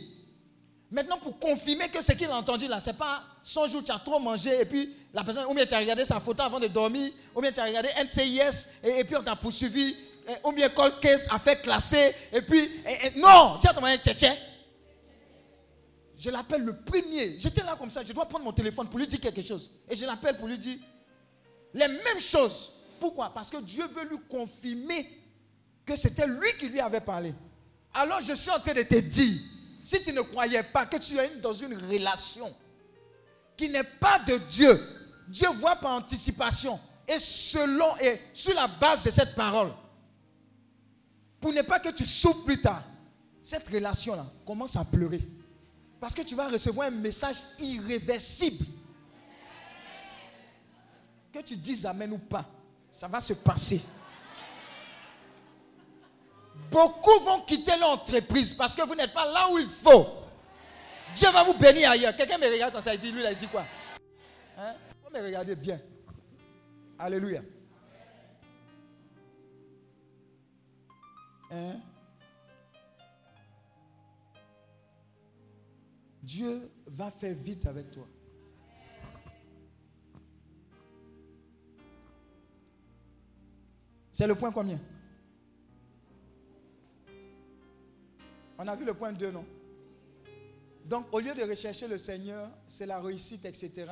Maintenant, pour confirmer que ce qu'il a entendu là, ce n'est pas son jour, tu as trop mangé, et puis la personne, ou bien tu as regardé sa photo avant de dormir, ou bien tu as regardé NCIS, et, et puis on t'a poursuivi, au mieux call case, affaire classée, et puis, non, tiens, ton moyen, tchétché. Je l'appelle le premier. J'étais là comme ça, je dois prendre mon téléphone pour lui dire quelque chose. Et je l'appelle pour lui dire les mêmes choses. Pourquoi? Parce que Dieu veut lui confirmer que c'était lui qui lui avait parlé. Alors je suis en train de te dire, si tu ne croyais pas que tu es dans une relation qui n'est pas de Dieu, Dieu voit par anticipation et selon et sur la base de cette parole, pour ne pas que tu souffres plus tard, cette relation-là commence à pleurer. Parce que tu vas recevoir un message irréversible. Que tu dises Amen ou pas, ça va se passer. Beaucoup vont quitter l'entreprise parce que vous n'êtes pas là où il faut. Dieu va vous bénir ailleurs. Quelqu'un me regarde comme ça, il dit, lui, il a dit quoi? Hein? Vous me regardez bien. Alléluia. Hein? Dieu va faire vite avec toi. C'est le point combien? On a vu le point 2, non? Donc, au lieu de rechercher le Seigneur, c'est la réussite, etc.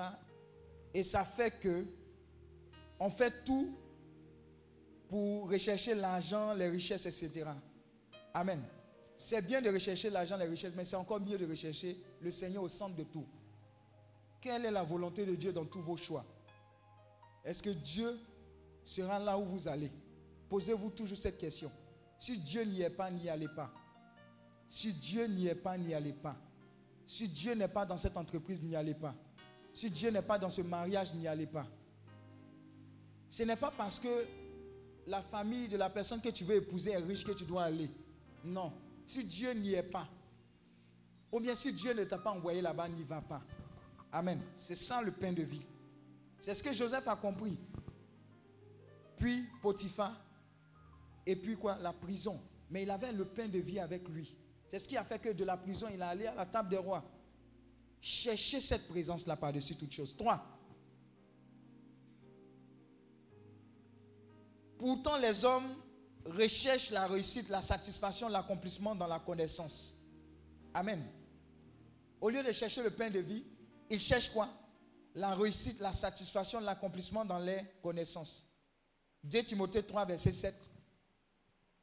Et ça fait que on fait tout pour rechercher l'argent, les richesses, etc. Amen. C'est bien de rechercher l'argent, les richesses, mais c'est encore mieux de rechercher le Seigneur au centre de tout. Quelle est la volonté de Dieu dans tous vos choix? Est-ce que Dieu sera là où vous allez? Posez-vous toujours cette question. Si Dieu n'y est pas, n'y allez pas. Si Dieu n'y est pas, n'y allez pas. Si Dieu n'est pas dans cette entreprise, n'y allez pas. Si Dieu n'est pas dans ce mariage, n'y allez pas. Ce n'est pas parce que la famille de la personne que tu veux épouser est riche que tu dois aller. Non. Si Dieu n'y est pas, ou bien si Dieu ne t'a pas envoyé là-bas, n'y va pas. Amen. C'est ça le pain de vie. C'est ce que Joseph a compris. Puis Potiphar. Et puis quoi La prison. Mais il avait le pain de vie avec lui. C'est ce qui a fait que de la prison, il est allé à la table des rois. Chercher cette présence-là par-dessus toute chose. Trois. Pourtant, les hommes recherchent la réussite, la satisfaction, l'accomplissement dans la connaissance. Amen. Au lieu de chercher le pain de vie, ils cherchent quoi? La réussite, la satisfaction, l'accomplissement dans les connaissances. 2 Timothée 3, verset 7.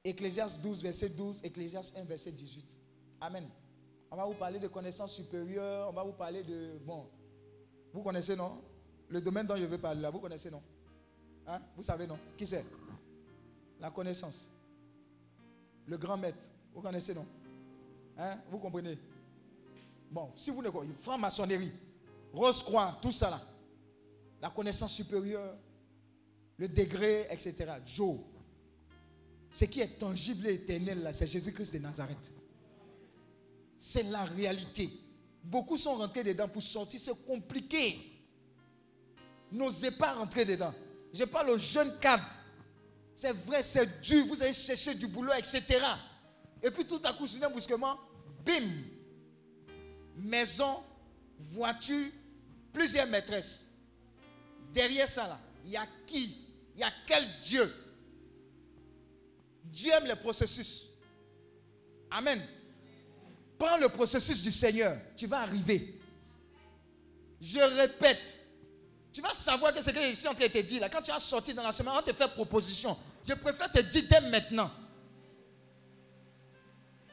Ecclésias 12, verset 12. Ecclésias 1, verset 18. Amen. On va vous parler de connaissances supérieures. On va vous parler de. Bon. Vous connaissez, non? Le domaine dont je veux parler là, vous connaissez, non? Hein? Vous savez, non? Qui c'est? La connaissance. Le grand maître. Vous connaissez, non? Hein? Vous comprenez? Bon, si vous ne connaissez pas, franc-maçonnerie, rose-croix, tout ça là. La connaissance supérieure, le degré, etc. Joe. Ce qui est tangible et éternel là, c'est Jésus-Christ de Nazareth. C'est la réalité. Beaucoup sont rentrés dedans pour sortir, c'est compliqué. N'osez pas rentrer dedans. Je parle aux jeunes cadres. C'est vrai, c'est dur. Vous allez chercher du boulot, etc. Et puis tout à coup, soudain, brusquement, bim. Maison, voiture, plusieurs maîtresses. Derrière ça, il y a qui? Il y a quel Dieu? Dieu aime les processus. Amen. Prends le processus du Seigneur. Tu vas arriver. Je répète. Tu vas savoir que ce que je suis en train de te dire. Quand tu as sorti dans la semaine, on te fait proposition. Je préfère te dire maintenant.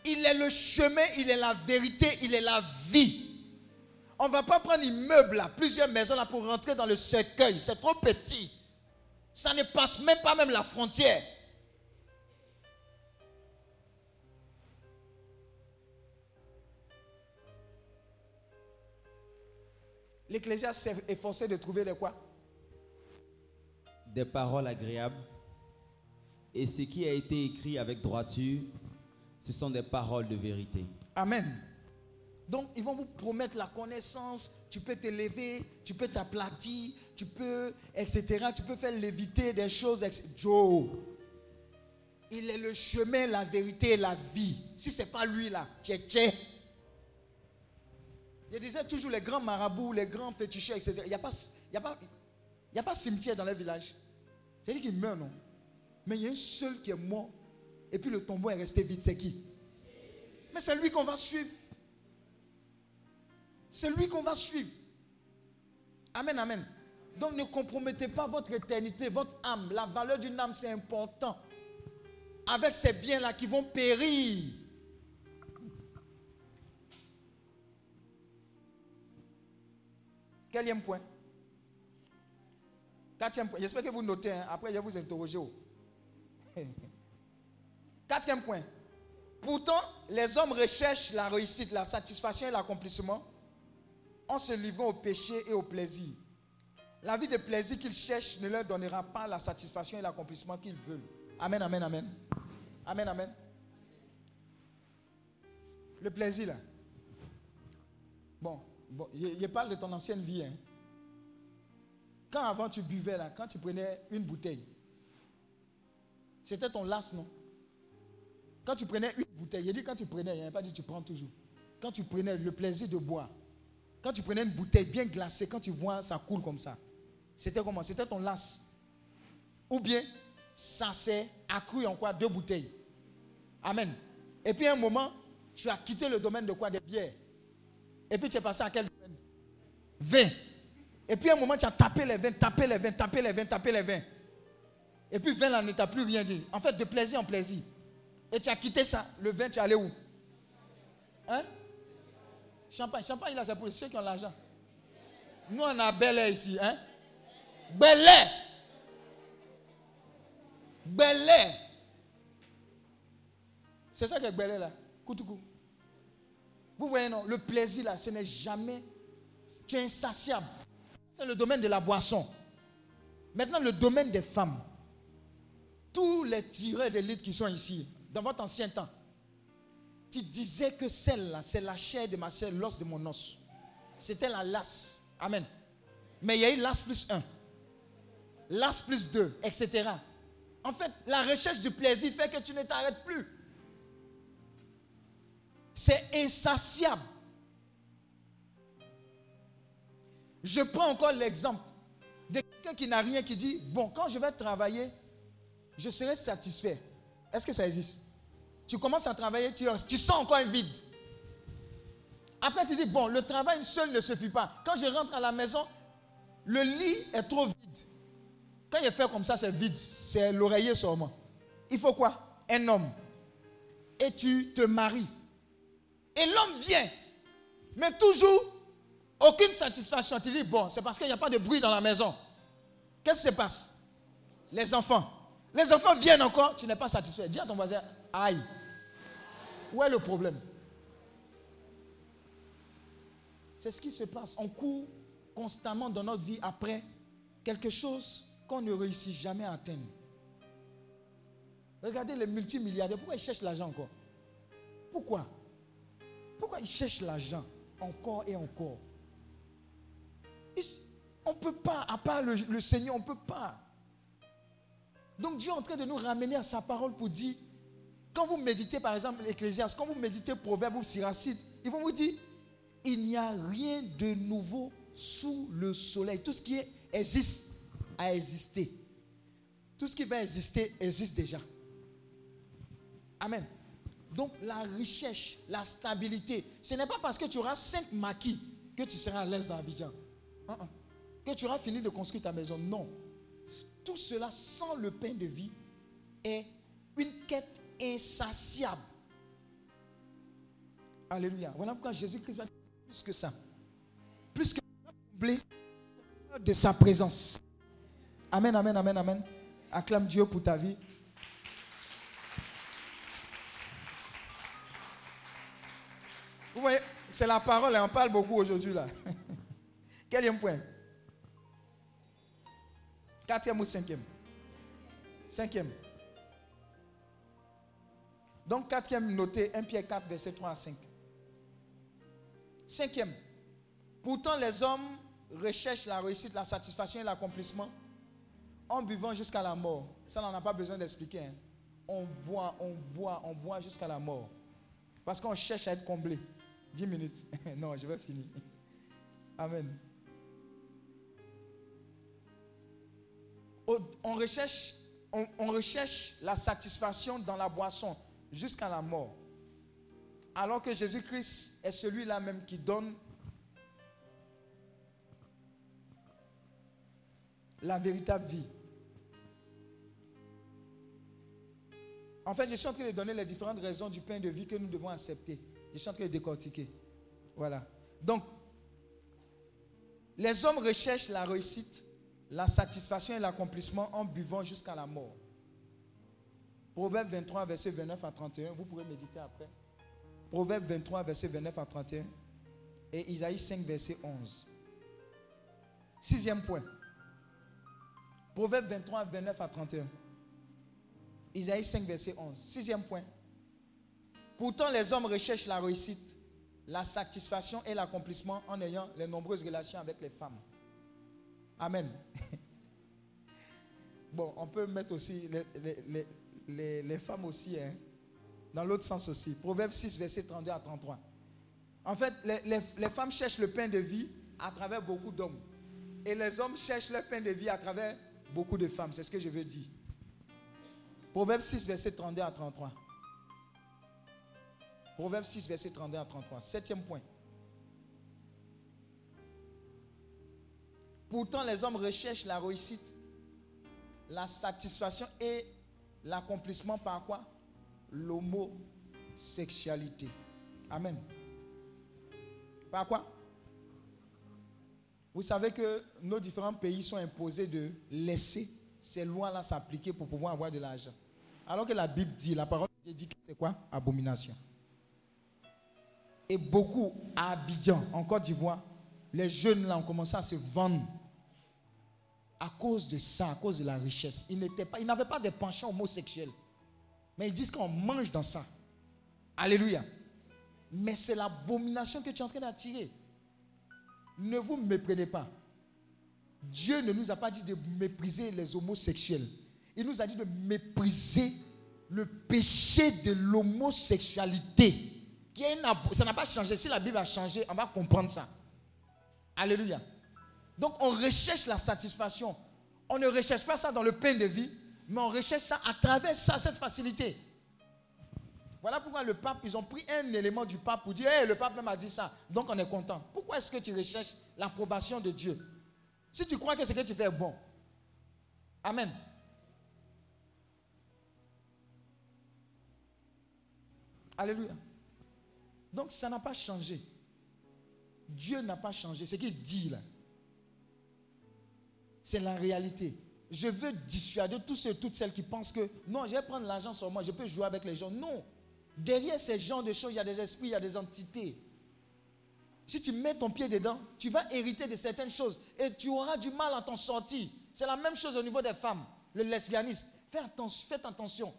Il est le chemin, il est la vérité, il est la vie. On ne va pas prendre immeuble là, plusieurs maisons là pour rentrer dans le cercueil. C'est trop petit. Ça ne passe même pas même la frontière. L'Ecclésiaste s'est efforcé de trouver des quoi? Des paroles agréables. Et ce qui a été écrit avec droiture, ce sont des paroles de vérité. Amen. Donc, ils vont vous promettre la connaissance. Tu peux t'élever, tu peux t'aplatir, tu peux, etc. Tu peux faire léviter des choses. Joe, il est le chemin, la vérité et la vie. Si ce n'est pas lui là, tché tché. Je disais toujours les grands marabouts, les grands féticheurs, etc. Il n'y a, pas, a, a pas cimetière dans les villages. C'est-à-dire qu'ils meurent, non? Mais il y a un seul qui est mort. Et puis le tombeau est resté vide. C'est qui? Mais c'est lui qu'on va suivre. C'est lui qu'on va suivre. Amen, amen. Donc ne compromettez pas votre éternité, votre âme. La valeur d'une âme, c'est important. Avec ces biens-là qui vont périr. Quatrième point. Quatrième point. J'espère que vous notez. Hein. Après, je vais vous interroger. Quatrième point. Pourtant, les hommes recherchent la réussite, la satisfaction et l'accomplissement en se livrant au péché et au plaisir. La vie de plaisir qu'ils cherchent ne leur donnera pas la satisfaction et l'accomplissement qu'ils veulent. Amen, amen, amen. Amen, amen. Le plaisir là. Bon, bon je, parle de ton ancienne vie. Hein. Quand avant tu buvais là, quand tu prenais une bouteille, c'était ton las, non? Quand tu prenais une bouteille, il dit quand tu prenais, il n'y a pas dit tu prends toujours. Quand tu prenais le plaisir de boire, quand tu prenais une bouteille bien glacée, quand tu vois ça coule comme ça, c'était comment? C'était ton las. Ou bien, ça s'est accru en quoi? Deux bouteilles. Amen. Et puis à un moment, tu as quitté le domaine de quoi? Des bières. Et puis tu es passé à quel domaine? Vin. Et puis à un moment, tu as tapé les vins, tapé les vins, tapé les vins, tapé les vins. Et puis vin là ne t'a plus rien dit. En fait, de plaisir en plaisir. Et tu as quitté ça. Le vin, tu es allé où? Hein? Champagne. Champagne, là, c'est pour ceux qui ont l'argent. Nous, on a Bel Air ici. Hein? Bel. C'est ça que Bel Air, là. Koutoukou. Vous voyez, non? Le plaisir, là, ce n'est jamais. Tu es insatiable. C'est le domaine de la boisson. Maintenant, le domaine des femmes. Tous les tireurs d'élite qui sont ici, dans votre ancien temps, tu disais que celle-là, c'est la chair de ma chair, l'os de mon os. C'était la las. Amen. Mais il y a eu l'as plus 1, l'as plus 2, etc. En fait, la recherche du plaisir fait que tu ne t'arrêtes plus. C'est insatiable. Je prends encore l'exemple de quelqu'un qui n'a rien qui dit, bon, quand je vais travailler, je serai satisfait. Est-ce que ça existe? Tu commences à travailler, tu, sens encore un vide. Après, tu dis, bon, le travail seul ne suffit pas. Quand je rentre à la maison, le lit est trop vide. Quand il fait comme ça, c'est vide. C'est l'oreiller seulement. Il faut quoi? Un homme. Et tu te maries. Et l'homme vient. Mais toujours, aucune satisfaction. Tu dis, bon, c'est parce qu'il n'y a pas de bruit dans la maison. Qu'est-ce qui se passe? Les enfants. Les enfants viennent encore, tu n'es pas satisfait. Dis à ton voisin, aïe. Où est le problème? C'est ce qui se passe. On court constamment dans notre vie après quelque chose qu'on ne réussit jamais à atteindre. Regardez les multimilliardaires. Pourquoi ils cherchent l'argent encore? Pourquoi? Pourquoi ils cherchent l'argent encore et encore? On ne peut pas, à part le, le Seigneur, on ne peut pas. Donc Dieu est en train de nous ramener à sa parole pour dire, quand vous méditez par exemple l'Ecclésiaste, quand vous méditez Proverbe ou Siracide, ils vont vous dire, il n'y a rien de nouveau sous le soleil. Tout ce qui existe a existé. Tout ce qui va exister existe déjà. Amen. Donc la richesse, la stabilité, ce n'est pas parce que tu auras cinq maquis que tu seras à l'aise dans Abidjan. Uh-uh. Que tu auras fini de construire ta maison. Non tout cela sans le pain de vie est une quête insatiable. Alléluia. Voilà pourquoi Jésus-Christ va plus que ça. Plus que combler de sa présence. Amen, amen, amen, amen. Acclame Dieu pour ta vie. Vous voyez, c'est la parole et on parle beaucoup aujourd'hui là. Quel point Quatrième ou cinquième? Cinquième. Donc quatrième, notez 1 Pierre 4, verset 3 à 5. Cinquième. Pourtant les hommes recherchent la réussite, la satisfaction et l'accomplissement en buvant jusqu'à la mort. Ça, on n'a pas besoin d'expliquer. Hein. On boit, on boit, on boit jusqu'à la mort. Parce qu'on cherche à être comblé. 10 minutes. non, je vais finir. Amen. On recherche, la satisfaction dans la boisson jusqu'à la mort. Alors que Jésus-Christ est celui-là même qui donne la véritable vie. En fait, je suis en train de donner les différentes raisons du pain de vie que nous devons accepter. Je suis en train de décortiquer. Voilà. Donc, les hommes recherchent la réussite, la satisfaction et l'accomplissement en buvant jusqu'à la mort. Proverbe 23, verset 29 à 31. Vous pourrez méditer après. Proverbe 23, verset 29 à 31. Et Isaïe 5, verset 11. Sixième point. Proverbe 23, 29 à 31. Isaïe 5, verset 11. Sixième point. Pourtant, les hommes recherchent la réussite, la satisfaction et l'accomplissement en ayant les nombreuses relations avec les femmes. Amen. Bon, on peut mettre aussi les, femmes aussi, hein, dans l'autre sens aussi. Proverbe 6, verset 32 à 33. En fait, les, les femmes cherchent le pain de vie à travers beaucoup d'hommes. Et les hommes cherchent le pain de vie à travers beaucoup de femmes. C'est ce que je veux dire. Proverbe 6, verset 32 à 33. Proverbe 6, verset 32 à 33. Septième point. Pourtant, les hommes recherchent la réussite, la satisfaction et l'accomplissement par quoi? L'homosexualité. Amen. Par quoi? Vous savez que nos différents pays sont imposés de laisser ces lois-là s'appliquer pour pouvoir avoir de l'argent. Alors que la Bible dit, la parole dit que c'est quoi? Abomination. Et beaucoup à Abidjan, en Côte d'Ivoire, les jeunes là ont commencé à se vendre à cause de ça, à cause de la richesse. Ils n'étaient pas, ils n'avaient pas de penchants homosexuels. Mais ils disent qu'on mange dans ça. Alléluia. Mais c'est l'abomination que tu es en train d'attirer. Ne vous méprenez pas. Dieu ne nous a pas dit de mépriser les homosexuels il nous a dit de mépriser le péché de l'homosexualité. Ça n'a pas changé. Si la Bible a changé, on va comprendre ça. Alléluia. Donc on recherche la satisfaction. On ne recherche pas ça dans le pain de vie, mais on recherche ça à travers ça, cette facilité. Voilà pourquoi le pape, ils ont pris un élément du pape pour dire, hey, le pape même a dit ça. Donc on est content. Pourquoi est-ce que tu recherches l'approbation de Dieu? Si tu crois que ce que tu fais est bon. Amen. Alléluia. Donc ça n'a pas changé. Dieu n'a pas changé. Ce qu'il dit là, c'est la réalité. Je veux dissuader tous ceux toutes celles qui pensent que non, je vais prendre l'argent sur moi, je peux jouer avec les gens. Non. Derrière ces genres de choses, il y a des esprits, il y a des entités. Si tu mets ton pied dedans, tu vas hériter de certaines choses et tu auras du mal à t'en sortir. C'est la même chose au niveau des femmes, le lesbianisme. Faites attention. Attention.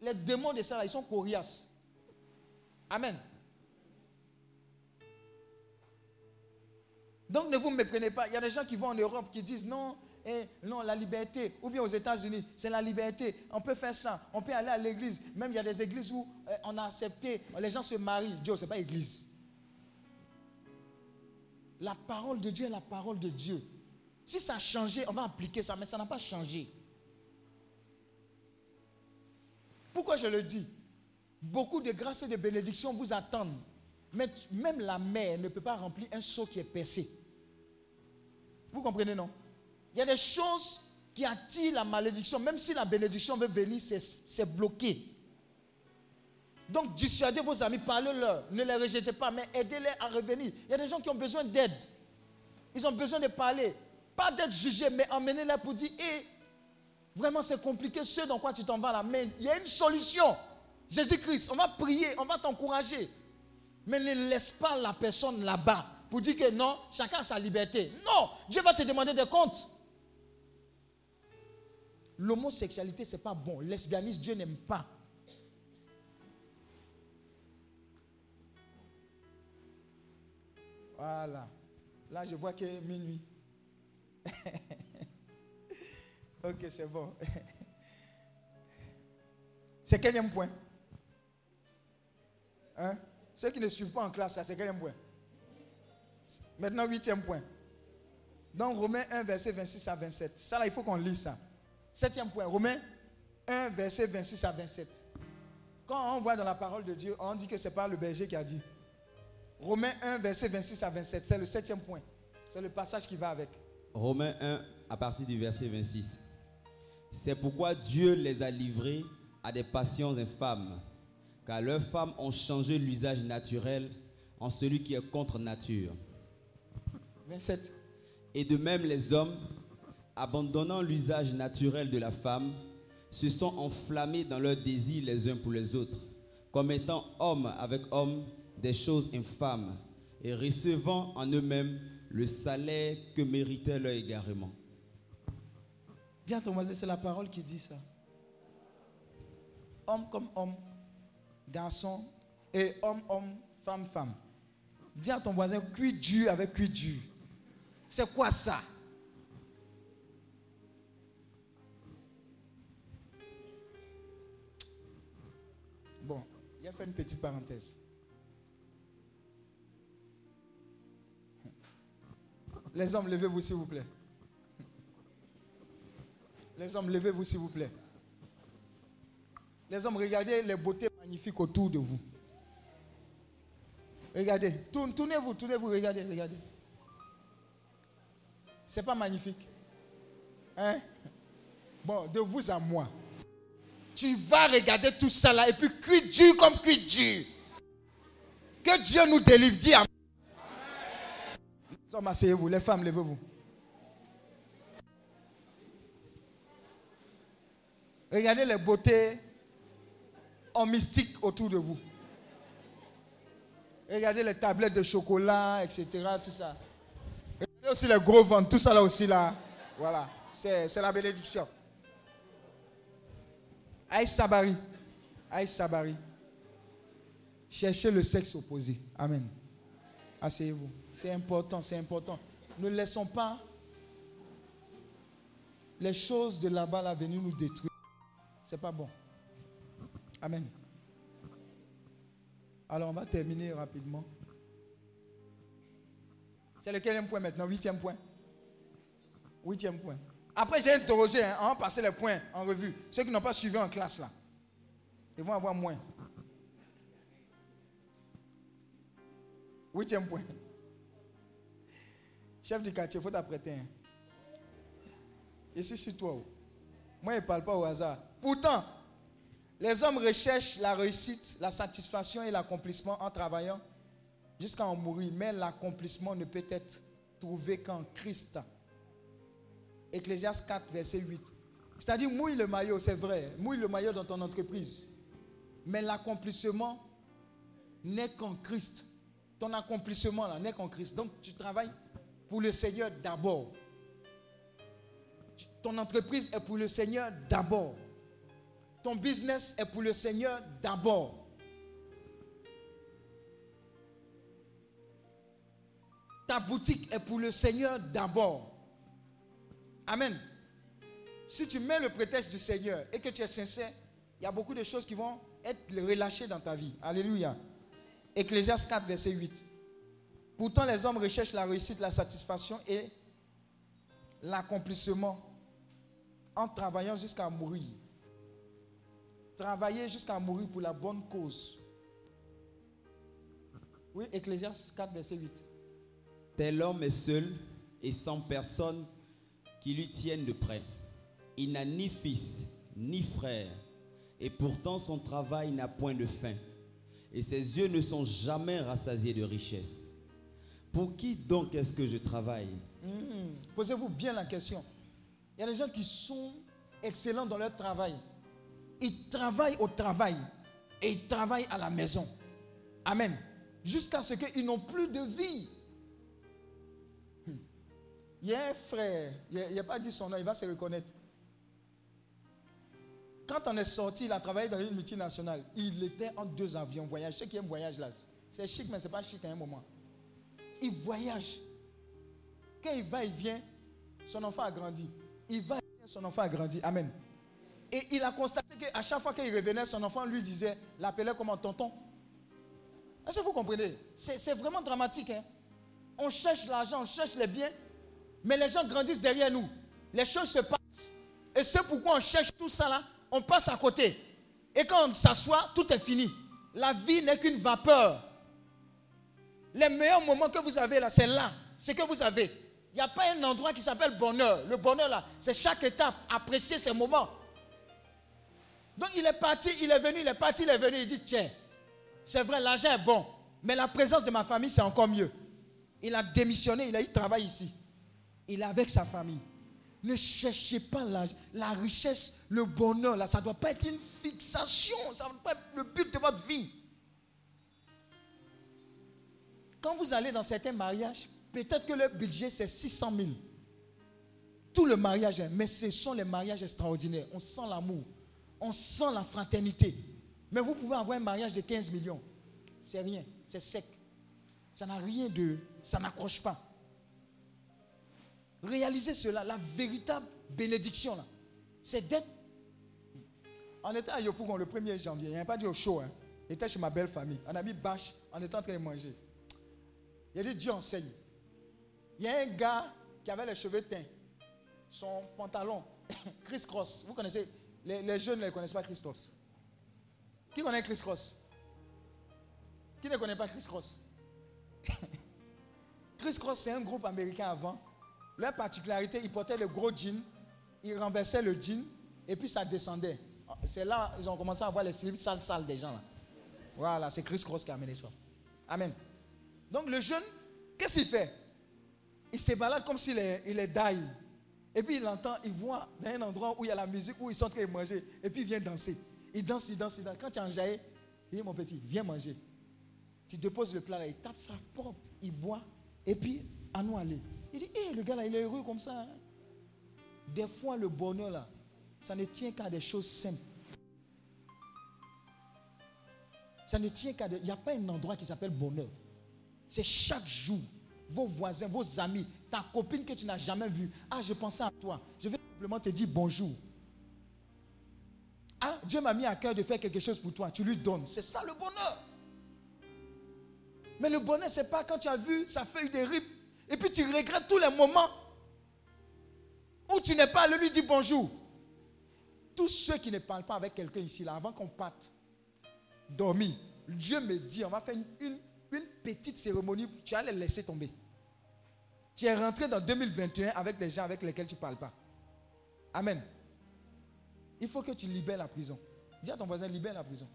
Les démons de ça, ils sont coriaces. Amen. Donc ne vous méprenez pas. Il y a des gens qui vont en Europe qui disent non, eh, non, la liberté. Ou bien aux États-Unis, c'est la liberté. On peut faire ça. On peut aller à l'église. Même il y a des églises où eh, on a accepté, les gens se marient. Dieu, ce n'est pas église. La parole de Dieu est la parole de Dieu. Si ça a changé, on va appliquer ça, mais ça n'a pas changé. Pourquoi je le dis? Beaucoup de grâces et de bénédictions vous attendent. Mais même la mer ne peut pas remplir un seau qui est percé. Vous comprenez, non? Il y a des choses qui attirent la malédiction. Même si la bénédiction veut venir, c'est bloqué. Donc, dissuadez vos amis, parlez-leur. Ne les rejetez pas, mais aidez-les à revenir. Il y a des gens qui ont besoin d'aide. Ils ont besoin de parler. Pas d'être jugés, mais emmenez-les pour dire Hé, eh, vraiment, c'est compliqué ce dans quoi tu t'en vas là. Il y a une solution. Jésus-Christ, on va prier, on va t'encourager. Mais ne laisse pas la personne là-bas pour dire que non, chacun a sa liberté. Non, Dieu va te demander des comptes. L'homosexualité, ce n'est pas bon. Lesbianisme, Dieu n'aime pas. Voilà. Là, je vois que minuit. ok, c'est bon. C'est quel point? Hein? Ceux qui ne suivent pas en classe, c'est quel point? Maintenant, huitième point. Dans Romains 1, verset 26 à 27. Ça, là, il faut qu'on lise ça. Septième point, Romains 1, verset 26 à 27. Quand on voit dans la parole de Dieu, on dit que ce n'est pas le berger qui a dit. Romains 1, verset 26 à 27, c'est le septième point. C'est le passage qui va avec. Romains 1, à partir du verset 26. C'est pourquoi Dieu les a livrés à des passions infâmes, car leurs femmes ont changé l'usage naturel en celui qui est contre nature. 27. Et de même les hommes, abandonnant l'usage naturel de la femme, se sont enflammés dans leurs désirs les uns pour les autres, comme étant hommes avec hommes des choses infâmes, et recevant en eux-mêmes le salaire que méritait leur égarement. Dis à ton voisin, c'est la parole qui dit ça. Homme comme homme, garçon, et homme, homme, femme, femme. Dis à ton voisin, cuit dur avec cuit dur. C'est quoi ça? Bon, il a fait une petite parenthèse. Les hommes, levez-vous s'il vous plaît. Les hommes, levez-vous s'il vous plaît. Les hommes, regardez les beautés magnifiques autour de vous. Regardez, tournez-vous, tournez-vous, regardez, regardez. C'est pas magnifique. Hein? Bon, de vous à moi. Tu vas regarder tout ça là et puis cuit dur comme cuit dur. Que Dieu nous délivre. Dis Amen. Les hommes, asseyez-vous. Les femmes, levez-vous. Regardez les beautés en mystique autour de vous. Regardez les tablettes de chocolat, etc. Tout ça. Regardez aussi les gros ventres, tout ça là aussi là. Voilà, c'est la bénédiction. Aïe Sabari. Aïe Sabari. Cherchez le sexe opposé. Amen. Asseyez-vous. C'est important, c'est important. Ne laissons pas les choses de là-bas là, venir nous détruire. C'est pas bon. Amen. Alors on va terminer rapidement. C'est le quatrième point maintenant? Huitième point. Huitième point. Après, j'ai interrogé, hein, on passer les points en revue. Ceux qui n'ont pas suivi en classe là, ils vont avoir moins. Huitième point. Chef du quartier, il faut t'apprêter. Hein. Ici, c'est toi. Oh. Moi, je ne parle pas au hasard. Pourtant, les hommes recherchent la réussite, la satisfaction et l'accomplissement en travaillant jusqu'à en mourir. Mais l'accomplissement ne peut être trouvé qu'en Christ. Ecclésias 4, verset 8. C'est-à-dire, mouille le maillot, c'est vrai. Mouille le maillot dans ton entreprise. Mais l'accomplissement n'est qu'en Christ. Ton accomplissement n'est qu'en Christ. Donc, tu travailles pour le Seigneur d'abord. Ton entreprise est pour le Seigneur d'abord. Ton business est pour le Seigneur d'abord. Ta boutique est pour le Seigneur d'abord. Amen. Si tu mets le prétexte du Seigneur et que tu es sincère, il y a beaucoup de choses qui vont être relâchées dans ta vie. Alléluia. Ecclésias 4, verset 8. Pourtant, les hommes recherchent la réussite, la satisfaction et l'accomplissement en travaillant jusqu'à mourir. Travailler jusqu'à mourir pour la bonne cause. Oui, Ecclésias 4, verset 8. Tel homme est seul et sans personne qui lui tiennent de près. Il n'a ni fils, ni frère, et pourtant son travail n'a point de fin, et ses yeux ne sont jamais rassasiés de richesse. Pour qui donc est-ce que je travaille? Hmm, Posez-vous bien la question. Il y a des gens qui sont excellents dans leur travail. Ils travaillent au travail et ils travaillent à la maison. Amen. Jusqu'à ce qu'ils n'ont plus de vie. Il y a un frère, il n'a pas dit son nom, il va se reconnaître. Quand on est sorti, il a travaillé dans une multinationale. Il était en deux avions, voyage. Je sais qu'il y a un voyage là. C'est chic, mais ce n'est pas chic à un moment. Il voyage. Quand il va, il vient, son enfant a grandi. Il va, il vient, son enfant a grandi. Amen. Et il a constaté qu'à chaque fois qu'il revenait, son enfant lui disait, l'appelait comme un tonton. Est-ce que vous comprenez? C'est vraiment dramatique. Hein? On cherche l'argent, on cherche les biens, mais les gens grandissent derrière nous. Les choses se passent. Et c'est pourquoi on cherche tout ça là, on passe à côté. Et quand on s'assoit, tout est fini. La vie n'est qu'une vapeur. Les meilleurs moments que vous avez là, c'est là. C'est que vous avez. Il n'y a pas un endroit qui s'appelle bonheur. Le bonheur là, c'est chaque étape. Apprécier ces moments. Donc il est parti, il est venu, il est parti, il est venu. Il dit Tiens, c'est vrai, l'argent est bon. Mais la présence de ma famille, c'est encore mieux. Il a démissionné, il a eu travail ici. Il est avec sa famille. Ne cherchez pas la, richesse, le bonheur. Là, ça ne doit pas être une fixation. Ça ne doit pas être le but de votre vie. Quand vous allez dans certains mariages, peut-être que le budget c'est 600 000. Tout le mariage, mais ce sont les mariages extraordinaires. On sent l'amour, on sent la fraternité. Mais vous pouvez avoir un mariage de 15 millions. C'est rien, c'est sec. Ça n'a rien de. Ça n'accroche pas. Réalisez cela, la véritable bénédiction, là, c'est d'être. On était à Yopougon le 1er janvier, il n'y a pas dit au show. Hein. J'étais chez ma belle famille. On a mis bâche, on était en train de manger. Il a dit Dieu enseigne. Il y a un gars qui avait les cheveux teints. Son pantalon, Chris Cross. Vous connaissez les, jeunes ne connaissent pas Chris Cross. Qui connaît Chris Cross Qui ne connaît pas Chris Cross Chris Cross, c'est un groupe américain avant. Leur particularité, ils portaient le gros jean, ils renversaient le jean et puis ça descendait. C'est là ils ont commencé à voir les slips sales, sales des gens. Là. Voilà, c'est Chris Cross qui a amené ça. Amen. Donc le jeune, qu'est-ce qu'il fait? Il se balade comme s'il est, il est die. Et puis il entend, il voit dans un endroit où il y a la musique, où ils sont en train de manger. Et puis il vient danser. Il danse, il danse, il danse. Quand tu es enjaillé, il dit mon petit, viens manger. Tu déposes le plat là, il tape sa propre, il boit. Et puis, à nous aller. Il dit, hé, le gars là, il est heureux comme ça. Hein. Des fois, le bonheur là, ça ne tient qu'à des choses simples. Ça ne tient qu'à. Il n'y a pas un endroit qui s'appelle bonheur. C'est chaque jour. Vos voisins, vos amis, ta copine que tu n'as jamais vue. Ah, je pensais à toi. Je vais simplement te dire bonjour. Ah, Dieu m'a mis à cœur de faire quelque chose pour toi. Tu lui donnes. C'est ça le bonheur. Mais le bonheur, ce n'est pas quand tu as vu sa feuille de rip et puis tu regrettes tous les moments où tu n'es pas allé lui dire bonjour. Tous ceux qui ne parlent pas avec quelqu'un ici, là, avant qu'on parte, dormir, Dieu me dit, on va faire une, une, petite cérémonie, tu vas les laisser tomber. Tu es rentré dans 2021 avec les gens avec lesquels tu ne parles pas. Amen. Il faut que tu libères la prison. Dis à ton voisin, libère la prison.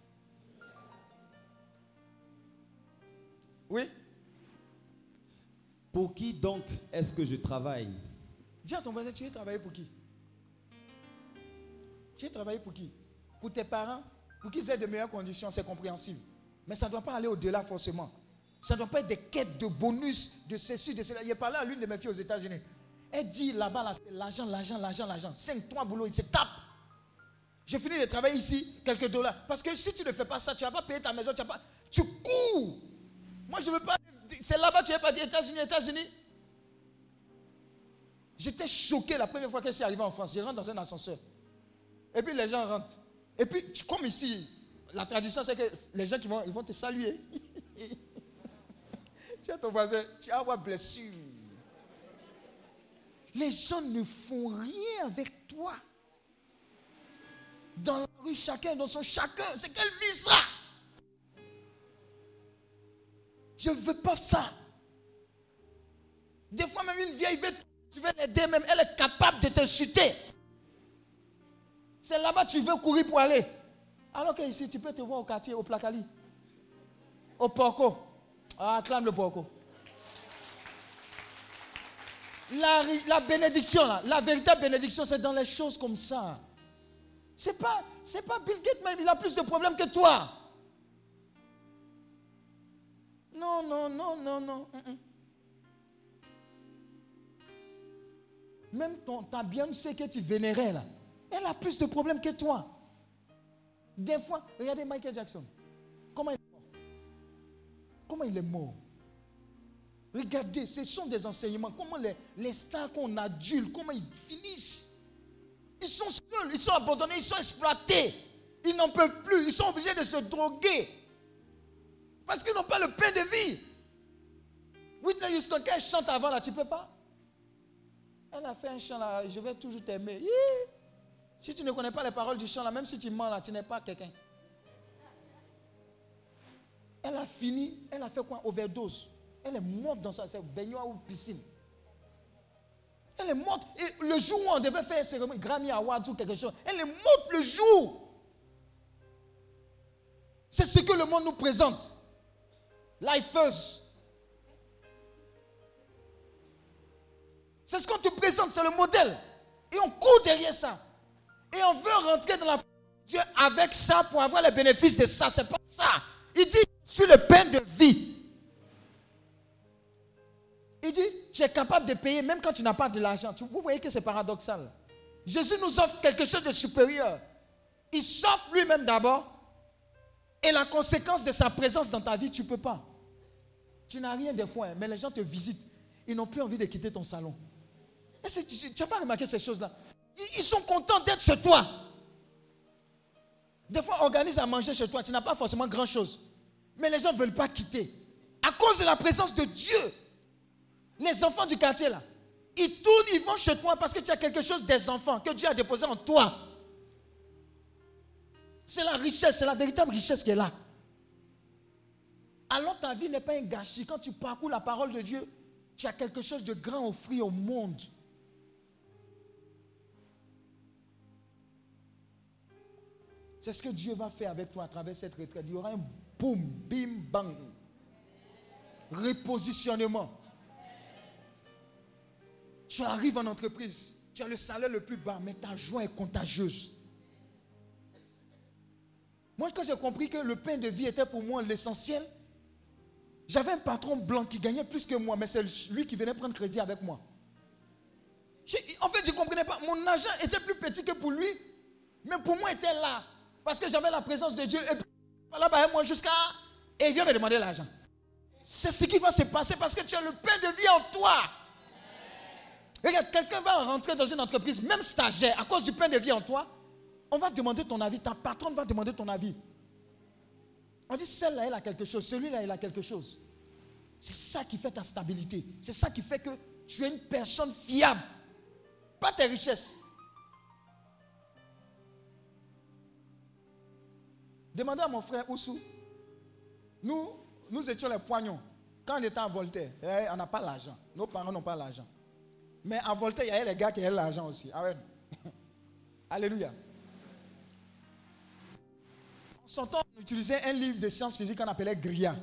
Oui? Pour qui donc est-ce que je travaille? Dis à ton voisin, tu es travaillé pour qui? Tu es travaillé pour qui? Pour tes parents? Pour qu'ils aient de meilleures conditions, c'est compréhensible. Mais ça ne doit pas aller au-delà forcément. Ça ne doit pas être des quêtes de bonus, de ceci, de cela. A parlé à l'une de mes filles aux États-Unis. Elle dit là-bas, là, c'est l'argent, l'argent, l'argent, l'argent. 5, 3 boulots, il se tape. J'ai fini de travailler ici, quelques dollars. Parce que si tu ne fais pas ça, tu ne vas pas payer ta maison, tu. Tu cours. Moi, je ne veux pas c'est là-bas tu es parti, États-Unis, États-Unis. J'étais choqué la première fois que je suis arrivé en France. Je rentre dans un ascenseur. Et puis les gens rentrent. Et puis, comme ici, la tradition, c'est que les gens qui vont, ils vont te saluer. tu as ton voisin, tu vas avoir blessure. Les gens ne font rien avec toi. Dans la rue, chacun dans son chacun. C'est quelle vie ça? Je ne veux pas ça. Des fois, même une vieille, tu veux l'aider, même elle est capable de t'insulter. C'est là-bas que tu veux courir pour aller. Alors qu'ici, tu peux te voir au quartier, au placali, au porco. Ah, acclame le porco. La, la bénédiction, la véritable bénédiction, c'est dans les choses comme ça. C'est pas, c'est pas Bill Gates même, il a plus de problèmes que toi. Non, non, non, non, non. Même ton, ta sait que tu vénérais là, elle a plus de problèmes que toi. Des fois, regardez Michael Jackson. Comment il est mort Comment il est mort Regardez, ce sont des enseignements. Comment les, les stars qu'on adulte, comment ils finissent Ils sont seuls, ils sont abandonnés, ils sont exploités. Ils n'en peuvent plus, ils sont obligés de se droguer. Parce qu'ils n'ont pas le pain de vie. Whitney Houston, quand chante avant là, tu ne peux pas? Elle a fait un chant là, je vais toujours t'aimer. Si tu ne connais pas les paroles du chant, là, même si tu mens là, tu n'es pas quelqu'un. Elle a fini, elle a fait quoi? Overdose. Elle est morte dans sa baignoire ou piscine. Elle est morte. Et le jour où on devait faire cérémonie, Grammy Awards ou quelque chose, elle est morte le jour. C'est ce que le monde nous présente. Lifeuse. C'est ce qu'on te présente, c'est le modèle. Et on court derrière ça. Et on veut rentrer dans la Dieu avec ça pour avoir les bénéfices de ça. C'est pas ça. Il dit, je suis le pain de vie. Il dit, tu es capable de payer même quand tu n'as pas de l'argent. Vous voyez que c'est paradoxal. Jésus nous offre quelque chose de supérieur. Il s'offre lui-même d'abord. Et la conséquence de sa présence dans ta vie, tu ne peux pas. Tu n'as rien de fois, mais les gens te visitent. Ils n'ont plus envie de quitter ton salon. Tu n'as pas remarqué ces choses-là? Ils sont contents d'être chez toi. Des fois, organise à manger chez toi. Tu n'as pas forcément grand-chose. Mais les gens ne veulent pas quitter. À cause de la présence de Dieu. Les enfants du quartier, là, ils tournent, ils vont chez toi parce que tu as quelque chose des enfants que Dieu a déposé en toi. C'est la richesse, c'est la véritable richesse qui est là. Alors ta vie n'est pas un gâchis. Quand tu parcours la parole de Dieu, tu as quelque chose de grand offrir au monde. C'est ce que Dieu va faire avec toi à travers cette retraite. Il y aura un boum, bim, bang. Repositionnement. Tu arrives en entreprise, tu as le salaire le plus bas, mais ta joie est contagieuse. Moi, quand j'ai compris que le pain de vie était pour moi l'essentiel, j'avais un patron blanc qui gagnait plus que moi, mais c'est lui qui venait prendre crédit avec moi. En fait, je ne comprenais pas. Mon argent était plus petit que pour lui, mais pour moi, il était là. Parce que j'avais la présence de Dieu. Et puis, là-bas, moi jusqu'à. Et il vient me demander l'argent. C'est ce qui va se passer parce que tu as le pain de vie en toi. Regarde, quelqu'un va rentrer dans une entreprise, même stagiaire, à cause du pain de vie en toi. On va demander ton avis. Ta patronne va demander ton avis. On dit, celle-là, elle a quelque chose. Celui-là, il a quelque chose. C'est ça qui fait ta stabilité. C'est ça qui fait que tu es une personne fiable. Pas tes richesses. Demandez à mon frère Oussou. Nous, nous étions les poignons. Quand on était à Voltaire, eh, on n'a pas l'argent. Nos parents n'ont pas l'argent. Mais à Voltaire, il y avait les gars qui avaient l'argent aussi. Amen. Alléluia. En son temps, on utilisait un livre de sciences physiques qu'on appelait Gria.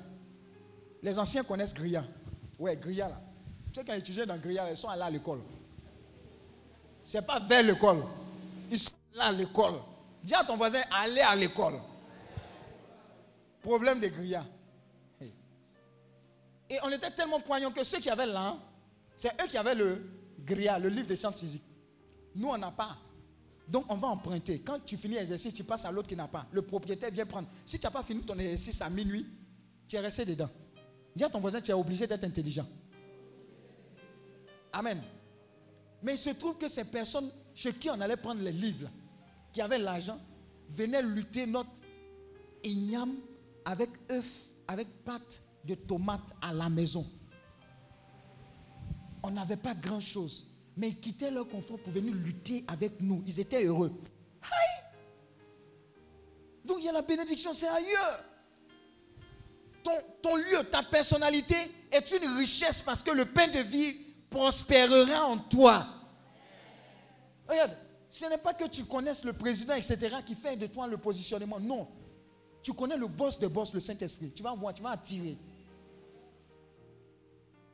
Les anciens connaissent Gria. Ouais, Gria là. Ceux qui ont étudié dans Gria, ils sont allés à l'école. Ce n'est pas vers l'école. Ils sont là à l'école. Dis à ton voisin, allez à l'école. Problème de grillats. Et on était tellement poignants que ceux qui avaient là, c'est eux qui avaient le gria, le livre de sciences physiques. Nous, on n'a pas. Donc, on va emprunter. Quand tu finis l'exercice, tu passes à l'autre qui n'a pas. Le propriétaire vient prendre. Si tu n'as pas fini ton exercice à minuit, tu es resté dedans. Dis à ton voisin, tu es obligé d'être intelligent. Amen. Mais il se trouve que ces personnes chez qui on allait prendre les livres, qui avaient l'argent, venaient lutter notre igname avec œufs, avec pâte de tomates à la maison. On n'avait pas grand-chose. Mais ils quittaient leur confort pour venir lutter avec nous. Ils étaient heureux. Donc il y a la bénédiction, c'est ailleurs. Ton, ton, lieu, ta personnalité est une richesse parce que le pain de vie prospérera en toi. Regarde, ce n'est pas que tu connaisses le président, etc., qui fait de toi le positionnement. Non, tu connais le boss de boss, le Saint-Esprit. Tu vas voir, tu vas attirer.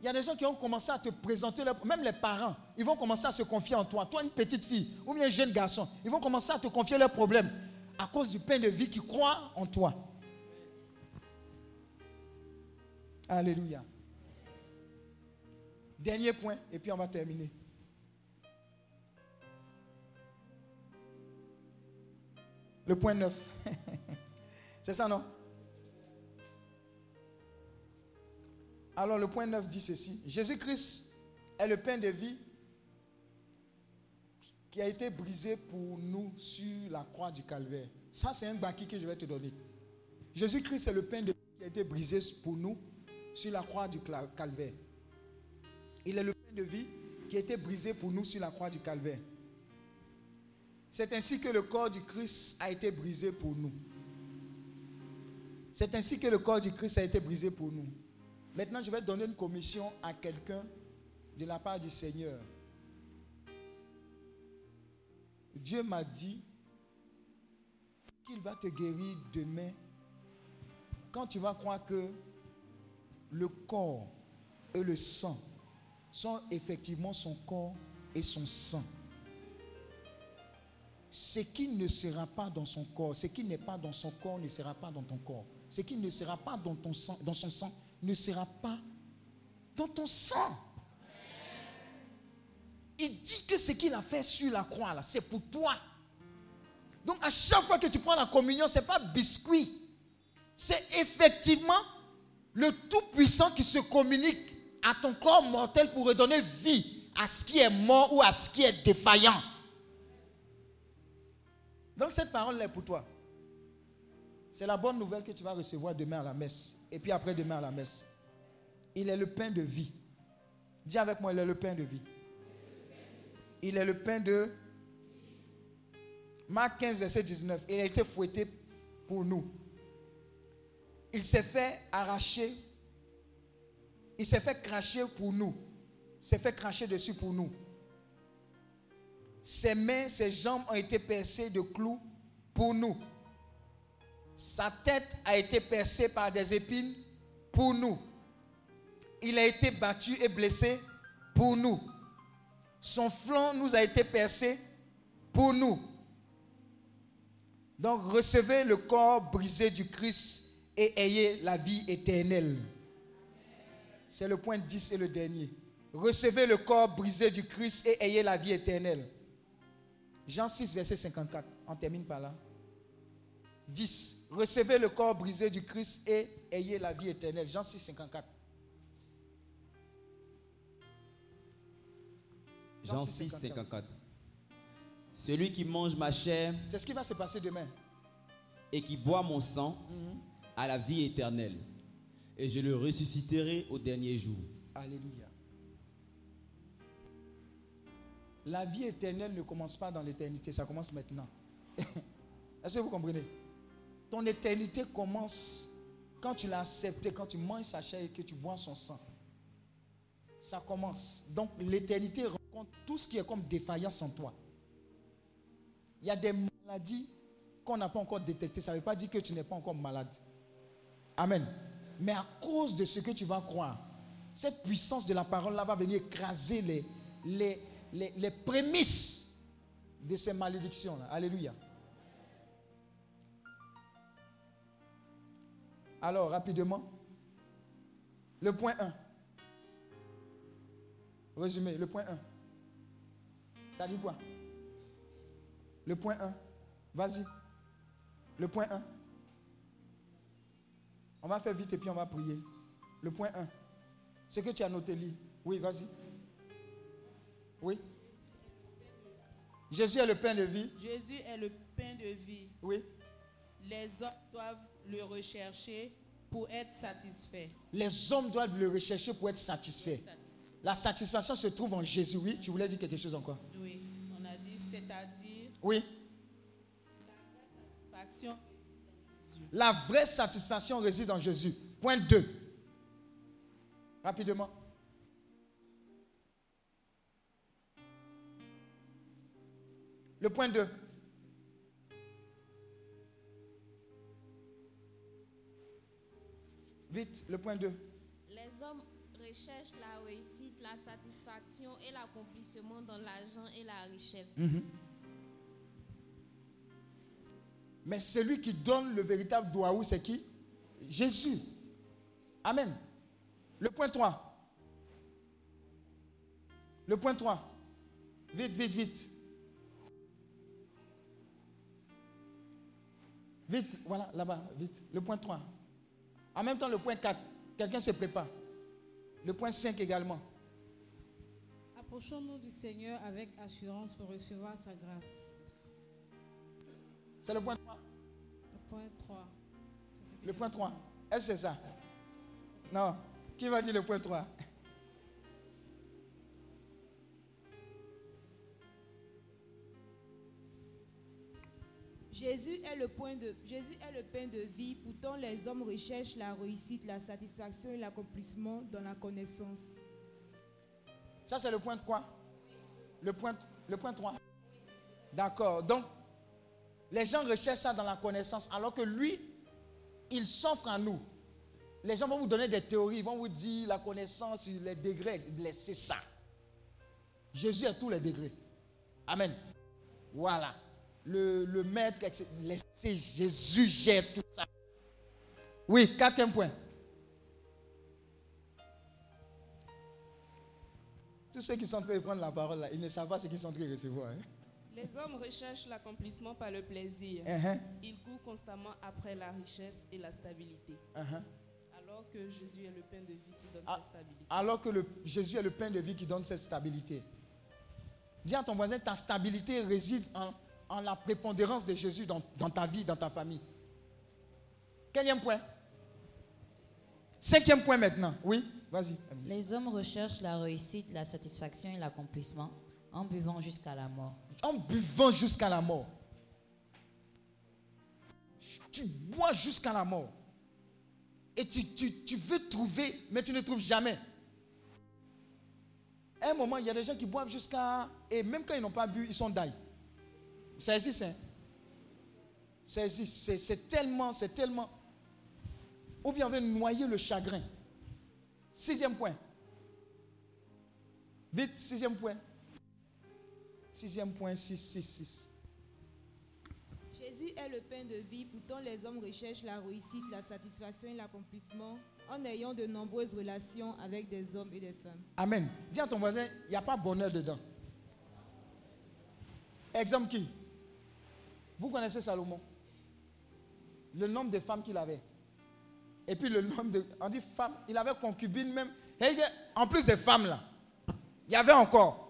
Il y a des gens qui ont commencé à te présenter, même les parents, ils vont commencer à se confier en toi. Toi, une petite fille ou bien un jeune garçon, ils vont commencer à te confier leurs problèmes à cause du pain de vie qui croit en toi. Alléluia. Dernier point, et puis on va terminer. Le point 9. C'est ça, non? Alors le point 9 dit ceci. Jésus-Christ est le pain de vie qui a été brisé pour nous sur la croix du calvaire. Ça, c'est un baki que je vais te donner. Jésus-Christ est le pain de vie qui a été brisé pour nous sur la croix du calvaire. Il est le pain de vie qui a été brisé pour nous sur la croix du calvaire. C'est ainsi que le corps du Christ a été brisé pour nous. C'est ainsi que le corps du Christ a été brisé pour nous. Maintenant, je vais donner une commission à quelqu'un de la part du Seigneur. Dieu m'a dit qu'il va te guérir demain quand tu vas croire que le corps et le sang sont effectivement son corps et son sang. Ce qui ne sera pas dans son corps, ce qui n'est pas dans son corps ne sera pas dans ton corps. Ce qui ne sera pas dans, ton sang, dans son sang ne sera pas dans ton sang. Il dit que ce qu'il a fait sur la croix, là, c'est pour toi. Donc à chaque fois que tu prends la communion, ce n'est pas biscuit. C'est effectivement le Tout-Puissant qui se communique à ton corps mortel pour redonner vie à ce qui est mort ou à ce qui est défaillant. Donc cette parole est pour toi. C'est la bonne nouvelle que tu vas recevoir demain à la messe. Et puis après demain à la messe. Il est le pain de vie. Dis avec moi, il est le pain de vie. Il est le pain de... Marc 15, verset 19. Il a été fouetté pour nous. Il s'est fait arracher. Il s'est fait cracher pour nous. Il s'est fait cracher dessus pour nous. Ses mains, ses jambes ont été percées de clous pour nous. Sa tête a été percée par des épines pour nous. Il a été battu et blessé pour nous. Son flanc nous a été percé pour nous. Donc recevez le corps brisé du Christ et ayez la vie éternelle. C'est le point 10 et le dernier. Recevez le corps brisé du Christ et ayez la vie éternelle. Jean 6, verset 54. On termine par là. 10. Recevez le corps brisé du Christ et ayez la vie éternelle. Jean 6, 54. Jean 6, 54. Celui qui mange ma chair C'est ce qui va se passer demain. et qui boit mon sang a la vie éternelle. Et je le ressusciterai au dernier jour. Alléluia. La vie éternelle ne commence pas dans l'éternité, ça commence maintenant. Est-ce que vous comprenez? Ton éternité commence quand tu l'as accepté, quand tu manges sa chair et que tu bois son sang. Ça commence. Donc l'éternité rencontre tout ce qui est comme défaillance en toi. Il y a des maladies qu'on n'a pas encore détectées. Ça ne veut pas dire que tu n'es pas encore malade. Amen. Mais à cause de ce que tu vas croire, cette puissance de la parole là va venir écraser les, les, les, les prémices de ces malédictions là. Alléluia. Alors, rapidement, le point 1. Résumé, le point 1. Ça dit quoi? Le point 1. Vas-y. Le point 1. On va faire vite et puis on va prier. Le point 1. Ce que tu as noté, lis. Oui, vas-y. Oui. Jésus est le pain de vie. Jésus est le pain de vie. Oui. Les hommes doivent le rechercher pour être satisfaits. Les hommes doivent le rechercher pour être satisfaits. La satisfaction se trouve en Jésus. Oui, tu voulais dire quelque chose encore? Oui, on a dit, c'est-à-dire Oui. faction. La vraie satisfaction réside en Jésus. Point 2. Rapidement. Le point 2. Vite, le point 2. Les hommes recherchent la réussite, la satisfaction et l'accomplissement dans l'argent et la richesse. Mais celui qui donne le véritable douaou, c'est qui? Jésus. Amen. Le point 3. Le point 3. Vite, vite, vite. Vite, voilà, là-bas, vite. Le point 3. En même temps, le point 4. Quelqu'un se prépare. Le point 5 également. Approchons-nous du Seigneur avec assurance pour recevoir sa grâce. C'est le point 3. Le point 3. Le point 3. Est-ce que c'est ça? Non. Qui va dire le point 3 Jésus est, le point de, Jésus est le pain de vie, pourtant les hommes recherchent la réussite, la satisfaction et l'accomplissement dans la connaissance. Ça, c'est le point de quoi le point, le point 3. D'accord. Donc, les gens recherchent ça dans la connaissance, alors que lui, il s'offre à nous. Les gens vont vous donner des théories, ils vont vous dire la connaissance, les degrés, laissez ça. Jésus a tous les degrés. Amen. Voilà. Le, le maître, laissez Jésus gère tout ça. Oui, quatrième point. Tous ceux qui sont en train de prendre la parole, là, ils ne savent pas ce qu'ils sont en train de recevoir. Hein. Les hommes recherchent l'accomplissement par le plaisir. Uh-huh. Ils courent constamment après la richesse et la stabilité. Uh-huh. Alors que Jésus est le pain de vie qui donne ah, cette stabilité. Alors que le, Jésus est le pain de vie qui donne cette stabilité. Dis à ton voisin, ta stabilité réside en, en la prépondérance de Jésus dans, dans, ta vie, dans ta famille. Quatrième point Cinquième point maintenant. Oui, vas-y. Les hommes recherchent la réussite, la satisfaction et l'accomplissement en buvant jusqu'à la mort. En buvant jusqu'à la mort. Tu bois jusqu'à la mort. Et tu, tu, tu, veux trouver, mais tu ne trouves jamais. À un moment, il y a des gens qui boivent jusqu'à... Et même quand ils n'ont pas bu, ils sont d'ail. Ça existe, hein? Ça existe. C'est tellement, c'est tellement... Ou bien on veut noyer le chagrin. Sixième point. Vite, sixième point. Sixième point, 6, 6, 6. Jésus est le pain de vie, pourtant les hommes recherchent la réussite, la satisfaction et l'accomplissement en ayant de nombreuses relations avec des hommes et des femmes. Amen. Dis à ton voisin, il n'y a pas bonheur dedans. Exemple qui? Vous connaissez Salomon? Le nombre de femmes qu'il avait. Et puis le nombre de... On dit femmes, il avait concubine même. en plus des femmes là, il y avait encore.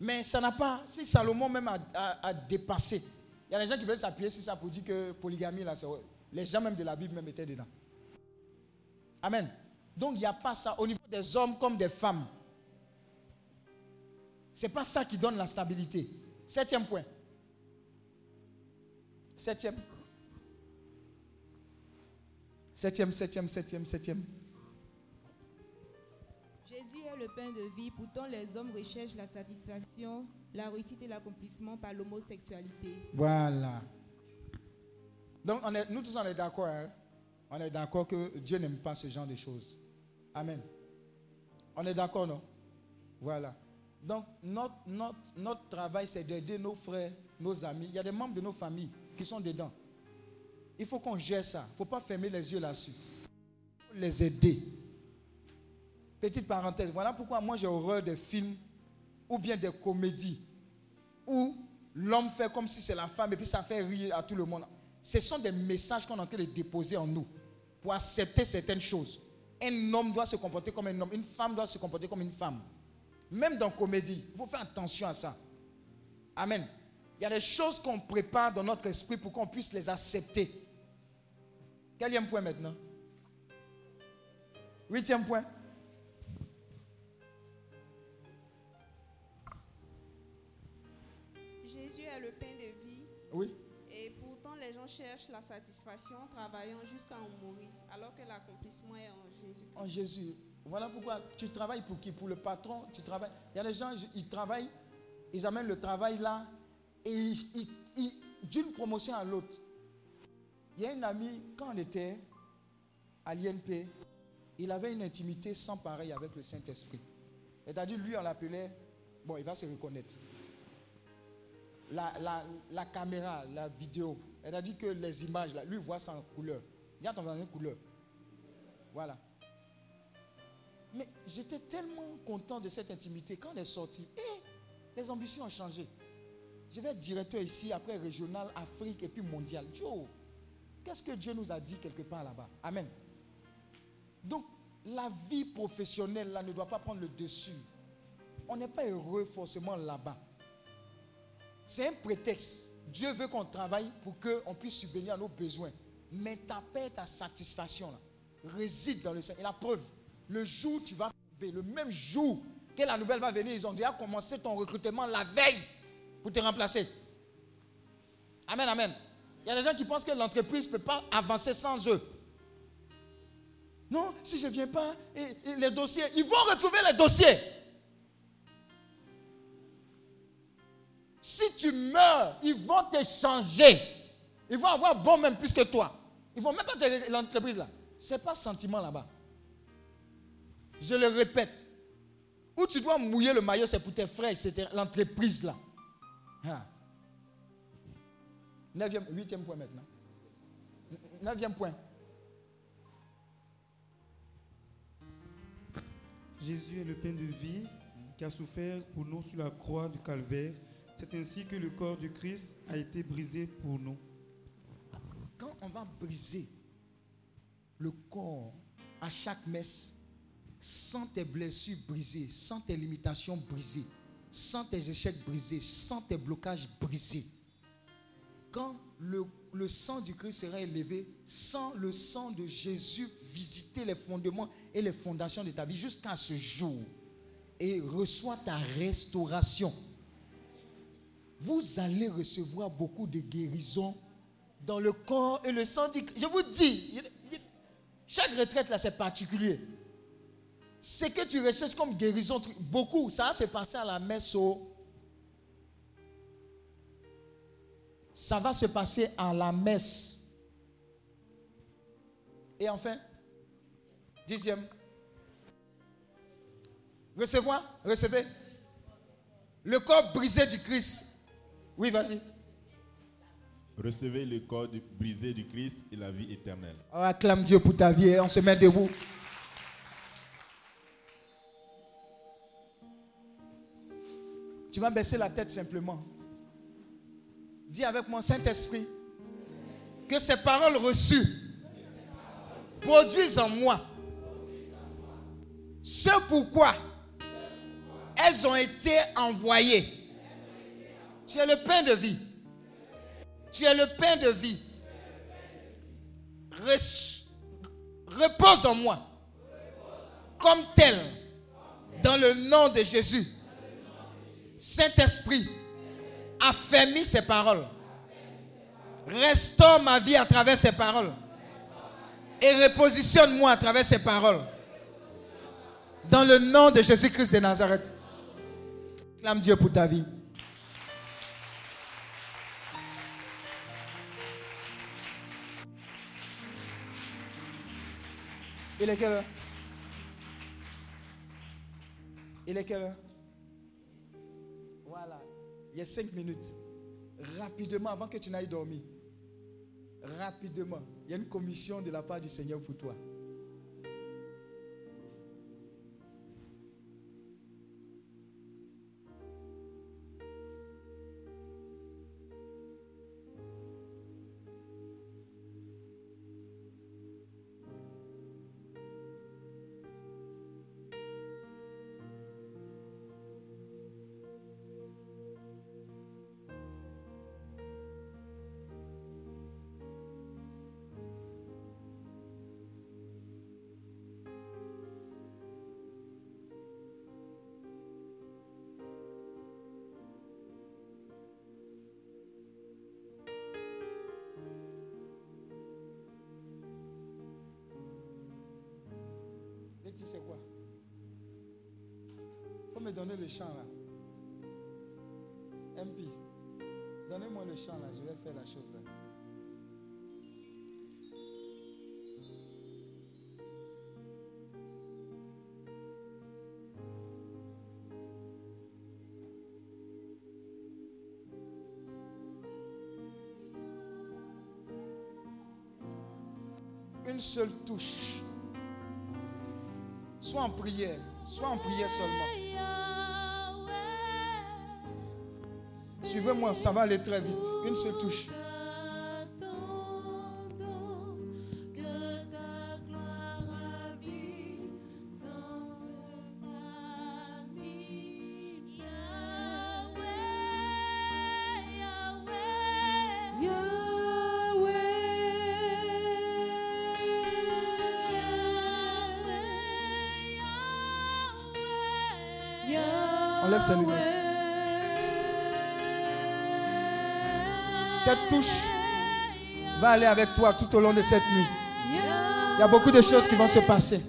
Mais ça n'a pas. Si Salomon même a, dépassé, il y a des gens qui veulent s'appuyer sur ça pour dire que polygamie, là, les gens même de la Bible même étaient dedans. Amen. Donc il n'y a pas ça au niveau des hommes comme des femmes. Ce n'est pas ça qui donne la stabilité. Septième point. Septième. Septième, septième, septième, septième le pain de vie, pourtant les hommes recherchent la satisfaction, la réussite et l'accomplissement par l'homosexualité. Voilà. Donc on est, nous tous on est d'accord. Hein? On est d'accord que Dieu n'aime pas ce genre de choses. Amen. On est d'accord, non? Voilà. Donc notre, notre, notre travail, c'est d'aider nos frères, nos amis. Il y a des membres de nos familles qui sont dedans. Il faut qu'on gère ça. Il ne faut pas fermer les yeux là-dessus. Les aider. Petite parenthèse, voilà pourquoi moi j'ai horreur des films ou bien des comédies où l'homme fait comme si c'est la femme et puis ça fait rire à tout le monde. Ce sont des messages qu'on est en train de déposer en nous pour accepter certaines choses. Un homme doit se comporter comme un homme, une femme doit se comporter comme une femme. Même dans comédie, il faut faire attention à ça. Amen. Il y a des choses qu'on prépare dans notre esprit pour qu'on puisse les accepter. Quatrième point maintenant Huitième point. Oui. Et pourtant, les gens cherchent la satisfaction travaillant jusqu'à en mourir, alors que l'accomplissement est en Jésus. En Jésus. Voilà pourquoi tu travailles pour qui? Pour le patron, tu travailles. Il y a des gens, ils travaillent, ils amènent le travail là, et d'une promotion à l'autre. Il y a un ami, quand on était à l'INP, il avait une intimité sans pareil avec le Saint-Esprit. C'est-à-dire, lui, on l'appelait, bon, il va se reconnaître la, caméra, la vidéo, elle a dit que les images, lui voit ça en couleur. À ton une couleur. Voilà. Mais j'étais tellement content de cette intimité. Quand elle est sortie, eh, les ambitions ont changé. Je vais être directeur ici, après régional, Afrique et puis mondial. Joe, qu'est-ce que Dieu nous a dit quelque part là-bas? Amen. Donc, la vie professionnelle là ne doit pas prendre le dessus. On n'est pas heureux forcément là-bas. C'est un prétexte. Dieu veut qu'on travaille pour qu'on puisse subvenir à nos besoins. Mais ta paix, ta satisfaction réside dans le Seigneur. Et la preuve, le jour où tu vas tomber, le même jour que la nouvelle va venir, ils ont déjà commencé ton recrutement la veille pour te remplacer. Amen, amen. Il y a des gens qui pensent que l'entreprise ne peut pas avancer sans eux. Non, si je ne viens pas, les dossiers, ils vont retrouver les dossiers. Si tu meurs, ils vont t'échanger. Ils vont avoir bon même plus que toi. Ils vont même pas te l'entreprise là. Ce n'est pas sentiment là-bas. Je le répète. Où tu dois mouiller le maillot, c'est pour tes frères, c'est l'entreprise là. Ah. Neuvième, huitième point maintenant. Neuvième point. Jésus est le pain de vie qui a souffert pour nous sur la croix du calvaire. C'est ainsi que le corps du Christ a été brisé pour nous. Quand on va briser le corps à chaque messe, sans tes blessures brisées, sans tes limitations brisées, sans tes échecs brisés, sans tes blocages brisés, quand le, le, sang du Christ sera élevé, sans le sang de Jésus visiter les fondements et les fondations de ta vie jusqu'à ce jour, et reçois ta restauration, vous allez recevoir beaucoup de guérisons dans le corps et le sang du Christ. Je vous dis, chaque retraite là, c'est particulier. Ce que tu recherches comme guérison, beaucoup, ça s'est passé à la messe au Ça va se passer à la messe. Et enfin, dixième. Recevoir, recevez. Le corps brisé du Christ. Oui, vas-y. Recevez le corps brisé du Christ et la vie éternelle. On acclame Dieu pour ta vie et on se met debout. Tu vas baisser la tête simplement. Dis avec moi, Saint-Esprit, que ces paroles reçues produisent en moi ce pourquoi elles ont été envoyées. Tu es le pain de vie. Tu es le pain de vie. repose en moi comme tel dans le nom de Jésus. Saint-Esprit, affermis ces paroles. Restaure ma vie à travers ces paroles. Et repositionne-moi à travers ces paroles. Dans le nom de Jésus-Christ de Nazareth. Clame Dieu pour ta vie. Il est quelle heure? Il est quelle heure? Il y a cinq minutes, rapidement, avant que tu n'ailles dormir, rapidement, il y a une commission de la part du Seigneur pour toi. C'est quoi? Faut me donner le chant là. MP, donnez-moi le chant là, je vais faire la chose là. Une seule touche Sois en prière. Sois en prière seulement. Suivez-moi, ça va aller très vite. Une seule touche. Cette touche va aller avec toi tout au long de cette nuit. Il y a beaucoup de choses qui vont se passer.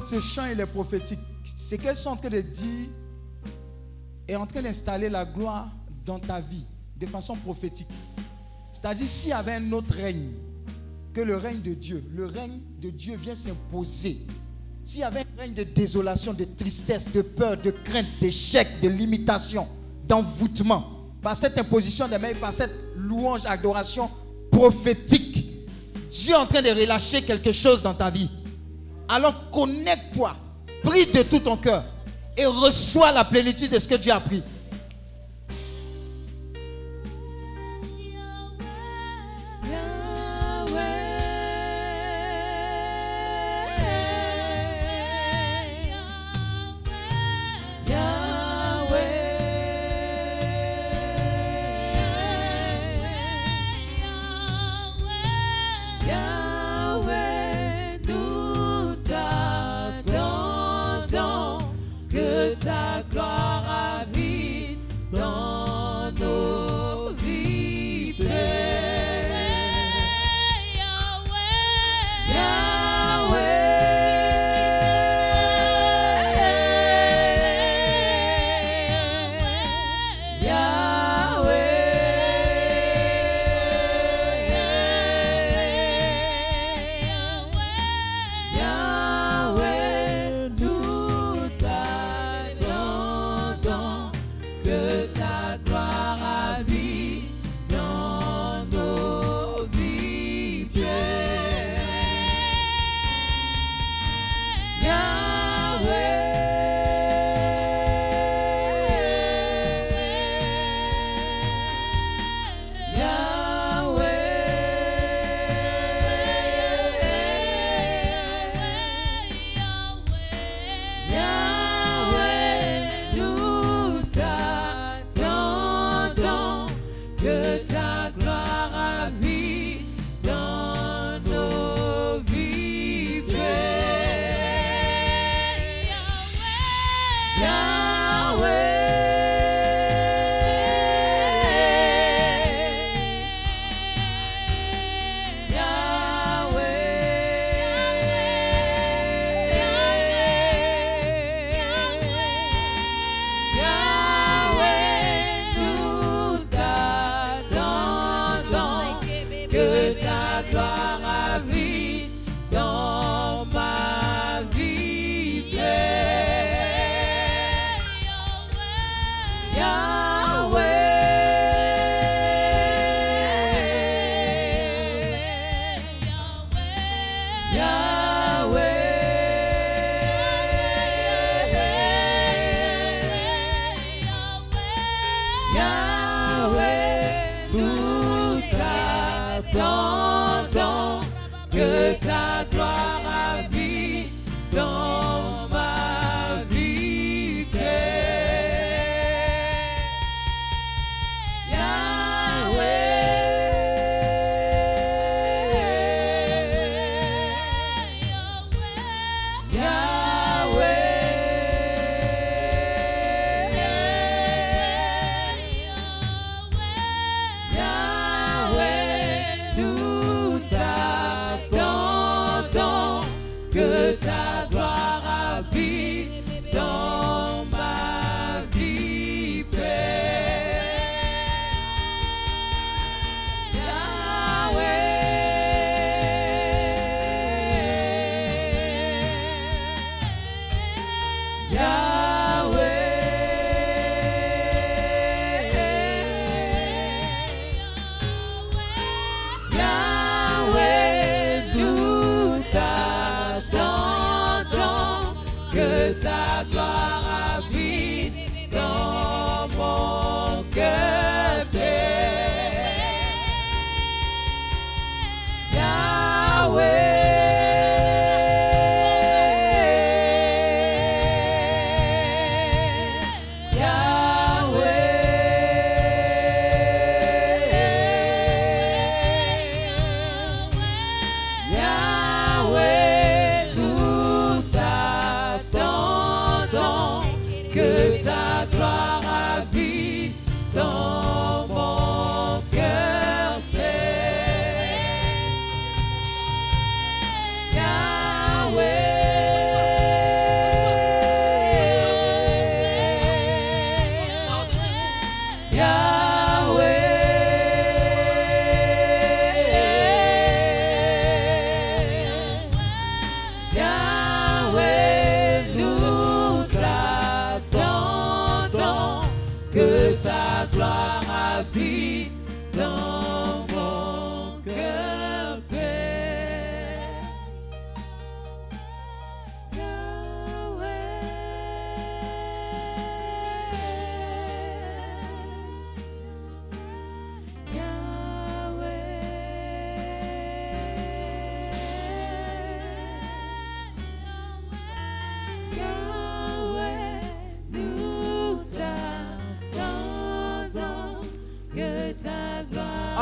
Fait, ce chant, il est prophétique. C'est qu'elles sont en train de dire et en train d'installer la gloire dans ta vie de façon prophétique. C'est-à-dire, s'il y avait un autre règne que le règne de Dieu, le règne de Dieu vient s'imposer. S'il y avait un règne de désolation, de tristesse, de peur, de crainte, d'échec, de limitation, d'envoûtement, par cette imposition des mains, par cette louange, adoration prophétique, Dieu est en train de relâcher quelque chose dans ta vie. Alors connecte-toi, prie de tout ton cœur et reçois la plénitude de ce que Dieu a pris.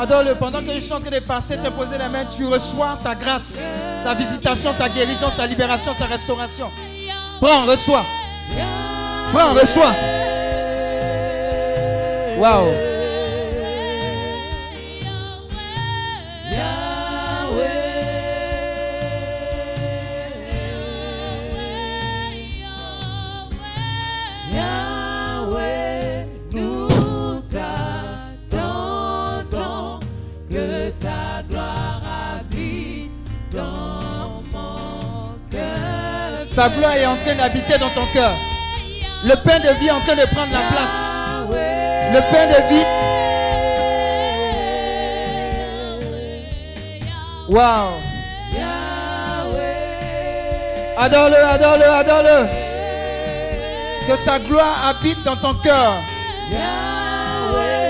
Adore-le. Pendant que je suis en train de passer, te poser la main, tu reçois sa grâce, sa visitation, sa guérison, sa libération, sa restauration. Prends, reçois. Prends, reçois. Waouh. Gloire est en train d'habiter dans ton cœur. Le pain de vie est en train de prendre la place. Le pain de vie. Wow. Adore-le, adore-le, adore-le. Que sa gloire habite dans ton cœur.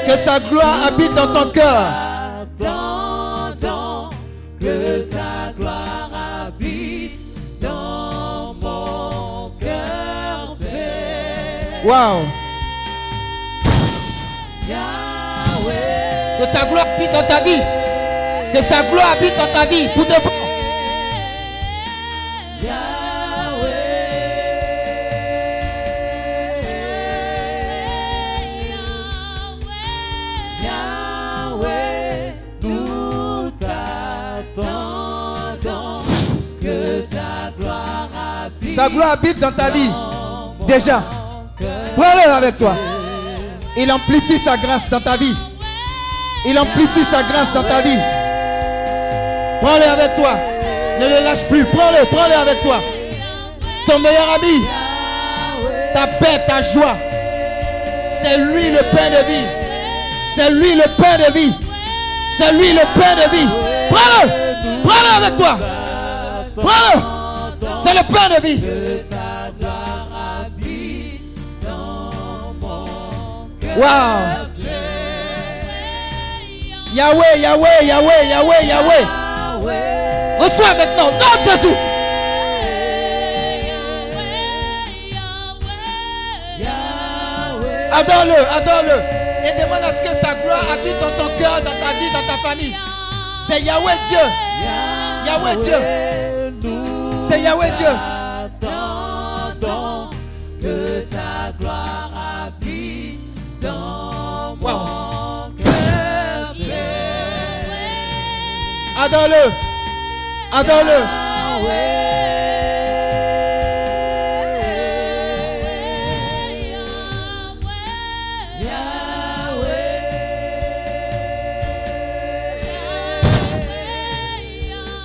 Que sa gloire habite dans ton cœur. Wow. Que sa gloire habite dans ta vie. Que sa gloire habite dans ta vie. Pour te Sa gloire habite dans ta vie. Déjà. Prends-le avec toi. Il amplifie sa grâce dans ta vie. Il amplifie sa grâce dans ta vie. Prends-le avec toi. Ne le lâche plus. Prends-le, prends-le avec toi. Ton meilleur ami. Ta paix, ta joie. C'est lui le pain de vie. C'est lui le pain de vie. C'est lui le pain de vie. Prends-le. Prends-le avec toi. Prends-le. C'est le pain de vie. Wow. Yahweh, Yahweh, Yahweh, Yahweh, Yahweh. Reçois maintenant, nom Jésus. Adore-le, adore-le. Et demande à ce que sa gloire habite dans ton cœur, dans ta vie, dans ta famille. C'est Yahweh Dieu. Yahweh Dieu. C'est Yahweh Dieu. Adore-le. Adore-le.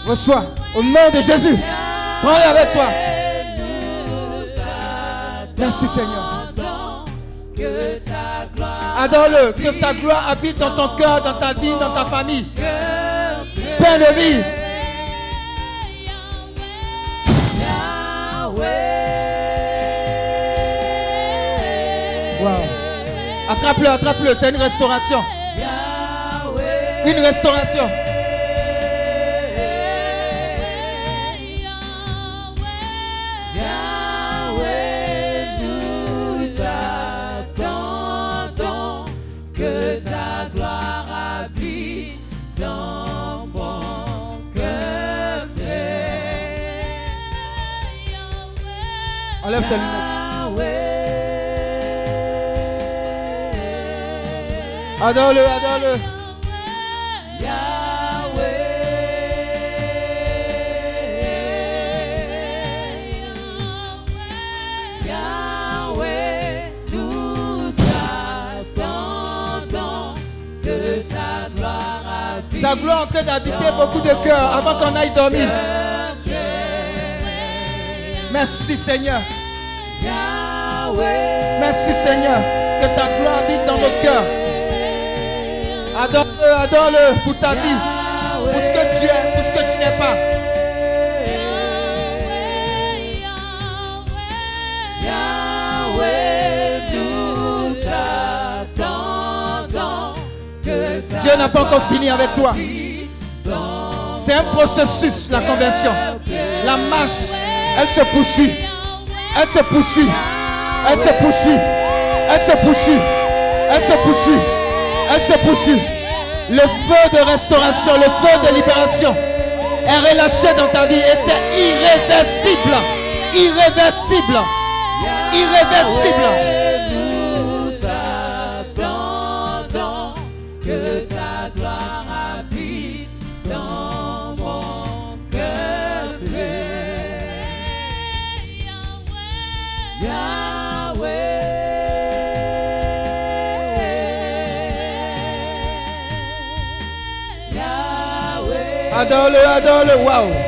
Reçois au nom de Jésus. Prends-le avec toi. Merci Seigneur. Adore-le. Que sa gloire habite dans ton cœur, dans ta vie, dans ta famille. Pain de vie. Wow. Attrape-le, attrape-le. C'est une restauration. Une restauration. Ses lunettes. Adore-le, adore-le. Sa gloire en train d'habiter beaucoup de cœurs avant qu'on aille dormir. Merci Seigneur. Merci Seigneur. Que ta gloire habite dans nos cœurs. Adore-le, adore-le pour ta vie. Pour ce que tu es, pour ce que tu n'es pas. Dieu n'a pas encore fini avec toi. C'est un processus, la conversion. La marche, elle se poursuit. Elle se poursuit. Elle se poursuit. Elle se poursuit. Elle se poursuit. Elle se poursuit. Le feu de restauration, le feu de libération est relâché dans ta vie et c'est irréversible. Irréversible. Irréversible. Yahweh, Adore-le, adore-le. Waouh.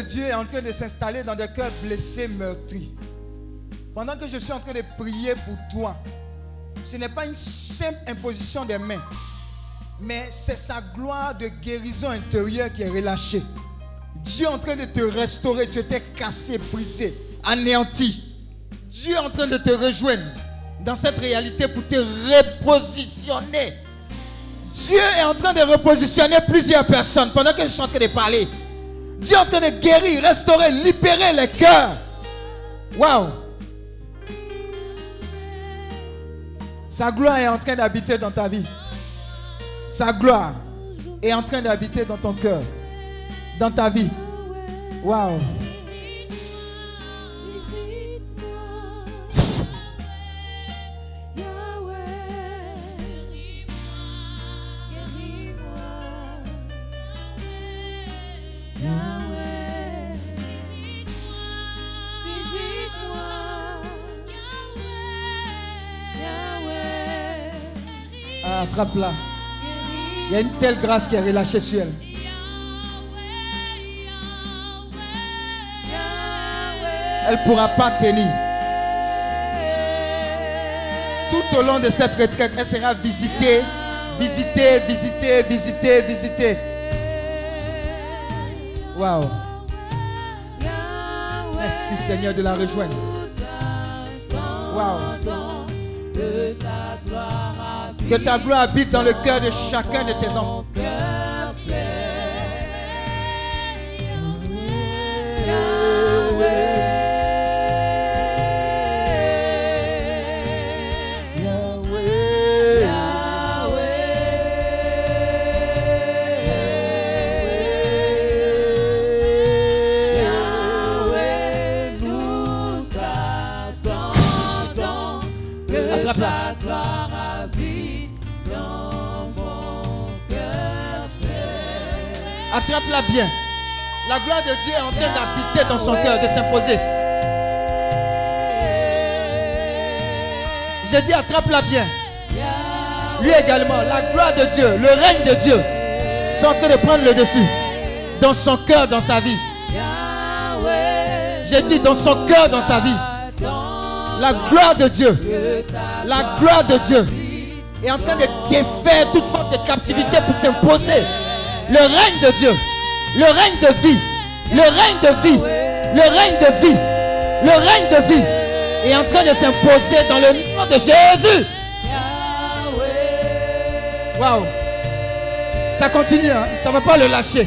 Dieu est en train de s'installer dans des cœurs blessés, meurtris. Pendant que je suis en train de prier pour toi, ce n'est pas une simple imposition des mains, mais c'est sa gloire de guérison intérieure qui est relâchée. Dieu est en train de te restaurer. Tu étais cassé, brisé, anéanti. Dieu est en train de te rejoindre dans cette réalité pour te repositionner. Dieu est en train de repositionner plusieurs personnes pendant que je suis en train de parler. Dieu est en train de guérir, restaurer, libérer les cœurs. Wow! Sa gloire est en train d'habiter dans ta vie. Sa gloire est en train d'habiter dans ton cœur, dans ta vie. Wow! Il y a une telle grâce qui est relâchée sur elle. Elle ne pourra pas tenir. Tout au long de cette retraite, elle sera visitée, visitée, visitée, visitée, visitée. Merci Seigneur de la rejoindre. Waouh. Que ta gloire habite dans le cœur de chacun de tes enfants. Attrape-la bien. La gloire de Dieu est en train d'habiter dans son cœur, de s'imposer. J'ai dit attrape-la bien. Lui également, la gloire de Dieu, le règne de Dieu sont en train de prendre le dessus. Dans son cœur, dans sa vie. J'ai dit dans son cœur, dans sa vie. La gloire de Dieu, la gloire de Dieu est en train de défaire toute forme de captivité pour s'imposer. Le règne de Dieu, le règne de vie, le règne de vie, le règne de vie, le règne de vie est en train de s'imposer dans le nom de Jésus. Waouh. Ça continue, hein? ça ne va pas le lâcher.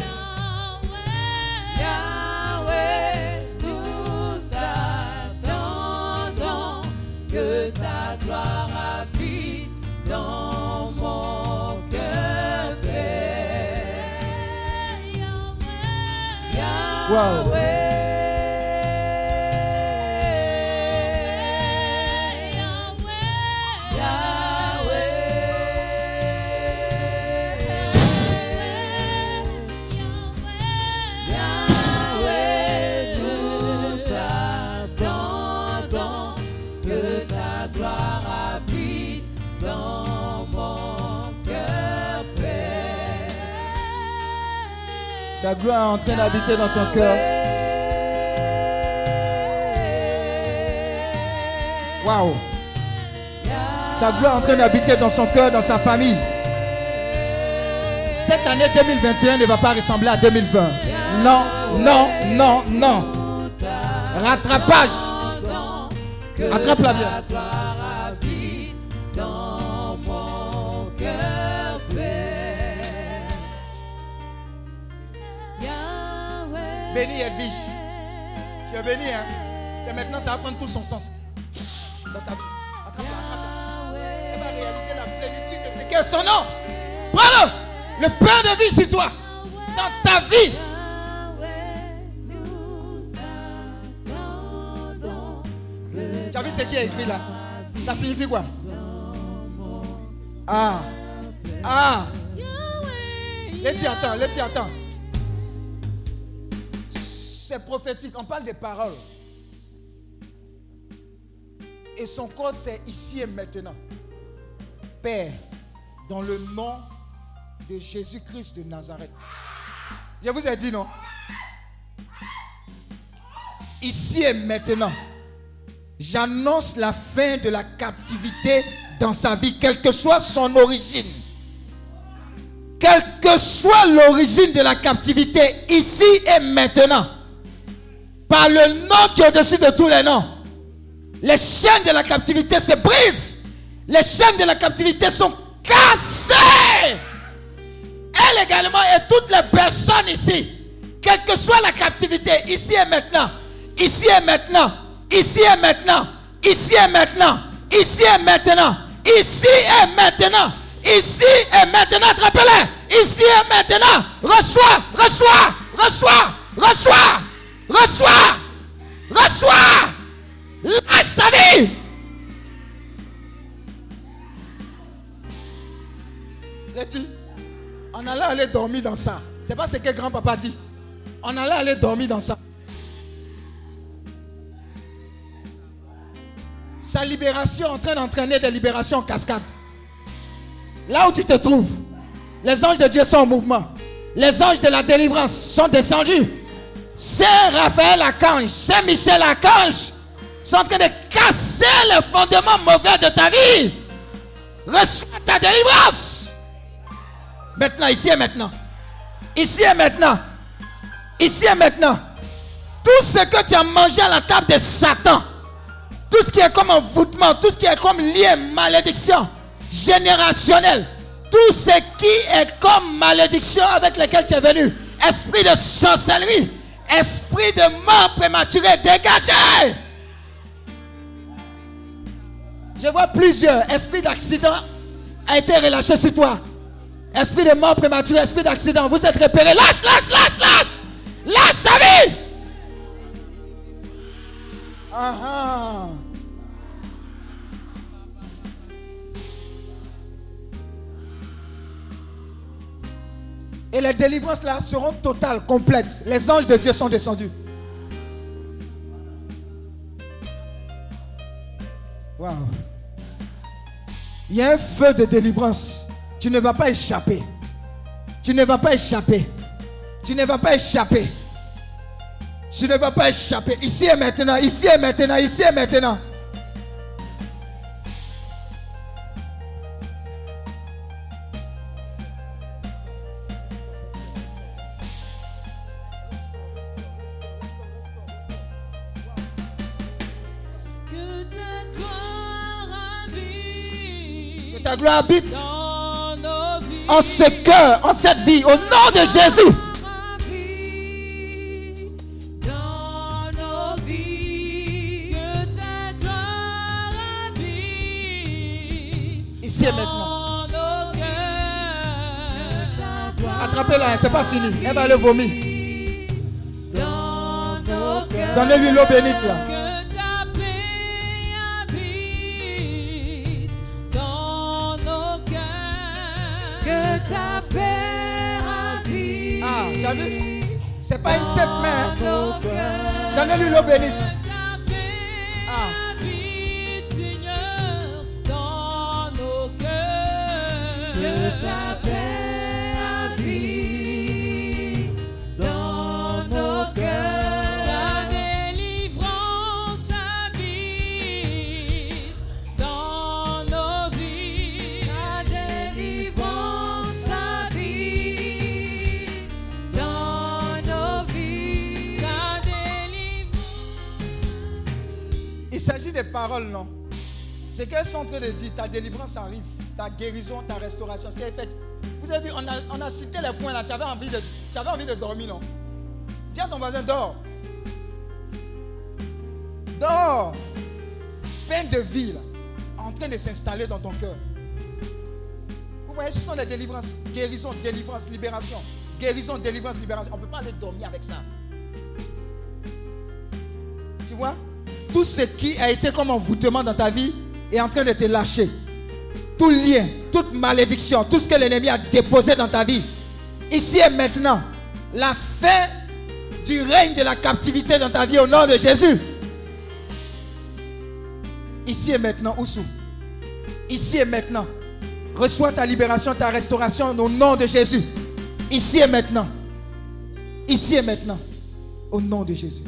D'habiter dans ton cœur. Waouh. Sa gloire est en train d'habiter dans son cœur, dans sa famille. Cette année 2021 ne va pas ressembler à 2020. Non, non, non, non. Rattrapage. Attrape-la bien. Béni Edwige. Tu es béni, hein? C'est maintenant, ça va prendre tout son sens. Dans ta vie. Elle va réaliser la plénitude de ce qu'est son nom. Prends-le. Le pain de vie sur toi. Dans ta vie. Tu as vu ce qui est écrit là? Ça signifie quoi? Ah. Ah. Letty, attends, Letty, attends. Prophétique. On parle des paroles. Et son code, c'est ici et maintenant. Père, dans le nom de Jésus-Christ de Nazareth. Je vous ai dit non? Ici et maintenant, j'annonce la fin de la captivité dans sa vie, quelle que soit son origine. Quelle que soit l'origine de la captivité, ici et maintenant, par le nom qui est au-dessus de tous les noms, les chaînes de la captivité se brisent. Les chaînes de la captivité sont cassées. Elle également et toutes les personnes ici, quelle que soit la captivité, ici et maintenant, ici et maintenant, ici et maintenant, ici et maintenant, ici et maintenant, Ici et maintenant. Ici et maintenant. Attrapez-les. Ici et maintenant. Reçois, reçois, reçois, reçois, reçois, reçois. Lâche sa vie. On allait aller dormir dans ça. C'est pas ce que grand-papa dit. On allait aller dormir dans ça. Sa libération est en train d'entraîner des libérations en cascade. Là où tu te trouves, les anges de Dieu sont en mouvement. Les anges de la délivrance sont descendus. Saint Raphaël Archange, Saint Michel Archange sont en train de casser le fondement mauvais de ta vie. Reçois ta délivrance. Maintenant, ici et maintenant. Ici et maintenant. Ici et maintenant. Tout ce que tu as mangé à la table de Satan, tout ce qui est comme envoûtement, tout ce qui est comme lié malédiction générationnelle, tout ce qui est comme malédiction avec laquelle tu es venu, esprit de sorcellerie, esprit de mort prématurée, dégagez. Je vois plusieurs esprits d'accident a été relâché sur toi. Esprit de mort prématurée, esprit d'accident, vous êtes repéré. Lâche, lâche, lâche, lâche. Lâche sa vie. Ah, ah. Et les délivrances là seront totales, complètes. Les anges de Dieu sont descendus. Wow. Il y a un feu de délivrance. Tu ne vas pas échapper. Tu ne vas pas échapper. Tu ne vas pas échapper. Tu ne vas pas échapper. Ici et maintenant, ici et maintenant, ici et maintenant. Ta gloire habite en ce cœur, en cette vie, au nom de Jésus. Ici et maintenant. Attrapez-la, c'est pas fini. Elle va le vomir. Donnez-lui l'eau bénite là. Ah, tu as vu? C'est pas une simple main. hein. Donnez-lui l'eau bénite. Ah. ta paix des paroles, non C'est qu'elles sont en train de dire, ta délivrance arrive, ta guérison, ta restauration, c'est fait. Vous avez vu, on a, on a cité les points là, tu avais envie de, tu avais envie de dormir, non Dis à ton voisin, dors. Dors. Peine de vie, là, en train de s'installer dans ton cœur. Vous voyez, ce sont les délivrances. Guérison, délivrance, libération. Guérison, délivrance, libération. On ne peut pas aller dormir avec ça. Tu vois? Tout ce qui a été comme envoûtement dans ta vie est en train de te lâcher. Tout lien, toute malédiction, tout ce que l'ennemi a déposé dans ta vie. Ici et maintenant, la fin du règne de la captivité dans ta vie au nom de Jésus. Ici et maintenant, Oussou. Ici et maintenant. Reçois ta libération, ta restauration au nom de Jésus. Ici et maintenant. Ici et maintenant. Au nom de Jésus.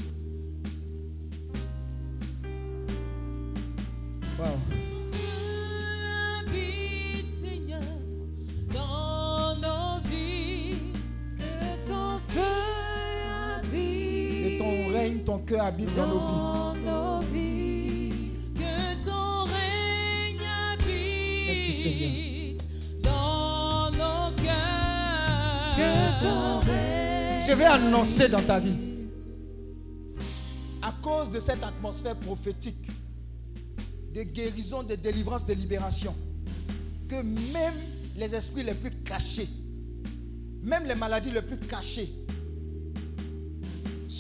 Ton cœur habite dans nos vies. dans nos vies. Que ton règne habite Merci, Seigneur. dans nos cœurs. Que ton règne Je vais annoncer dans ta vie. À cause de cette atmosphère prophétique de guérison, de délivrance, de libération. Que même les esprits les plus cachés, même les maladies les plus cachées,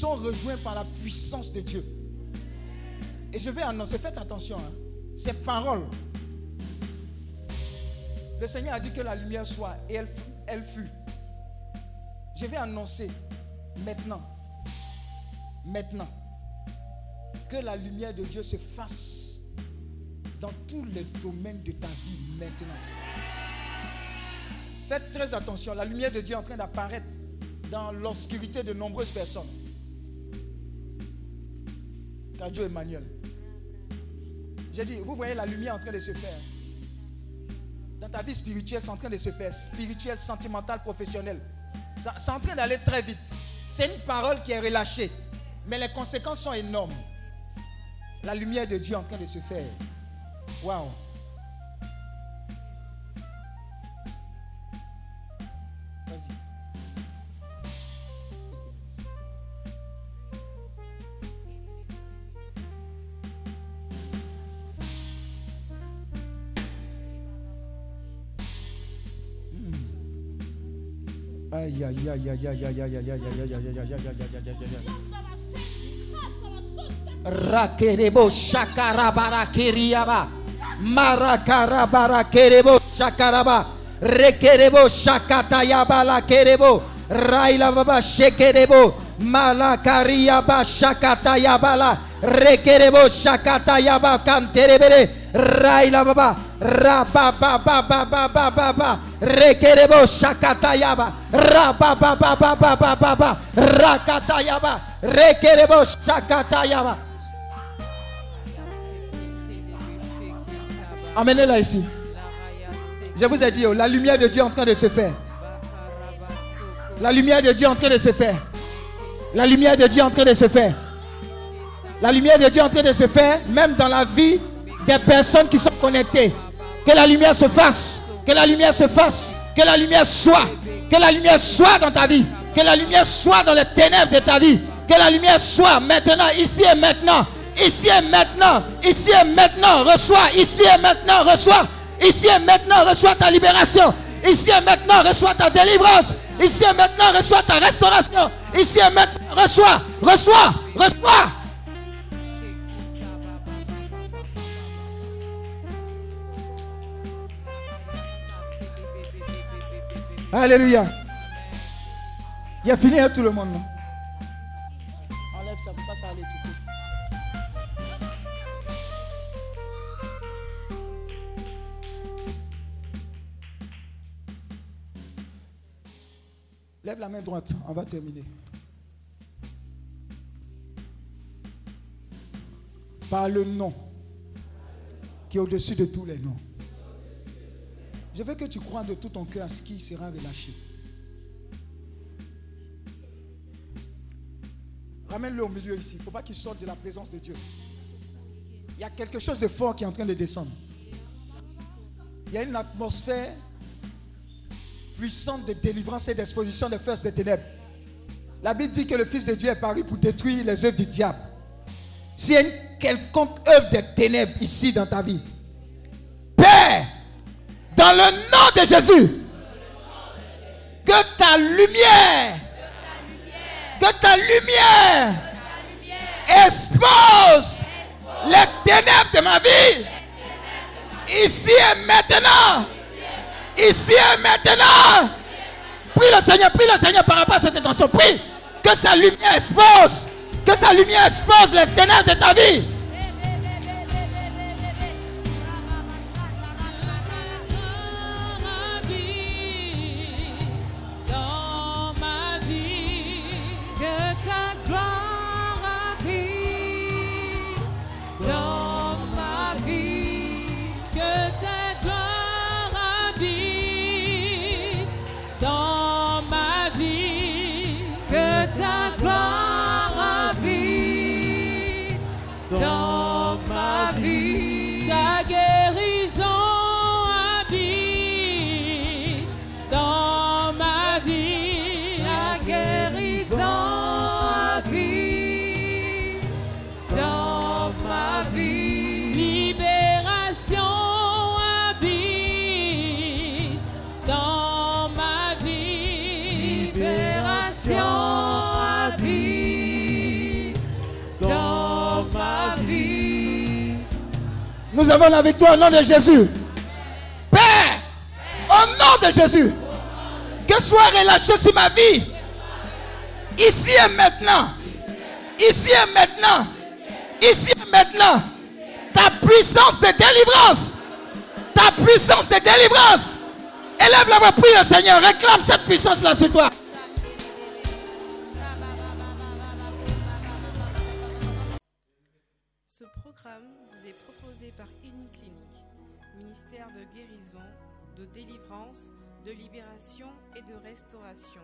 sont rejoints par la puissance de Dieu. Et je vais annoncer, faites attention, hein, ces paroles. Le Seigneur a dit que la lumière soit, et elle, elle fut. Je vais annoncer maintenant, maintenant, que la lumière de Dieu se fasse dans tous les domaines de ta vie maintenant. Faites très attention, la lumière de Dieu est en train d'apparaître dans l'obscurité de nombreuses personnes. Dieu Emmanuel. J'ai dit, vous voyez la lumière en train de se faire. Dans ta vie spirituelle, c'est en train de se faire. Spirituelle, sentimentale, professionnelle. C'est en train d'aller très vite. C'est une parole qui est relâchée. Mais les conséquences sont énormes. La lumière de Dieu est en train de se faire. Waouh. Aïe, aïe, aïe, aïe, aïe, aïe, aïe, aïe, aïe, aïe, aïe, aïe, aïe, aïe, aïe, aïe, aïe. Rakerebo shakarabara keriaba. Marakarabara kerebo shakaraba. Rekerebo shakatayaba la kerebo. Raila baba shekerebo. Malakariaba shakatayaba la. Rekerebo shakatayaba kanterebere. Raila baba. Rabababababababa. Rekerebo shakatayaba. Rababababababa. Rakatayaba. Rekerebo shakatayaba. Amenez-la ici. Je vous ai dit, oh, la lumière de Dieu est en train de se faire. La lumière de Dieu est en train de se faire. La lumière de Dieu est en train de se faire. La lumière de Dieu est en train de se faire, même dans la vie des personnes qui sont connectées. Que la lumière se fasse. Que la lumière se fasse. Que la lumière soit. Que la lumière soit dans ta vie. Que la lumière soit dans les ténèbres de ta vie. Que la lumière soit maintenant, ici et maintenant. Ici et maintenant. Ici et maintenant. Reçois. Ici et maintenant. Reçois. Ici et maintenant. Reçois ta libération. Ici et maintenant. Reçois ta délivrance. Ici et maintenant. Reçois ta restauration. Ici et maintenant. Reçois. Reçois. Reçois. Alléluia. Il a fini avec tout le monde. Non? Enlève ça, faut pas ça aller tout Lève la main droite, on va terminer. Par le nom qui est au-dessus de tous les noms. Je veux que tu crois de tout ton cœur à ce qui sera relâché. Ramène-le au milieu ici. Il ne faut pas qu'il sorte de la présence de Dieu. Il y a quelque chose de fort qui est en train de descendre. Il y a une atmosphère puissante de délivrance et d'exposition des forces des ténèbres. La Bible dit que le Fils de Dieu est paru pour détruire les œuvres du diable. S'il y a une quelconque œuvre des ténèbres ici dans ta vie, Père, dans le nom de Jésus, que ta lumière, que ta lumière expose les ténèbres de ma vie, ici et maintenant. Ici et maintenant. Prie le Seigneur, prie le Seigneur par rapport à cette intention. Prie que sa lumière expose, que sa lumière expose les ténèbres de ta vie. climb. Avons la victoire au nom de Jésus. Père, au nom de Jésus, que soit relâché sur ma vie. Ici et maintenant. Ici et maintenant. Ici et maintenant. Ta puissance de délivrance. Ta puissance de délivrance. Élève la voix, prie le Seigneur. Réclame cette puissance-là sur toi. restauration.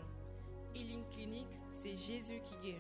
Healing Clinic, c'est Jésus qui guérit.